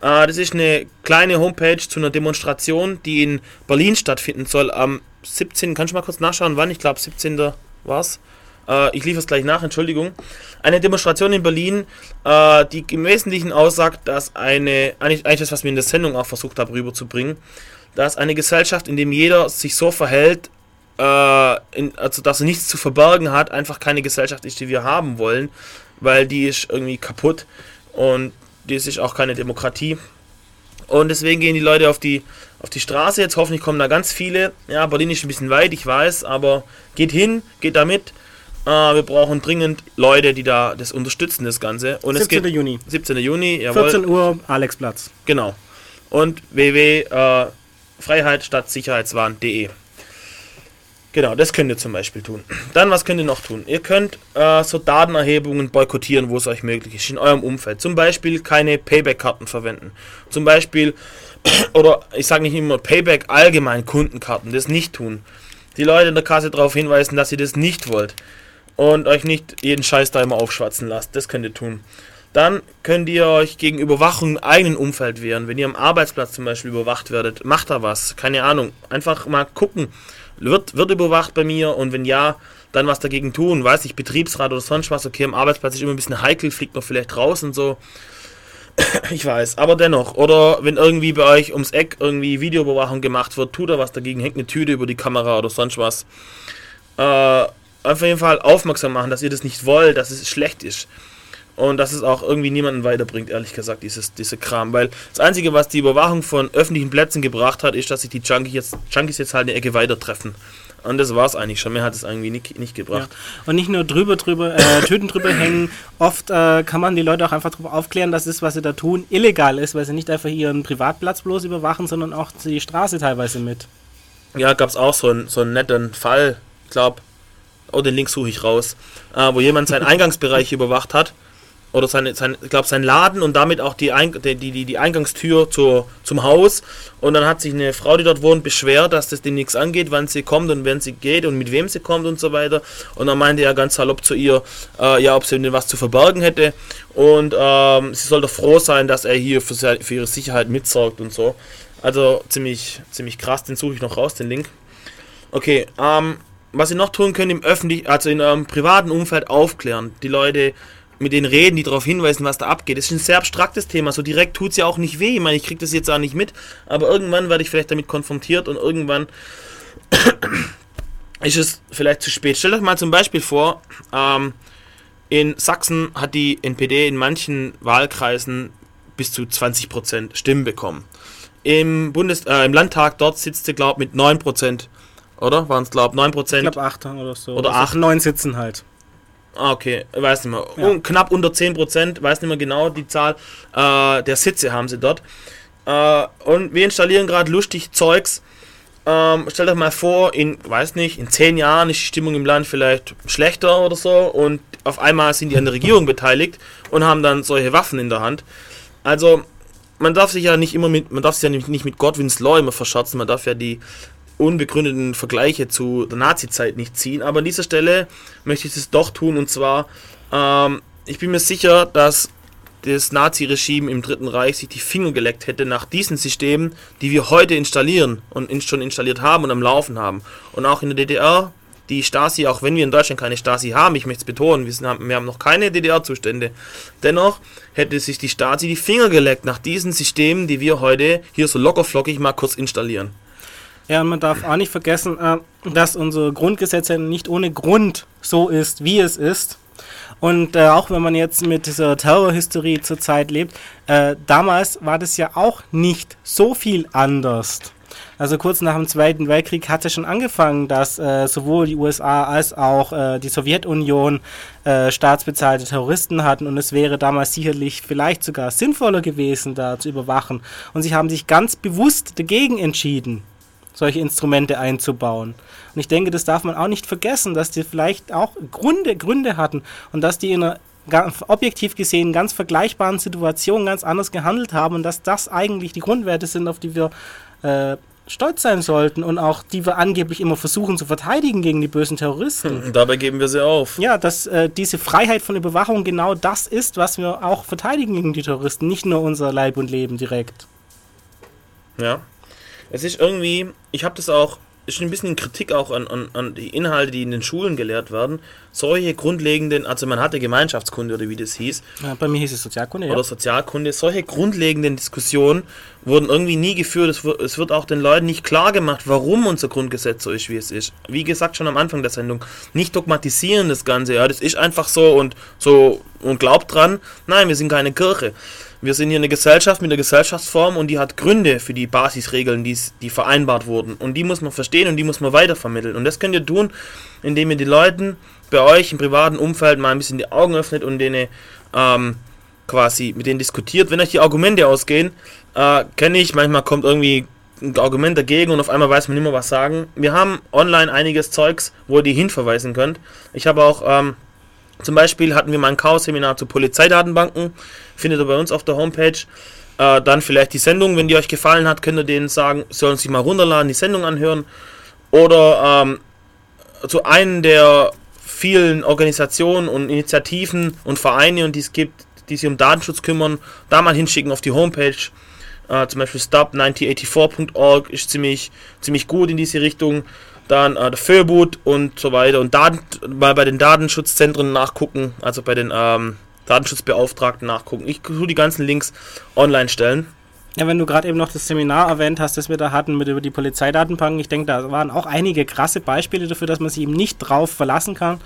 das ist eine kleine Homepage zu einer Demonstration, die in Berlin stattfinden soll am 17. Kannst du mal kurz nachschauen, wann? Ich glaube 17. war's. Äh, ich liefere es gleich nach, Entschuldigung. Eine Demonstration in Berlin, äh, die im Wesentlichen aussagt, dass eine, eigentlich, eigentlich das, was wir in der Sendung auch versucht haben rüberzubringen, dass eine Gesellschaft, in dem jeder sich so verhält, äh, in, also dass er nichts zu verbergen hat, einfach keine Gesellschaft ist, die wir haben wollen, weil die ist irgendwie kaputt und die ist auch keine Demokratie. Und deswegen gehen die Leute auf die, auf die Straße. Jetzt hoffentlich kommen da ganz viele. Ja, Berlin ist ein bisschen weit, ich weiß, aber geht hin, geht da mit. Äh, wir brauchen dringend Leute, die da das unterstützen, das Ganze. Und 17. es geht, Juni. 17. Juni, jawohl. 14 Uhr, Alexplatz. Genau. Und www.freiheitstadtsicherheitswahn.de. Genau, das könnt ihr zum Beispiel tun. Dann, was könnt ihr noch tun? Ihr könnt äh, so Datenerhebungen boykottieren, wo es euch möglich ist, in eurem Umfeld. Zum Beispiel keine Payback-Karten verwenden. Zum Beispiel, [COUGHS] oder ich sage nicht immer Payback, allgemein Kundenkarten, das nicht tun. Die Leute in der Kasse darauf hinweisen, dass ihr das nicht wollt. Und euch nicht jeden Scheiß da immer aufschwatzen lasst. Das könnt ihr tun. Dann könnt ihr euch gegen Überwachung im eigenen Umfeld wehren. Wenn ihr am Arbeitsplatz zum Beispiel überwacht werdet, macht da was. Keine Ahnung. Einfach mal gucken. Wird, wird überwacht bei mir? Und wenn ja, dann was dagegen tun. Weiß ich, Betriebsrat oder sonst was. Okay, am Arbeitsplatz ist immer ein bisschen heikel, fliegt noch vielleicht raus und so. [COUGHS] Ich weiß, aber dennoch. Oder wenn irgendwie bei euch ums Eck irgendwie Videoüberwachung gemacht wird, tut er was dagegen, hängt eine Tüte über die Kamera oder sonst was. Äh, auf jeden Fall aufmerksam machen, dass ihr das nicht wollt, dass es schlecht ist. Und dass es auch irgendwie niemanden weiterbringt, ehrlich gesagt, dieses, diese Kram. Weil das Einzige, was die Überwachung von öffentlichen Plätzen gebracht hat, ist, dass sich die Junkies jetzt, Junkies jetzt halt eine Ecke weiter treffen. Und das war es eigentlich schon. Mehr hat es irgendwie nicht, nicht Ja. gebracht. Und nicht nur drüber, drüber, äh, Tüten drüber [COUGHS] hängen. Oft äh, kann man die Leute auch einfach darüber aufklären, dass das, was sie da tun, illegal ist, weil sie nicht einfach ihren Privatplatz bloß überwachen, sondern auch die Straße teilweise mit. Ja, gab es auch so einen, so einen netten Fall, ich glaube, oh, den Link suche ich raus, äh, wo jemand seinen Eingangsbereich [LAUGHS] überwacht hat. Oder seine, sein, ich glaube, sein Laden und damit auch die, Ein die, die, die Eingangstür zur, zum Haus. Und dann hat sich eine Frau, die dort wohnt, beschwert, dass das dem nichts angeht, wann sie kommt und wenn sie geht und mit wem sie kommt und so weiter. Und dann meinte er ganz salopp zu ihr, äh, ja, ob sie denn was zu verbergen hätte. Und ähm, sie soll doch froh sein, dass er hier für, für ihre Sicherheit mitsorgt und so. Also ziemlich, ziemlich krass, den suche ich noch raus, den Link. Okay, ähm, was ihr noch tun könnt im öffentlichen, also in eurem privaten Umfeld aufklären. Die Leute mit denen reden, die darauf hinweisen, was da abgeht. Das ist ein sehr abstraktes Thema. So direkt tut es ja auch nicht weh. Ich meine, ich kriege das jetzt auch nicht mit, aber irgendwann werde ich vielleicht damit konfrontiert und irgendwann [COUGHS] ist es vielleicht zu spät. Stellt euch mal zum Beispiel vor, ähm, in Sachsen hat die NPD in manchen Wahlkreisen bis zu 20% Stimmen bekommen. Im, Bundes äh, Im Landtag dort sitzt sie, glaube ich, mit 9%. Oder? Waren es, glaube ich, 9%? Ich glaube 8 oder so. Oder Also acht. neun sitzen halt. Ah, okay, weiß nicht mehr. Ja. Un- Knapp unter 10%, weiß nicht mehr genau die Zahl äh, der Sitze haben sie dort. Äh, und wir installieren gerade lustig Zeugs. Ähm, stellt euch mal vor, in, weiß nicht, in 10 Jahren ist die Stimmung im Land vielleicht schlechter oder so und auf einmal sind die an der Regierung beteiligt und haben dann solche Waffen in der Hand. Also, man darf sich ja nicht immer mit, man darf sich ja nicht, nicht mit Godwins Law immer verscherzen, man darf ja die unbegründeten Vergleiche zu der Nazi-Zeit nicht ziehen. Aber an dieser Stelle möchte ich es doch tun und zwar, ähm, ich bin mir sicher, dass das Nazi-Regime im Dritten Reich sich die Finger geleckt hätte nach diesen Systemen, die wir heute installieren und schon installiert haben und am Laufen haben. Und auch in der DDR, die Stasi, auch wenn wir in Deutschland keine Stasi haben, ich möchte es betonen, wir, sind, wir haben noch keine DDR-Zustände, dennoch hätte sich die Stasi die Finger geleckt nach diesen Systemen, die wir heute hier so lockerflockig mal kurz installieren. Ja, man darf auch nicht vergessen, äh, dass unser Grundgesetz nicht ohne Grund so ist, wie es ist. Und äh, auch wenn man jetzt mit dieser Terrorhistorie zurzeit lebt, äh, damals war das ja auch nicht so viel anders. Also kurz nach dem Zweiten Weltkrieg hat es schon angefangen, dass äh, sowohl die USA als auch äh, die Sowjetunion äh, staatsbezahlte Terroristen hatten und es wäre damals sicherlich vielleicht sogar sinnvoller gewesen, da zu überwachen. Und sie haben sich ganz bewusst dagegen entschieden, solche Instrumente einzubauen. Und ich denke, das darf man auch nicht vergessen, dass die vielleicht auch Gründe, Gründe hatten und dass die in einer objektiv gesehen ganz vergleichbaren Situation ganz anders gehandelt haben und dass das eigentlich die Grundwerte sind, auf die wir äh, stolz sein sollten und auch die wir angeblich immer versuchen zu verteidigen gegen die bösen Terroristen. Und dabei geben wir sie auf. Ja, dass äh, diese Freiheit von Überwachung genau das ist, was wir auch verteidigen gegen die Terroristen, nicht nur unser Leib und Leben direkt. Ja. Es ist irgendwie, ich habe das auch, ist ein bisschen Kritik auch an, an, an die Inhalte, die in den Schulen gelehrt werden. Solche grundlegenden, also man hatte Gemeinschaftskunde oder wie das hieß, Ja, bei mir hieß es Sozialkunde, ja. oder Sozialkunde, solche grundlegenden Diskussionen wurden irgendwie nie geführt. Es wird, es wird auch den Leuten nicht klar gemacht, warum unser Grundgesetz so ist, wie es ist. Wie gesagt, schon am Anfang der Sendung, nicht dogmatisieren das Ganze, ja, das ist einfach so und so und glaubt dran. Nein, wir sind keine Kirche. Wir sind hier eine Gesellschaft mit einer Gesellschaftsform und die hat Gründe für die Basisregeln, die's- die vereinbart wurden. Und die muss man verstehen und die muss man weitervermitteln. Und das könnt ihr tun, indem ihr die Leuten bei euch im privaten Umfeld mal ein bisschen die Augen öffnet und denen ähm, quasi mit denen diskutiert. Wenn euch die Argumente ausgehen, äh, kenne ich, manchmal kommt irgendwie ein Argument dagegen und auf einmal weiß man nicht mehr was sagen. Wir haben online einiges Zeugs, wo ihr die hinverweisen könnt. Ich habe auch, ähm, zum Beispiel hatten wir mal ein Chaos-Seminar zu Polizeidatenbanken, findet ihr bei uns auf der Homepage. Äh, dann vielleicht die Sendung, wenn die euch gefallen hat, könnt ihr denen sagen, sollen sich mal runterladen, die Sendung anhören. Oder ähm, zu einem der vielen Organisationen und Initiativen und Vereine, die es gibt, die sich um Datenschutz kümmern, da mal hinschicken auf die Homepage. Äh, zum Beispiel stop1984.org ist ziemlich, ziemlich gut in diese Richtung. Dann äh, der Föbut und so weiter. Und Daten, mal bei den Datenschutzzentren nachgucken, also bei den ähm, Datenschutzbeauftragten nachgucken. Ich tue die ganzen Links online stellen. Ja, wenn du gerade eben noch das Seminar erwähnt hast, das wir da hatten mit über die Polizeidatenbanken, ich denke, da waren auch einige krasse Beispiele dafür, dass man sich eben nicht drauf verlassen kann,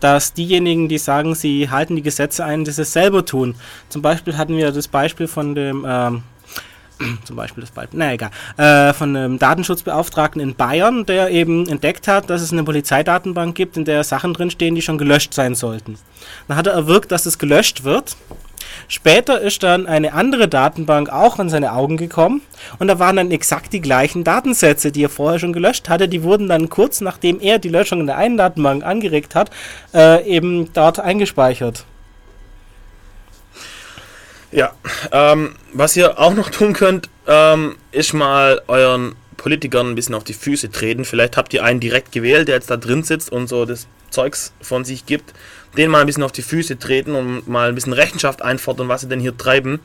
dass diejenigen, die sagen, sie halten die Gesetze ein, das es selber tun. Zum Beispiel hatten wir das Beispiel von dem, ähm, [CLEARS THROAT] zum Beispiel das Beispiel, na egal, äh, von einem Datenschutzbeauftragten in Bayern, der eben entdeckt hat, dass es eine Polizeidatenbank gibt, in der Sachen drinstehen, die schon gelöscht sein sollten. Dann hat er erwirkt, dass es gelöscht wird. Später ist dann eine andere Datenbank auch an seine Augen gekommen und da waren dann exakt die gleichen Datensätze, die er vorher schon gelöscht hatte. Die wurden dann kurz nachdem er die Löschung in der einen Datenbank angeregt hat, äh, eben dort eingespeichert. Ja, ähm, was ihr auch noch tun könnt, ähm, ist mal euren Politikern ein bisschen auf die Füße treten. Vielleicht habt ihr einen direkt gewählt, der jetzt da drin sitzt und so das Zeugs von sich gibt. Den mal ein bisschen auf die Füße treten und mal ein bisschen Rechenschaft einfordern, was sie denn hier treiben.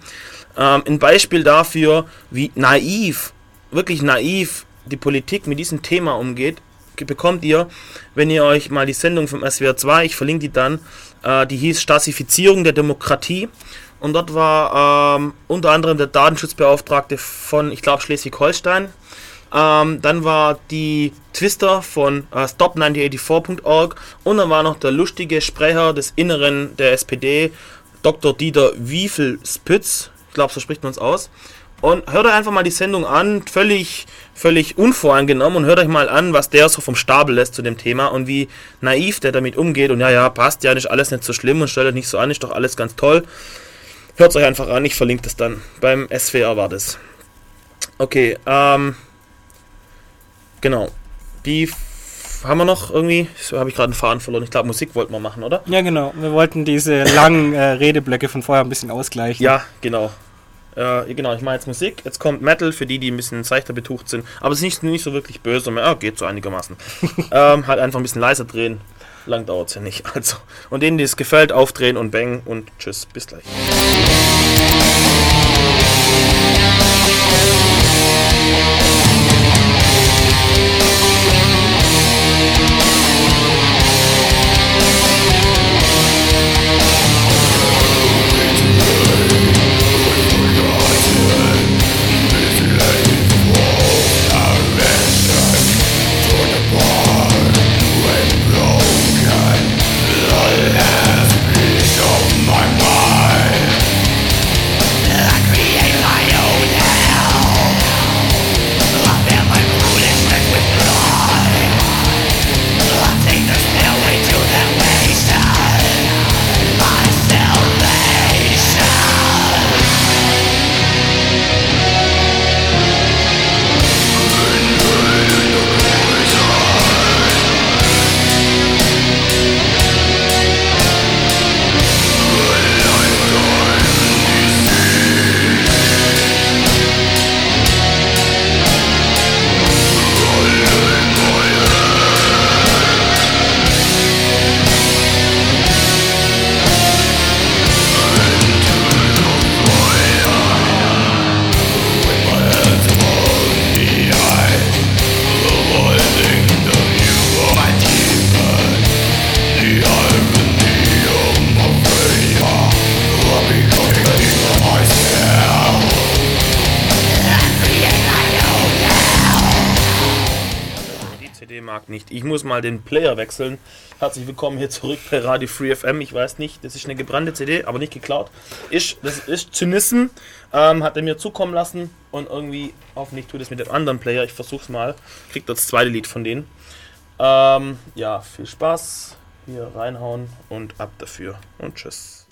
Ähm, ein Beispiel dafür, wie naiv, wirklich naiv die Politik mit diesem Thema umgeht, bekommt ihr, wenn ihr euch mal die Sendung vom SWR 2, ich verlinke die dann, äh, die hieß Stasifizierung der Demokratie. Und dort war ähm, unter anderem der Datenschutzbeauftragte von, ich glaube, Schleswig-Holstein. Ähm, dann war die Twister von äh, stop1984.org und dann war noch der lustige Sprecher des Inneren der SPD, Dr. Dieter Wiefel-Spitz. Ich glaube, so spricht man es aus. Und hört euch einfach mal die Sendung an, völlig, völlig unvoreingenommen und hört euch mal an, was der so vom Stapel lässt zu dem Thema und wie naiv der damit umgeht. Und ja, ja, passt ja, ist alles nicht so schlimm und stellt euch nicht so an, ist doch alles ganz toll. Hört es euch einfach an, ich verlinke das dann. Beim SWR war das. Okay, ähm. Genau. Die haben wir noch irgendwie. So habe ich gerade einen Faden verloren. Ich glaube, Musik wollten wir machen, oder? Ja, genau. Wir wollten diese langen äh, Redeblöcke von vorher ein bisschen ausgleichen. Ja, genau. Äh, genau, ich mache jetzt Musik. Jetzt kommt Metal für die, die ein bisschen seichter betucht sind. Aber es ist nicht, nicht so wirklich böse. mehr. Ah, geht so einigermaßen. [LAUGHS] ähm, halt einfach ein bisschen leiser drehen. Lang dauert es ja nicht. Also. Und denen, die es gefällt, aufdrehen und bang und tschüss. Bis gleich. Mag nicht. Ich muss mal den Player wechseln. Herzlich willkommen hier zurück bei Radio Free FM. Ich weiß nicht, das ist eine gebrannte CD, aber nicht geklaut. Ist, das ist Zynissen, ähm, hat er mir zukommen lassen und irgendwie, hoffentlich tut es mit dem anderen Player. Ich versuch's mal. Kriegt das zweite Lied von denen. Ähm, ja, viel Spaß. Hier reinhauen und ab dafür. Und tschüss.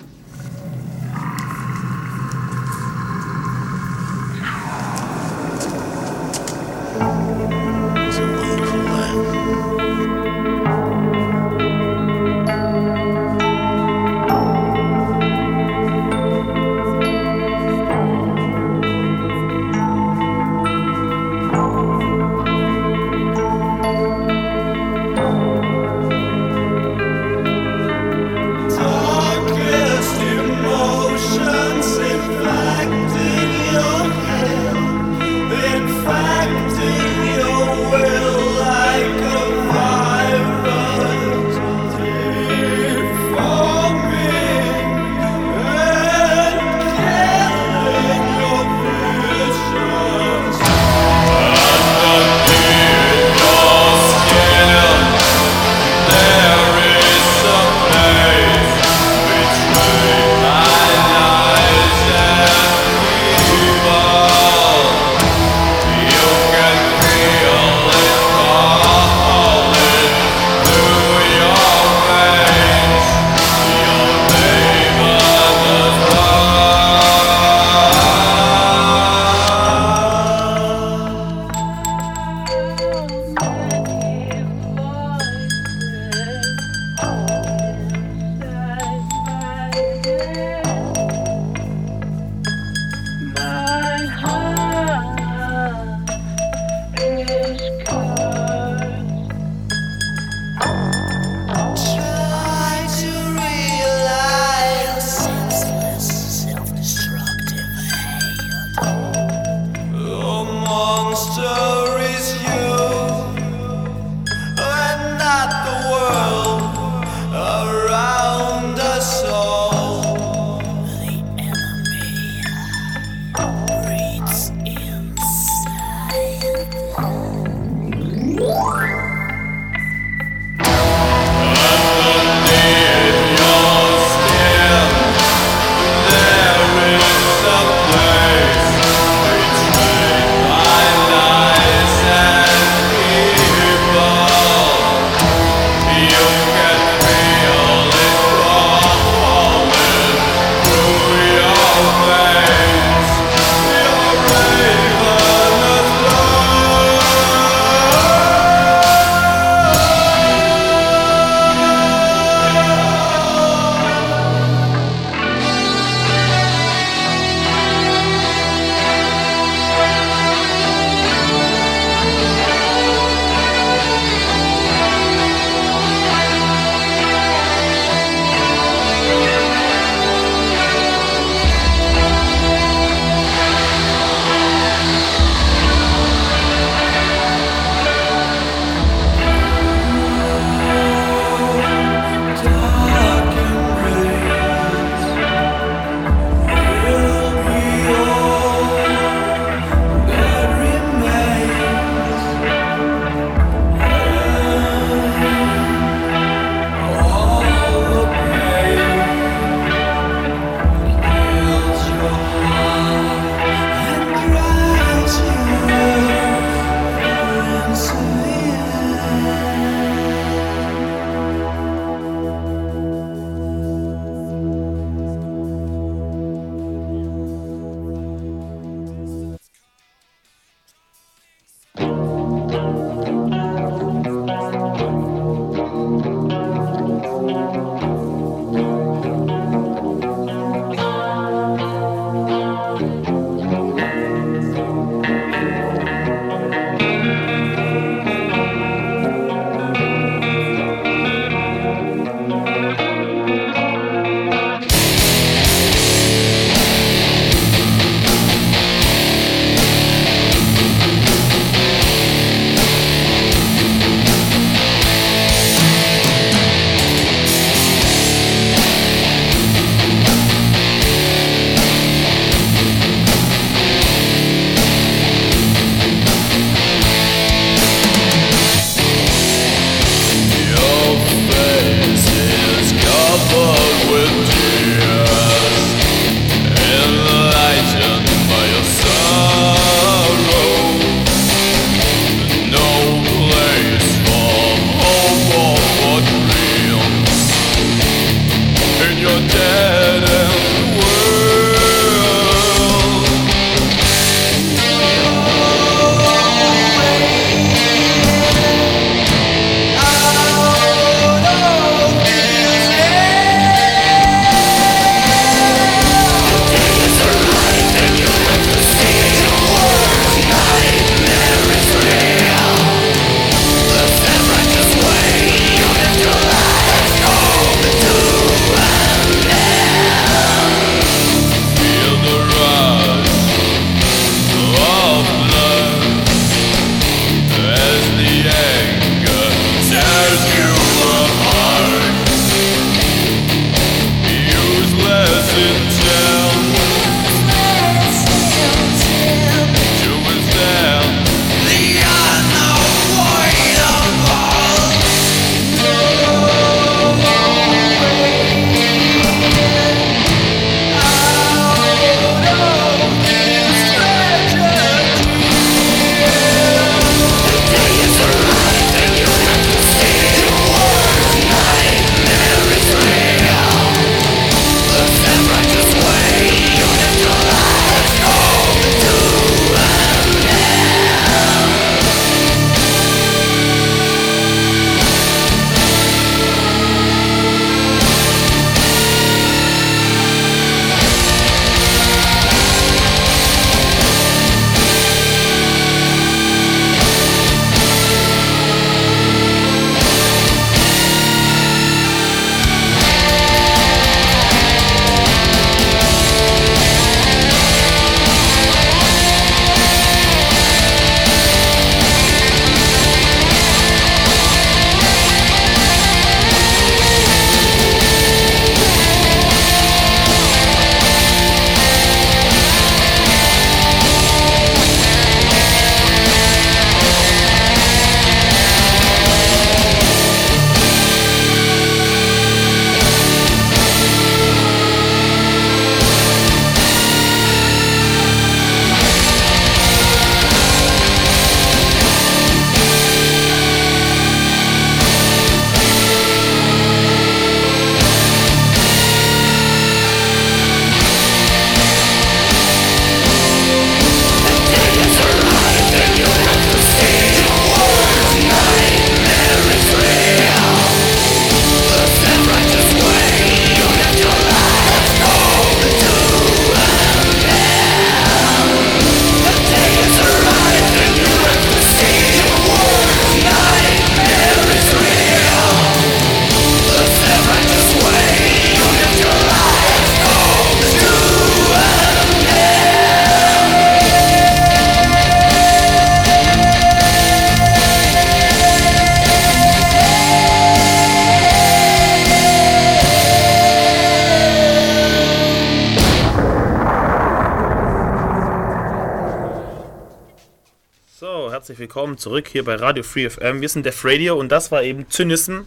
Willkommen zurück hier bei Radio Free FM. Wir sind Def Radio und das war eben Zynism.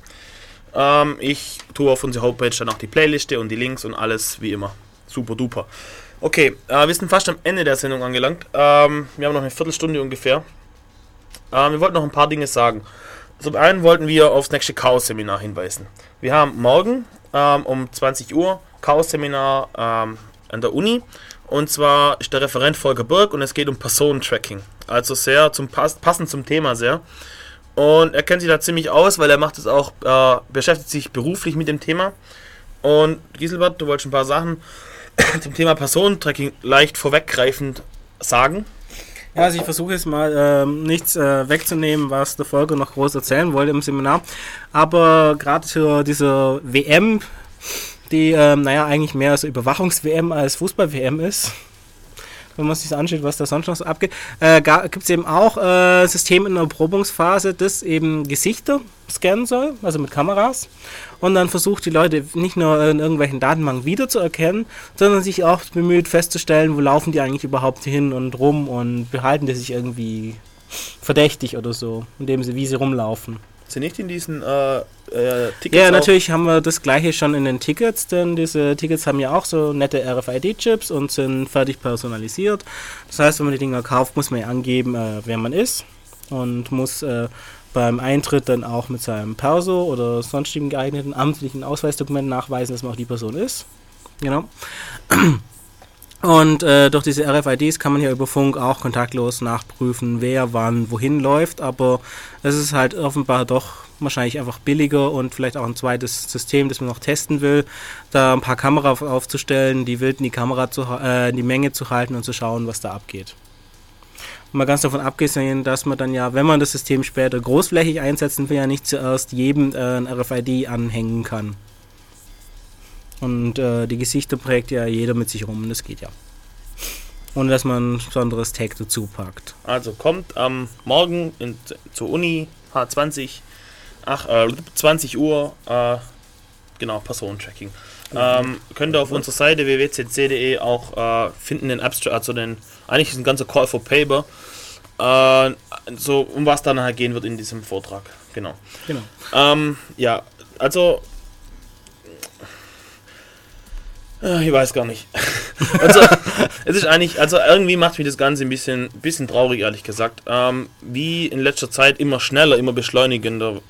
Ähm, ich tue auf unsere Homepage dann auch die Playliste und die Links und alles wie immer. Super duper. Okay, äh, wir sind fast am Ende der Sendung angelangt. Ähm, wir haben noch eine Viertelstunde ungefähr. Ähm, wir wollten noch ein paar Dinge sagen. Zum einen wollten wir aufs nächste Chaos-Seminar hinweisen. Wir haben morgen ähm, um 20 Uhr Chaos-Seminar ähm, an der Uni. Und zwar ist der Referent Volker Burg und es geht um Personentracking. Also sehr zum Pass passend zum Thema sehr. Und er kennt sich da ziemlich aus, weil er macht es auch, äh, beschäftigt sich beruflich mit dem Thema. Und Giselbert, du wolltest ein paar Sachen [COUGHS] zum Thema Personentracking leicht vorweggreifend sagen. Ja, also ich versuche jetzt mal ähm, nichts äh, wegzunehmen, was der Volker noch groß erzählen wollte im Seminar. Aber gerade zu dieser WM, die, ähm, naja, eigentlich mehr so Überwachungs-WM als Fußball-WM ist, wenn man sich das anschaut, was da sonst noch so abgeht, äh, gibt es eben auch äh, System in der Erprobungsphase, das eben Gesichter scannen soll, also mit Kameras. Und dann versucht die Leute nicht nur in irgendwelchen Datenbanken wiederzuerkennen, sondern sich auch bemüht festzustellen, wo laufen die eigentlich überhaupt hin und rum und behalten die sich irgendwie verdächtig oder so, indem sie, wie sie rumlaufen. Sind nicht in diesen äh, äh, Tickets Ja, natürlich haben wir das gleiche schon in den Tickets, denn diese Tickets haben ja auch so nette RFID-Chips und sind fertig personalisiert. Das heißt, wenn man die Dinger kauft, muss man ja angeben, äh, wer man ist und muss äh, beim Eintritt dann auch mit seinem Perso oder sonstigen geeigneten amtlichen Ausweisdokument nachweisen, dass man auch die Person ist. Genau. Und äh, durch diese RFIDs kann man ja über Funk auch kontaktlos nachprüfen, wer wann wohin läuft, aber es ist halt offenbar doch wahrscheinlich einfach billiger und vielleicht auch ein zweites System, das man noch testen will, da ein paar Kameras aufzustellen, die wild in die Kamera zu, äh, in die Menge zu halten und zu schauen, was da abgeht. Mal ganz davon abgesehen, dass man dann ja, wenn man das System später großflächig einsetzen will, ja nicht zuerst jedem äh, ein RFID anhängen kann. Und äh, die Gesichter prägt ja jeder mit sich rum, und das geht ja. Ohne dass man ein besonderes Tag dazu packt. Also kommt am Morgen in, zur Uni H20, ach, äh, 20 Uhr, äh, genau, Personentracking. Ähm, könnt ihr auf unserer Seite www.cc.de auch äh, finden den Abstract, also den, eigentlich ist ein ganzer Call for Paper, äh, so um was dann halt gehen wird in diesem Vortrag. Genau. Genau. Ähm, ja, also. Äh, Ich weiß gar nicht. [LAUGHS] also, es ist eigentlich, also irgendwie macht mich das Ganze ein bisschen, bisschen traurig, ehrlich gesagt. Ähm, wie in letzter Zeit immer schneller, immer beschleunigender.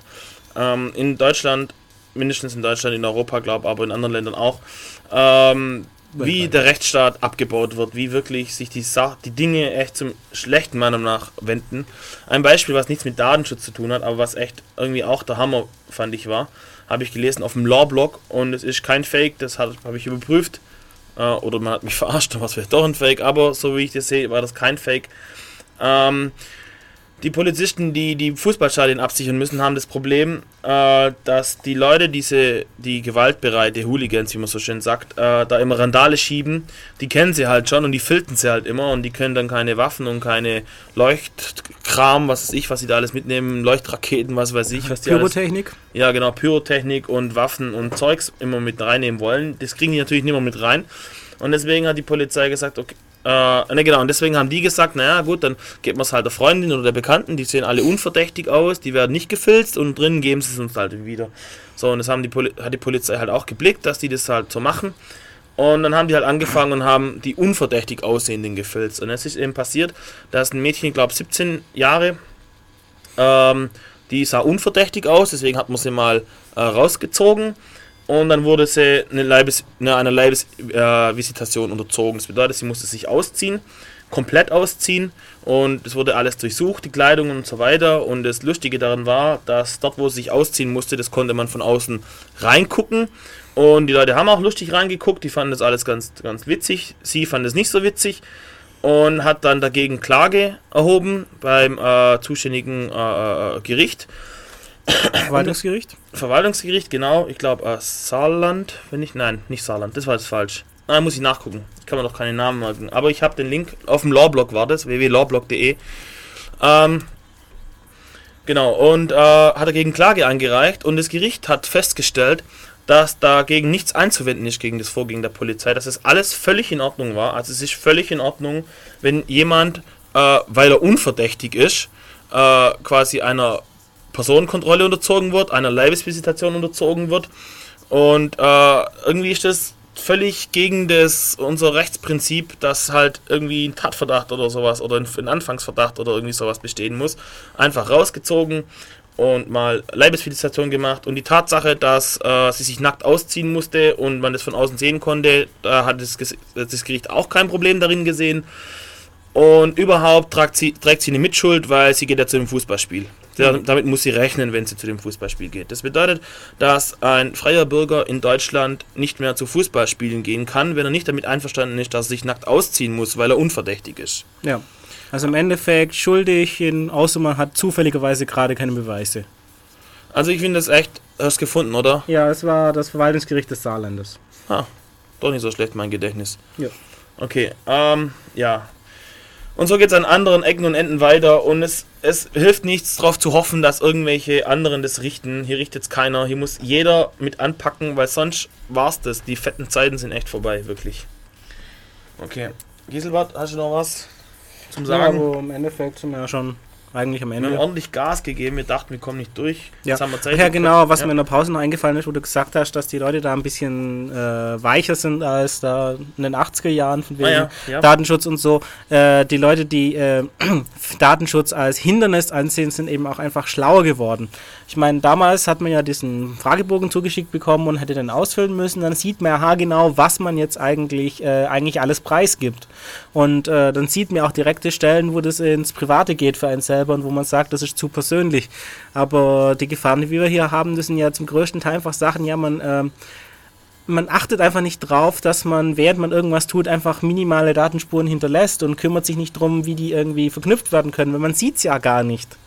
Ähm, in Deutschland, mindestens in Deutschland, in Europa, glaube aber in anderen Ländern auch. Ähm, wie der Rechtsstaat abgebaut wird, wie wirklich sich die, Sa die Dinge echt zum Schlechten meiner Meinung nach wenden. Ein Beispiel, was nichts mit Datenschutz zu tun hat, aber was echt irgendwie auch der Hammer, fand ich, war, habe ich gelesen auf dem Law-Blog und es ist kein Fake, das habe ich überprüft. Äh, oder man hat mich [LAUGHS] verarscht, dann war es vielleicht doch ein Fake, aber so wie ich das sehe, war das kein Fake. Ähm, die Polizisten, die die Fußballstadien absichern müssen, haben das Problem, äh, dass die Leute, diese, die gewaltbereite Hooligans, wie man so schön sagt, äh, da immer Randale schieben. Die kennen sie halt schon und die filten sie halt immer und die können dann keine Waffen und keine Leuchtkram, was weiß ich, was sie da alles mitnehmen, Leuchtraketen, was weiß ich, was die alles Pyrotechnik? ja, genau, Pyrotechnik und Waffen und Zeugs immer mit reinnehmen wollen. Das kriegen die natürlich nicht mehr mit rein. Und deswegen hat die Polizei gesagt, okay, äh, ne, genau, und deswegen haben die gesagt, naja, gut, dann geht man es halt der Freundin oder der Bekannten, die sehen alle unverdächtig aus, die werden nicht gefilzt und drinnen geben sie es uns halt wieder. So, und das haben die Poli hat die Polizei halt auch geblickt, dass die das halt so machen. Und dann haben die halt angefangen und haben die unverdächtig aussehenden gefilzt. Und es ist eben passiert, dass ein Mädchen, ich glaube 17 Jahre, ähm, die sah unverdächtig aus, deswegen hat man sie mal äh, rausgezogen. Und dann wurde sie eine Leibes, ne, einer Leibesvisitation äh, unterzogen. Das bedeutet, sie musste sich ausziehen, komplett ausziehen. Und es wurde alles durchsucht, die Kleidung und so weiter. Und das Lustige daran war, dass dort, wo sie sich ausziehen musste, das konnte man von außen reingucken. Und die Leute haben auch lustig reingeguckt, die fanden das alles ganz, ganz witzig. Sie fand es nicht so witzig und hat dann dagegen Klage erhoben beim äh, zuständigen äh, äh, Gericht. Verwaltungsgericht? [CLEARS THROAT] Verwaltungsgericht, genau, ich glaube äh, Saarland, wenn ich, nein, nicht Saarland, das war jetzt falsch. Nein, muss ich nachgucken. Ich kann mir doch keine Namen merken. Aber ich habe den Link auf dem Lawblog war das, www.lawblog.de. Ähm, genau, und äh, hat dagegen Klage eingereicht und das Gericht hat festgestellt, dass dagegen nichts einzuwenden ist gegen das Vorgehen der Polizei, dass es alles völlig in Ordnung war. Also es ist völlig in Ordnung, wenn jemand, äh, weil er unverdächtig ist, äh, quasi einer Personenkontrolle unterzogen wird, einer Leibesvisitation unterzogen wird. Und äh, irgendwie ist das völlig gegen das unser Rechtsprinzip, dass halt irgendwie ein Tatverdacht oder sowas oder ein, ein Anfangsverdacht oder irgendwie sowas bestehen muss. Einfach rausgezogen und mal Leibesvisitation gemacht und die Tatsache, dass äh, sie sich nackt ausziehen musste und man das von außen sehen konnte, da hat das, das Gericht auch kein Problem darin gesehen. Und überhaupt trägt sie, trägt sie eine Mitschuld, weil sie geht ja zu dem Fußballspiel. Da, damit muss sie rechnen, wenn sie zu dem Fußballspiel geht. Das bedeutet, dass ein freier Bürger in Deutschland nicht mehr zu Fußballspielen gehen kann, wenn er nicht damit einverstanden ist, dass er sich nackt ausziehen muss, weil er unverdächtig ist. Ja. Also im Endeffekt schuldig, in, außer man hat zufälligerweise gerade keine Beweise. Also ich finde das echt, hast du gefunden, oder? Ja, es war das Verwaltungsgericht des Saarlandes. Ah, doch nicht so schlecht mein Gedächtnis. Ja. Okay, ähm, ja. Und so geht es an anderen Ecken und Enden weiter und es, es hilft nichts darauf zu hoffen, dass irgendwelche anderen das richten. Hier richtet es keiner. Hier muss jeder mit anpacken, weil sonst war's das. Die fetten Zeiten sind echt vorbei, wirklich. Okay. Giselbert, hast du noch was zum Ja, Sagen? aber im Endeffekt sind wir ja schon eigentlich am wir haben Ende. ordentlich Gas gegeben. Wir dachten, wir kommen nicht durch. Ja. Jetzt haben wir Zeit. ja, genau, was Ja. mir in der Pause noch eingefallen ist, wo du gesagt hast, dass die Leute da ein bisschen äh, weicher sind als da in den 80er Jahren von wegen Ah ja, ja. Datenschutz und so. Äh, die Leute, die äh, [CLEARS THROAT] Datenschutz als Hindernis ansehen, sind eben auch einfach schlauer geworden. Ich meine, damals hat man ja diesen Fragebogen zugeschickt bekommen und hätte dann ausfüllen müssen. Dann sieht man ja haargenau, was man jetzt eigentlich, äh, eigentlich alles preisgibt. Und äh, dann sieht man auch direkte Stellen, wo das ins Private geht für einen selber und wo man sagt, das ist zu persönlich. Aber die Gefahren, die wir hier haben, das sind ja zum größten Teil einfach Sachen, ja, man, ähm, man achtet einfach nicht drauf, dass man, während man irgendwas tut, einfach minimale Datenspuren hinterlässt und kümmert sich nicht drum, wie die irgendwie verknüpft werden können, weil man sieht es ja gar nicht.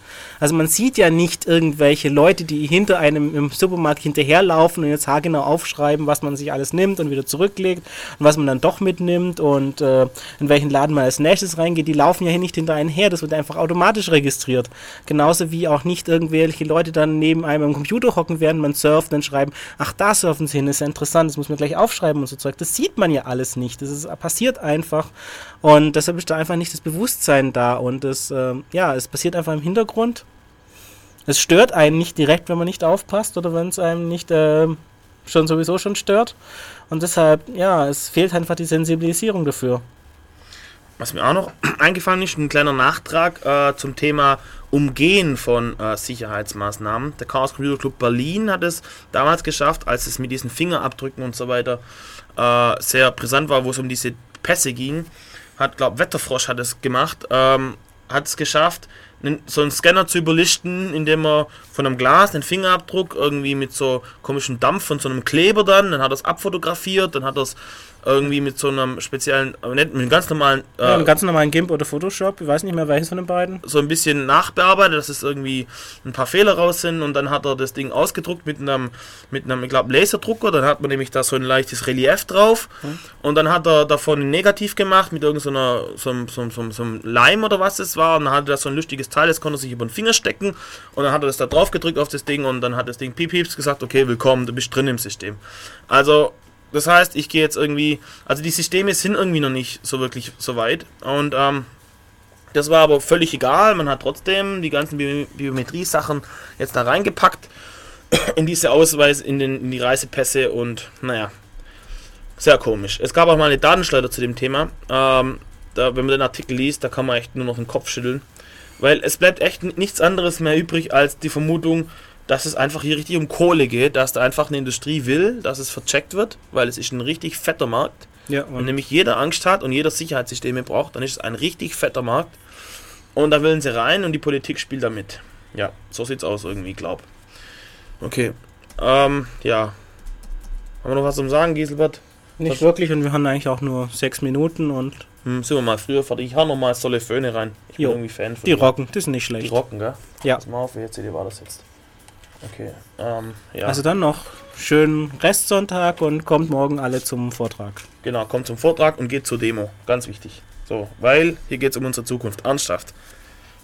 Also man sieht ja nicht irgendwelche Leute, die hinter einem im Supermarkt hinterherlaufen und jetzt haargenau aufschreiben, was man sich alles nimmt und wieder zurücklegt und was man dann doch mitnimmt und äh, in welchen Laden man als nächstes reingeht. Die laufen ja hier nicht hinter einen her, das wird einfach automatisch registriert. Genauso wie auch nicht irgendwelche Leute dann neben einem am Computer hocken, während man surft und schreiben, ach da surfen sie hin, ist ja interessant, das muss man gleich aufschreiben und so Zeug. Das sieht man ja alles nicht. Das ist, passiert einfach und deshalb ist da einfach nicht das Bewusstsein da und es, ähm, ja, es passiert einfach im Hintergrund. Es stört einen nicht direkt, wenn man nicht aufpasst oder wenn es einem nicht ähm, schon sowieso schon stört. Und deshalb, ja, es fehlt einfach die Sensibilisierung dafür. Was mir auch noch [CLEARS THROAT] eingefallen ist, ein kleiner Nachtrag äh, zum Thema Umgehen von äh, Sicherheitsmaßnahmen. Der Chaos Computer Club Berlin hat es damals geschafft, als es mit diesen Fingerabdrücken und so weiter äh, sehr brisant war, wo es um diese Pässe ging. Hat, glaube Wetterfrosch hat es gemacht, ähm, hat es geschafft, so einen Scanner zu überlichten, indem er von einem Glas einen Fingerabdruck irgendwie mit so komischem Dampf von so einem Kleber dann, dann hat er es abfotografiert, dann hat er es irgendwie mit so einem speziellen, mit einem ganz normalen äh, Ja, einen ganz normalen GIMP oder Photoshop, ich weiß nicht mehr welches von den beiden. so ein bisschen nachbearbeitet, dass es irgendwie ein paar Fehler raus sind und dann hat er das Ding ausgedruckt mit einem, mit einem ich glaube, Laserdrucker, dann hat man nämlich da so ein leichtes Relief drauf und dann hat er davon ein Negativ gemacht mit irgendeiner so, einem- so, einem- so, einem- so einem Leim oder was es war und dann hatte er so ein lustiges Teil, das konnte er sich über den Finger stecken und dann hat er das da drauf gedrückt auf das Ding und dann hat das Ding piep pieps gesagt, okay, willkommen, du bist drin im System. Also das heißt, ich gehe jetzt irgendwie, also die Systeme sind irgendwie noch nicht so wirklich so weit und ähm, das war aber völlig egal. Man hat trotzdem die ganzen Bi Biometrie-Sachen jetzt da reingepackt [CLEARS THROAT] in diese Ausweis, in, den, in die Reisepässe und naja, sehr komisch. Es gab auch mal eine Datenschleuder zu dem Thema. Ähm, da, wenn man den Artikel liest, da kann man echt nur noch den Kopf schütteln. Weil es bleibt echt nichts anderes mehr übrig als die Vermutung, dass es einfach hier richtig um Kohle geht, dass da einfach eine Industrie will, dass es vercheckt wird, weil es ist ein richtig fetter Markt. Ja, Wenn und nämlich jeder Angst hat und jeder Sicherheitssysteme braucht, dann ist es ein richtig fetter Markt. Und da willen sie rein und die Politik spielt damit. Ja, so sieht's aus irgendwie, glaub. Okay. Ähm, ja. Haben wir noch was zum Sagen, Giselbert? nicht wirklich und wir haben eigentlich auch nur sechs Minuten und Hm, sind wir mal früher fertig. Ich hau noch mal Solle Föhne rein. Ich bin Jo. irgendwie Fan von die rocken, das ist nicht Die schlecht. rocken, gell? Ja. Pass mal auf, welche CD war das jetzt? Okay. Ähm, ja. Also dann noch schönen Restsonntag und kommt morgen alle zum Vortrag. Genau, kommt zum Vortrag und geht zur Demo. Ganz wichtig. So, weil hier geht es um unsere Zukunft. Ernsthaft.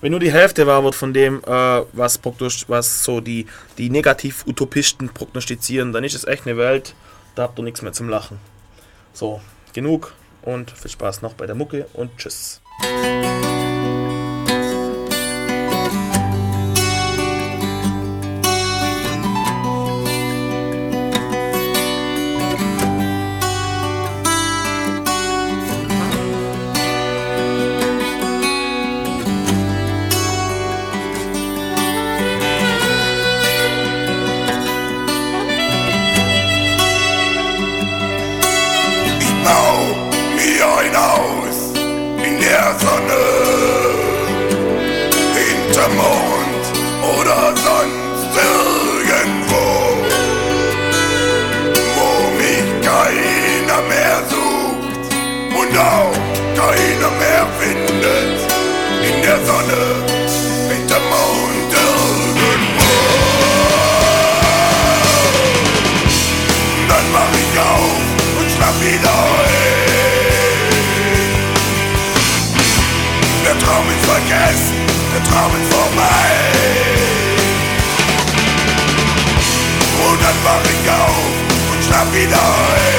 Wenn nur die Hälfte wahr wird von dem, äh, was, was so die, die Negativ-Utopisten prognostizieren, dann ist es echt eine Welt, da habt ihr nichts mehr zum Lachen. So, genug und viel Spaß noch bei der Mucke und tschüss. Sonne, hinterm Mond oder sonst irgendwo, wo mich keiner mehr sucht und auch keiner mehr findet. In der Sonne, der Traum ist vorbei. Und dann wach ich auf und schlaf wieder ein.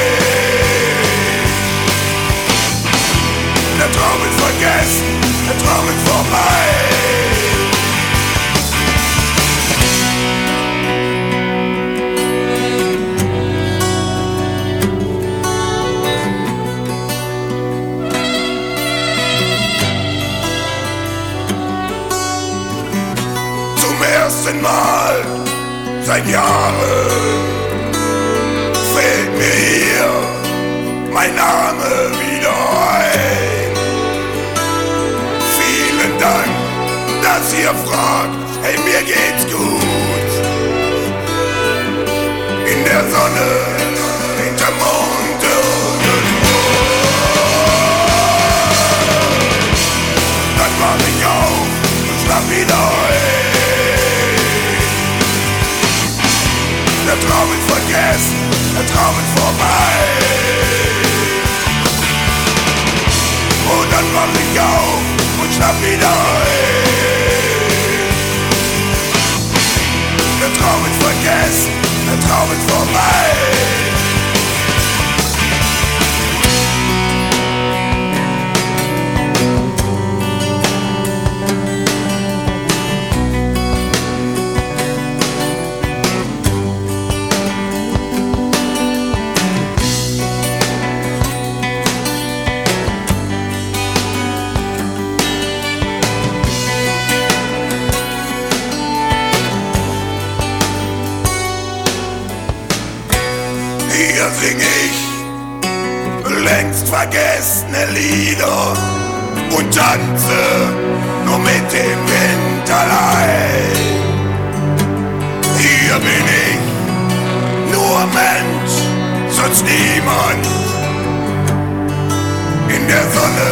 Der Traum ist vergessen, der ersten Mal seit Jahren fällt mir hier mein Name wieder ein. Vielen Dank, dass ihr fragt, hey, mir geht's gut. In der Sonne, hinterm Mond irgendwo. Dann wach ich auf schlaf wieder ein. Der Traum ist vergessen, der Traum ist vorbei. Und dann wach ich auf und schlaf wieder ein. Der Traum ist vergessen, der Traum ist vorbei. Vergessene Lieder und tanze nur mit dem Wind allein. Hier bin ich, nur Mensch, sonst niemand. In der Sonne,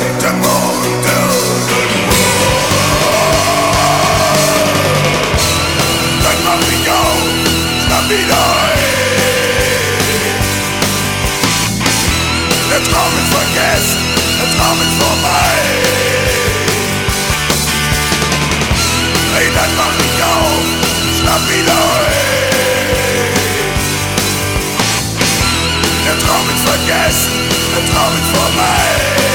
hinterm Mond irgendwo. Dann mach ich auf, schlaf wieder ein. Ist vorbei. Hey, dann mach ich auf, schlaf wieder ein. Der Traum ist vergessen, der Traum ist vorbei.